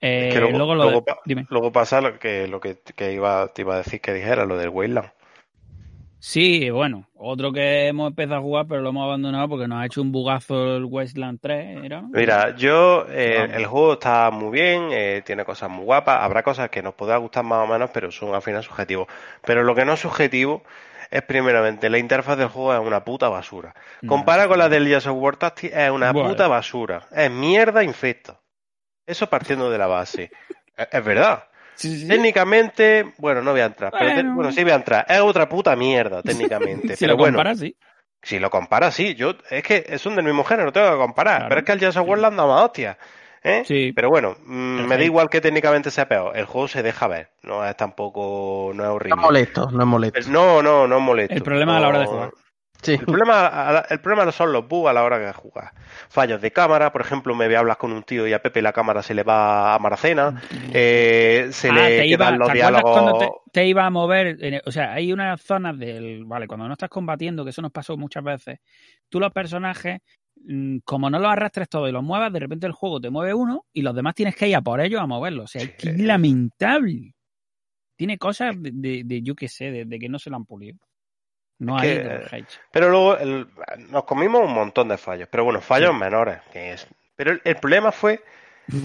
[SPEAKER 2] Eh,
[SPEAKER 3] Es que luego,
[SPEAKER 2] luego lo
[SPEAKER 3] luego
[SPEAKER 2] de-
[SPEAKER 3] pa-
[SPEAKER 2] dime.
[SPEAKER 3] luego pasa lo que, lo que, que iba, te iba a decir que dijera, lo del Wayland.
[SPEAKER 2] Sí, bueno, otro que hemos empezado a jugar, pero lo hemos abandonado porque nos ha hecho un bugazo el Wasteland 3, ¿era?
[SPEAKER 3] Mira, yo, eh, el juego está muy bien, eh, tiene cosas muy guapas, habrá cosas que nos podrá gustar más o menos, pero son al final subjetivos. Pero lo que no es subjetivo es primeramente, la interfaz del juego es una puta basura. Compara con la del Gears of War Tactics, es una
[SPEAKER 2] Bueno.
[SPEAKER 3] puta basura. Es mierda infecta. Eso partiendo de la base. Es, es verdad.
[SPEAKER 2] Sí, sí.
[SPEAKER 3] Técnicamente, bueno, no voy a entrar. Pero te-
[SPEAKER 2] Bueno.
[SPEAKER 3] bueno, sí voy a entrar. Es otra puta mierda, técnicamente.
[SPEAKER 2] si
[SPEAKER 3] pero
[SPEAKER 2] lo
[SPEAKER 3] bueno,
[SPEAKER 2] comparas, sí.
[SPEAKER 3] si lo comparas, sí. Yo, es que son del mismo género, tengo que comparar.
[SPEAKER 2] Claro.
[SPEAKER 3] Pero es que el Gears of War le han dado más hostias. ¿eh?
[SPEAKER 2] Sí.
[SPEAKER 3] Pero bueno, mm, me da igual que técnicamente sea peor. El juego se deja ver. No es tampoco, no es
[SPEAKER 6] No
[SPEAKER 3] horrible.
[SPEAKER 6] es molesto, no es molesto.
[SPEAKER 3] No, no, no es molesto.
[SPEAKER 2] El problema a la hora de
[SPEAKER 3] No-
[SPEAKER 2] jugar.
[SPEAKER 6] Sí.
[SPEAKER 3] El problema, el problema son los bugs a la hora de jugar. Fallos de cámara, por ejemplo, me hablar con un tío y a Pepe la cámara se le va a Maracena. Eh, se
[SPEAKER 2] ah,
[SPEAKER 3] le
[SPEAKER 2] te iba,
[SPEAKER 3] los
[SPEAKER 2] ¿te acuerdas cuando
[SPEAKER 3] diálogos.
[SPEAKER 2] te, te iba a mover? el- o sea, hay unas zonas del. Vale, cuando no estás combatiendo, que eso nos pasó muchas veces, tú los personajes, mm, como no los arrastres todos y los muevas, de repente el juego te mueve uno y los demás tienes que ir a por ellos a moverlos. O sea, es lamentable. Tiene cosas de, de- de, yo qué sé, de, de que no se lo han pulido. No hay
[SPEAKER 3] que-
[SPEAKER 2] hate.
[SPEAKER 3] Pero luego el- nos comimos un montón de fallos, pero bueno, fallos menores. Que es, pero el, el problema fue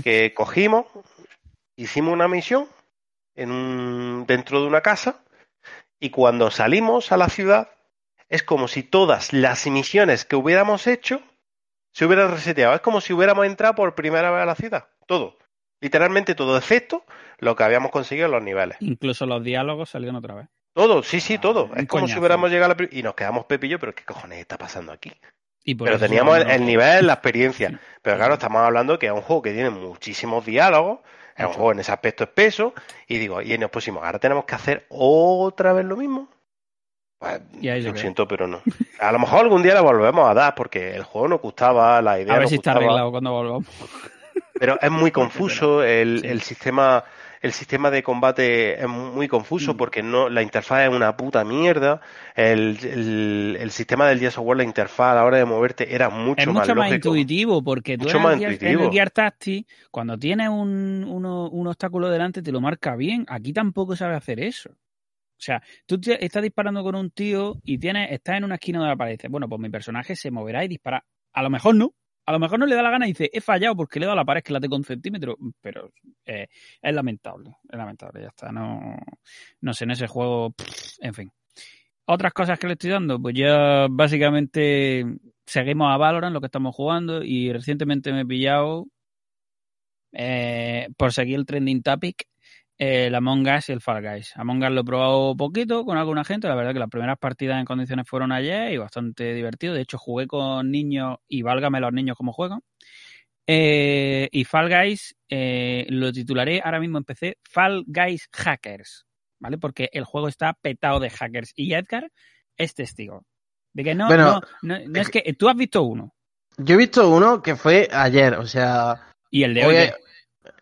[SPEAKER 3] que cogimos, hicimos una misión en un, dentro de una casa y cuando salimos a la ciudad es como si todas las misiones que hubiéramos hecho se hubieran reseteado. Es como si hubiéramos entrado por primera vez a la ciudad. Todo. Literalmente todo, excepto lo que habíamos conseguido en los niveles.
[SPEAKER 2] Incluso los diálogos salieron otra vez.
[SPEAKER 3] Todo, sí, sí, todo.
[SPEAKER 2] un
[SPEAKER 3] Es como si hubiéramos llegado a la y nos quedamos yo, pero ¿qué cojones está pasando aquí?
[SPEAKER 2] Y
[SPEAKER 3] Pero teníamos el,
[SPEAKER 2] todo.
[SPEAKER 3] nivel, la experiencia. Pero claro, estamos hablando que es un juego que tiene muchísimos diálogos, es un juego en ese aspecto espeso, y digo, y nos pusimos, ahora tenemos que hacer otra vez lo mismo. Pues, lo siento, pero no. A lo mejor algún día la volvemos a dar, porque el juego nos gustaba, la idea
[SPEAKER 2] A ver
[SPEAKER 3] nos
[SPEAKER 2] si está arreglado cuando volvamos.
[SPEAKER 3] pero es muy confuso el,
[SPEAKER 2] Sí.
[SPEAKER 3] el sistema el sistema de combate es muy confuso
[SPEAKER 2] Mm.
[SPEAKER 3] porque no la interfaz es una puta mierda el, el, el sistema del Gears of War la interfaz a la hora de moverte era mucho,
[SPEAKER 2] es mucho más,
[SPEAKER 3] lógico.
[SPEAKER 2] intuitivo porque tú
[SPEAKER 3] Mucho
[SPEAKER 2] en,
[SPEAKER 3] más
[SPEAKER 2] en
[SPEAKER 3] intuitivo.
[SPEAKER 2] el Gear Tactics, cuando tienes un, uno- un obstáculo delante, te lo marca bien. Aquí tampoco sabe hacer eso. O sea, tú te- estás disparando con un tío y tienes, estás en una esquina de la pared. Bueno, pues mi personaje se moverá y disparará. A lo mejor no. A lo mejor no le da la gana y dice, he fallado porque le he dado la pared que la tengo un centímetro. Pero eh, es lamentable. Es lamentable, ya está. No, no sé, en ese juego, en fin. Otras cosas que le estoy dando, pues ya básicamente seguimos a Valorant, lo que estamos jugando, y recientemente me he pillado, eh, por seguir el trending topic, el Among Us y el Fall Guys. Among Us lo he probado poquito con alguna gente, la verdad que las primeras partidas en condiciones fueron ayer y bastante divertido. De hecho, jugué con niños y válgame los niños como juegan. Eh, y Fall Guys eh, lo titularé ahora mismo en PC Fall Guys Hackers, ¿vale? Porque el juego está petado de hackers y Edgar es testigo. De que no,
[SPEAKER 6] Bueno,
[SPEAKER 2] no, no, no es que tú has visto uno
[SPEAKER 6] Yo he visto uno que fue ayer, o sea,
[SPEAKER 2] y el de
[SPEAKER 6] hoy,
[SPEAKER 2] hoy.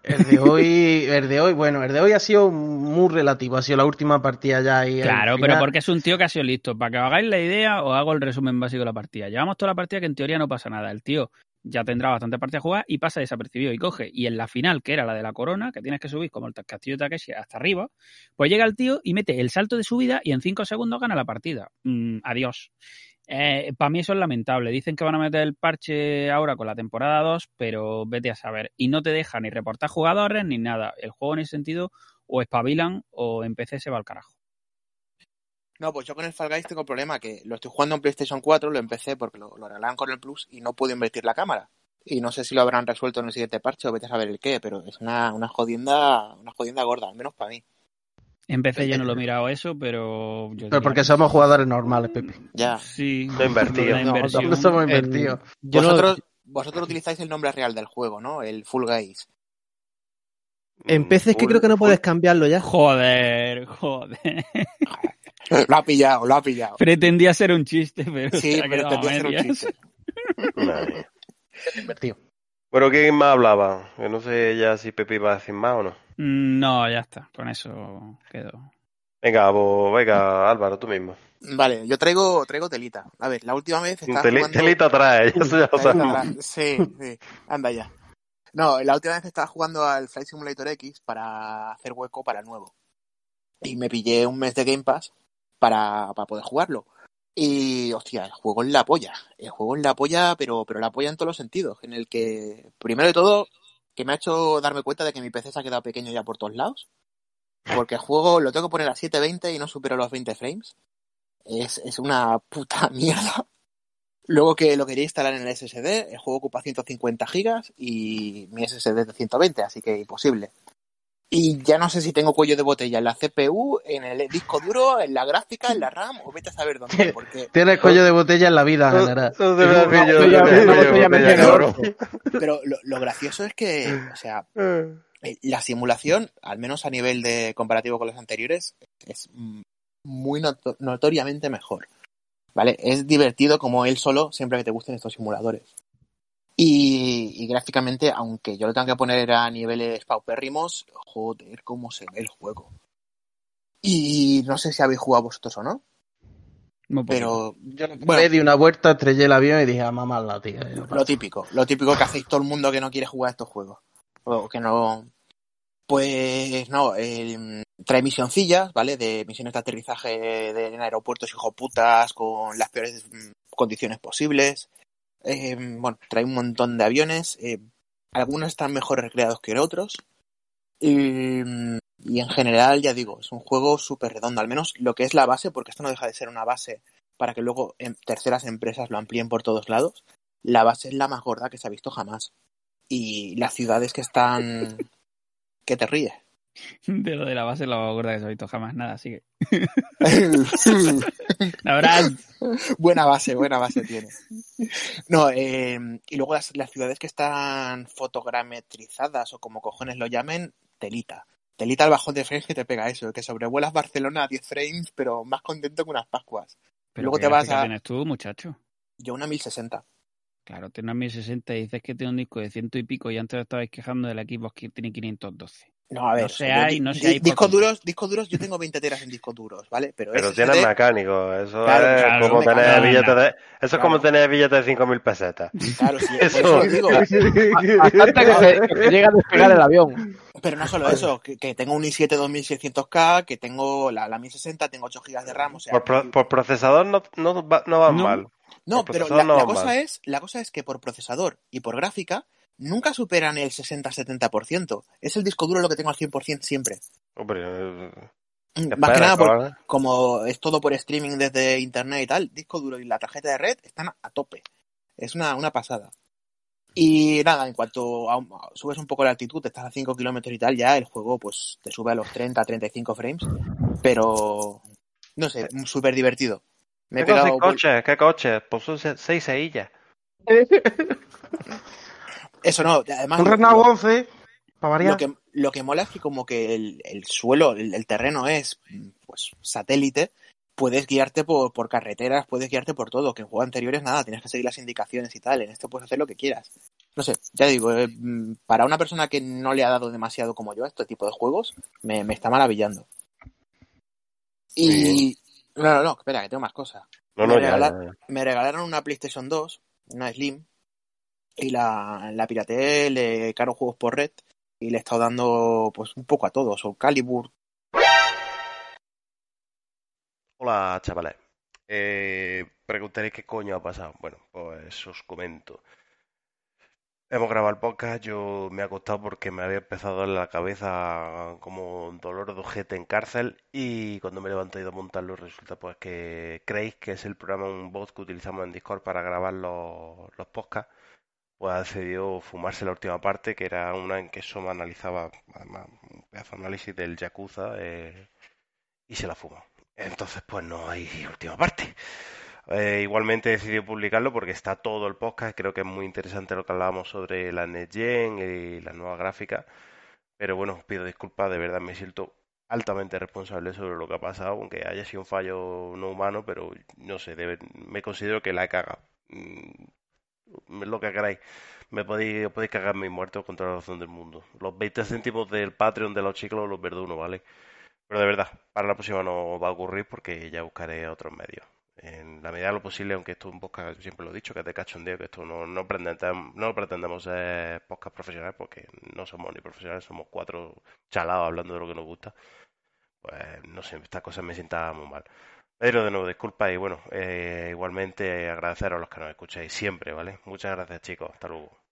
[SPEAKER 6] El de hoy, el de hoy, bueno, el de hoy ha sido muy relativo, ha sido la última partida ya y
[SPEAKER 2] Claro, pero porque es un tío que ha sido listo. Para que os hagáis la idea, os hago el resumen básico de la partida. Llevamos toda la partida que en teoría no pasa nada. El tío ya tendrá bastante partida jugada y pasa desapercibido y coge. Y en la final, que era la de la corona, que tienes que subir como el castillo de Takeshi hasta arriba, pues llega el tío y mete el salto de subida y en 5 segundos gana la partida. Mm, adiós. Para mí eso es lamentable. Dicen que van a meter el parche ahora con la temporada 2, pero vete a saber. Y no te deja ni reportar jugadores ni nada. El juego en ese sentido o espabilan o en PC se va al carajo.
[SPEAKER 4] No, pues yo con el Fall Guys tengo problema que lo estoy jugando en PlayStation 4, lo empecé porque lo, lo con el Plus y no puedo invertir la cámara. Y no sé si lo habrán resuelto en el siguiente parche o vete a saber el qué, pero es una, una jodienda, una jodienda gorda, al menos para mí.
[SPEAKER 2] En PC yo no lo he mirado eso, pero... Yo
[SPEAKER 6] Pero porque
[SPEAKER 2] que
[SPEAKER 6] somos jugadores normales, Pepe.
[SPEAKER 4] Ya.
[SPEAKER 2] Sí.
[SPEAKER 3] No invertido.
[SPEAKER 2] lo la
[SPEAKER 6] No, somos
[SPEAKER 7] En-
[SPEAKER 6] invertidos.
[SPEAKER 4] Vosotros, vosotros utilizáis el nombre real del juego, ¿no? El Full Guys.
[SPEAKER 7] en PC es que creo que no puedes cambiarlo ya.
[SPEAKER 2] Joder, joder.
[SPEAKER 4] Lo ha pillado, lo ha pillado.
[SPEAKER 2] Pretendía ser un chiste, pero
[SPEAKER 4] Sí,
[SPEAKER 2] se ha
[SPEAKER 4] pero
[SPEAKER 2] quedado a
[SPEAKER 4] tendría que ser un chiste.
[SPEAKER 6] Invertido.
[SPEAKER 3] Bueno, ¿quién más hablaba? Que no sé ya si Pepe iba a decir más o no.
[SPEAKER 2] Mm, No, ya está. Con eso quedó.
[SPEAKER 3] Venga, pues, venga, Álvaro, tú mismo.
[SPEAKER 4] Vale, yo traigo, traigo telita. A ver, la última vez estaba
[SPEAKER 3] Teli-
[SPEAKER 4] jugando...
[SPEAKER 3] Telita trae, eso ya lo sabemos.
[SPEAKER 4] Sí, sí, anda ya. No, la última vez estaba jugando al Flight Simulator X para hacer hueco para el nuevo. Y me pillé un mes de Game Pass para, para poder jugarlo. Y, hostia, el juego es la polla. El juego es la polla, pero, pero la polla en todos los sentidos. En el que, primero de todo, que me ha hecho darme cuenta de que mi PC se ha quedado pequeño ya por todos lados. Porque el juego lo tengo que poner a 720 y no supero los 20 frames. Es, es una puta mierda. Luego que lo quería instalar en el SSD, el juego ocupa 150 gigas y mi SSD es de 120, así que imposible. Y ya no sé si tengo cuello de botella en la CPU, en el disco duro, en la gráfica, en la RAM, o vete a saber dónde, porque...
[SPEAKER 6] Tienes cuello de botella en la vida en general.
[SPEAKER 4] Pero lo, lo gracioso es que, o sea, eh, la simulación, al menos a nivel de comparativo con los anteriores, es muy noto- notoriamente mejor. ¿Vale? Es divertido como él solo, siempre que te gusten estos simuladores. Y, y gráficamente, aunque yo lo tenga que poner a niveles paupérrimos, joder, cómo se ve el juego. Y no sé si habéis jugado vosotros o no,
[SPEAKER 2] poquito.
[SPEAKER 4] pero
[SPEAKER 6] Yo le
[SPEAKER 4] Bueno.
[SPEAKER 6] di una vuelta, estrellé el avión y dije, a mamá la tía.
[SPEAKER 4] Lo típico, lo típico que hacéis todo el mundo que no quiere jugar a estos juegos. O que no. Pues no, el- trae misioncillas, ¿vale? De misiones de aterrizaje de, en aeropuertos hijoputas con las peores mm, condiciones posibles. Eh, bueno, trae un montón de aviones. eh, algunos están mejor recreados que otros. Y, y en general, ya digo, es un juego súper redondo, al menos lo que es la base, porque esto no deja de ser una base para que luego en terceras empresas lo amplíen por todos lados. La base es la más gorda que se ha visto jamás. Y las ciudades que están... que te ríes?
[SPEAKER 2] De lo de la base la gorda que se ha visto jamás nada, verdad,
[SPEAKER 4] buena base, buena base tiene. No, eh, y luego las, las ciudades que están fotogrametrizadas o como cojones lo llamen, telita. Telita al bajón de frames que te pega eso, que sobrevuelas Barcelona a 10 frames, pero más contento que unas Pascuas.
[SPEAKER 2] pero
[SPEAKER 4] Luego
[SPEAKER 2] ¿qué
[SPEAKER 4] te vas a-
[SPEAKER 2] tienes tú, muchacho?
[SPEAKER 4] Yo una 1060.
[SPEAKER 2] Claro, tienes una 1060 y dices que tiene un disco de ciento y pico y antes estabais quejando del equipo que tiene 512.
[SPEAKER 4] No, a ver,
[SPEAKER 2] No seáis-
[SPEAKER 4] yo-
[SPEAKER 2] no
[SPEAKER 4] di-
[SPEAKER 2] seáis
[SPEAKER 4] discos duros, discos duros, yo tengo 20 teras en discos duros, ¿vale? Pero,
[SPEAKER 3] Pero
[SPEAKER 4] SSD,
[SPEAKER 3] tienes mecánico, eso
[SPEAKER 4] Claro,
[SPEAKER 3] es
[SPEAKER 2] claro,
[SPEAKER 3] como tener
[SPEAKER 4] mecánico.
[SPEAKER 3] billetes de... Eso es
[SPEAKER 4] Claro.
[SPEAKER 3] como tener billetes de 5.000 pesetas.
[SPEAKER 4] Claro, sí, por
[SPEAKER 3] Eso-
[SPEAKER 4] digo.
[SPEAKER 5] Bastante que se, llega a despegar el avión.
[SPEAKER 4] Pero no solo eso, que, que tengo un i7 2600K, que tengo la, la 1060, tengo 8 GB de RAM, o sea...
[SPEAKER 3] Por, pro- por procesador no, no, va- no van
[SPEAKER 2] No.
[SPEAKER 3] mal.
[SPEAKER 4] no, pero la,
[SPEAKER 3] no
[SPEAKER 4] la
[SPEAKER 3] van
[SPEAKER 4] cosa
[SPEAKER 3] mal.
[SPEAKER 4] es, la cosa es que por procesador y por gráfica nunca superan el 60-70%. Es el disco duro lo que tengo al 100% siempre.
[SPEAKER 3] Hombre, eh,
[SPEAKER 4] Mm, Más que nada, por- como es todo por streaming desde internet y tal, disco duro y la tarjeta de red están a tope. Es una, una pasada. Y nada, en cuanto a- subes un poco la altitud, estás a 5 kilómetros y tal, ya el juego pues te sube a los 30, 35 frames. Pero, no sé, súper divertido. Me he
[SPEAKER 3] ¿Qué
[SPEAKER 4] pegado...
[SPEAKER 3] coches? ¿Qué coches? Pues son se- seis ceillas.
[SPEAKER 4] Eso no, además...
[SPEAKER 6] Un
[SPEAKER 4] lo-
[SPEAKER 6] 11, para variar.
[SPEAKER 4] Lo que, lo que mola es que como que el, el suelo, el, el terreno es pues satélite, puedes guiarte por, por carreteras, puedes guiarte por todo, que en juegos anteriores nada, tienes que seguir las indicaciones y tal, en este puedes hacer lo que quieras. No sé, ya digo, eh, mm, para una persona que no le ha dado demasiado como yo a este tipo de juegos, me, me está maravillando. Y... No, no, no, espera, que tengo más cosas.
[SPEAKER 3] No,
[SPEAKER 4] Me
[SPEAKER 3] no, ya, ya, ya.
[SPEAKER 4] Me regalaron una PlayStation 2, una Slim, y la, la pirateé, le caro juegos por red, y le he estado dando pues un poco a todos, o Calibur.
[SPEAKER 3] Hola, chavales. Eh, preguntaréis qué coño ha pasado. Bueno, pues os comento. Hemos grabado el podcast, yo me he acostado porque me había empezado dar la cabeza como un dolor de ojete en cárcel y cuando me he levantado a montarlo resulta pues que Craig, que es el programa, un bot que utilizamos en Discord para grabar los, los podcasts, pues ha decidido fumarse la última parte, que era una en que Soma analizaba además, un pedazo de análisis del Yakuza eh, y se la fuma. Entonces pues no hay última parte. Eh, igualmente he decidido publicarlo porque está todo el podcast. Creo que es muy interesante lo que hablábamos sobre la NetGen y la nueva gráfica. Pero bueno, pido disculpas, de verdad me siento altamente responsable sobre lo que ha pasado, aunque haya sido un fallo no humano, pero no sé, me considero que la he cagado. Lo que queráis. Me podéis, podéis cagar mis muertos contra la razón del mundo. Los 20 céntimos del Patreon de los chicos los perdono, ¿vale? Pero de verdad, para la próxima no va a ocurrir porque ya buscaré otros medios. En la medida de lo posible, aunque esto es un podcast, siempre lo he dicho, que es de cachondeo, que esto no, no, pretendemos, no pretendemos ser podcast profesionales porque no somos ni profesionales, somos cuatro chalados hablando de lo que nos gusta. Pues no sé, estas cosas me sientan muy mal. Pero de nuevo, disculpa y bueno, eh, igualmente agradeceros a los que nos escucháis siempre, ¿vale? Muchas gracias chicos, hasta luego.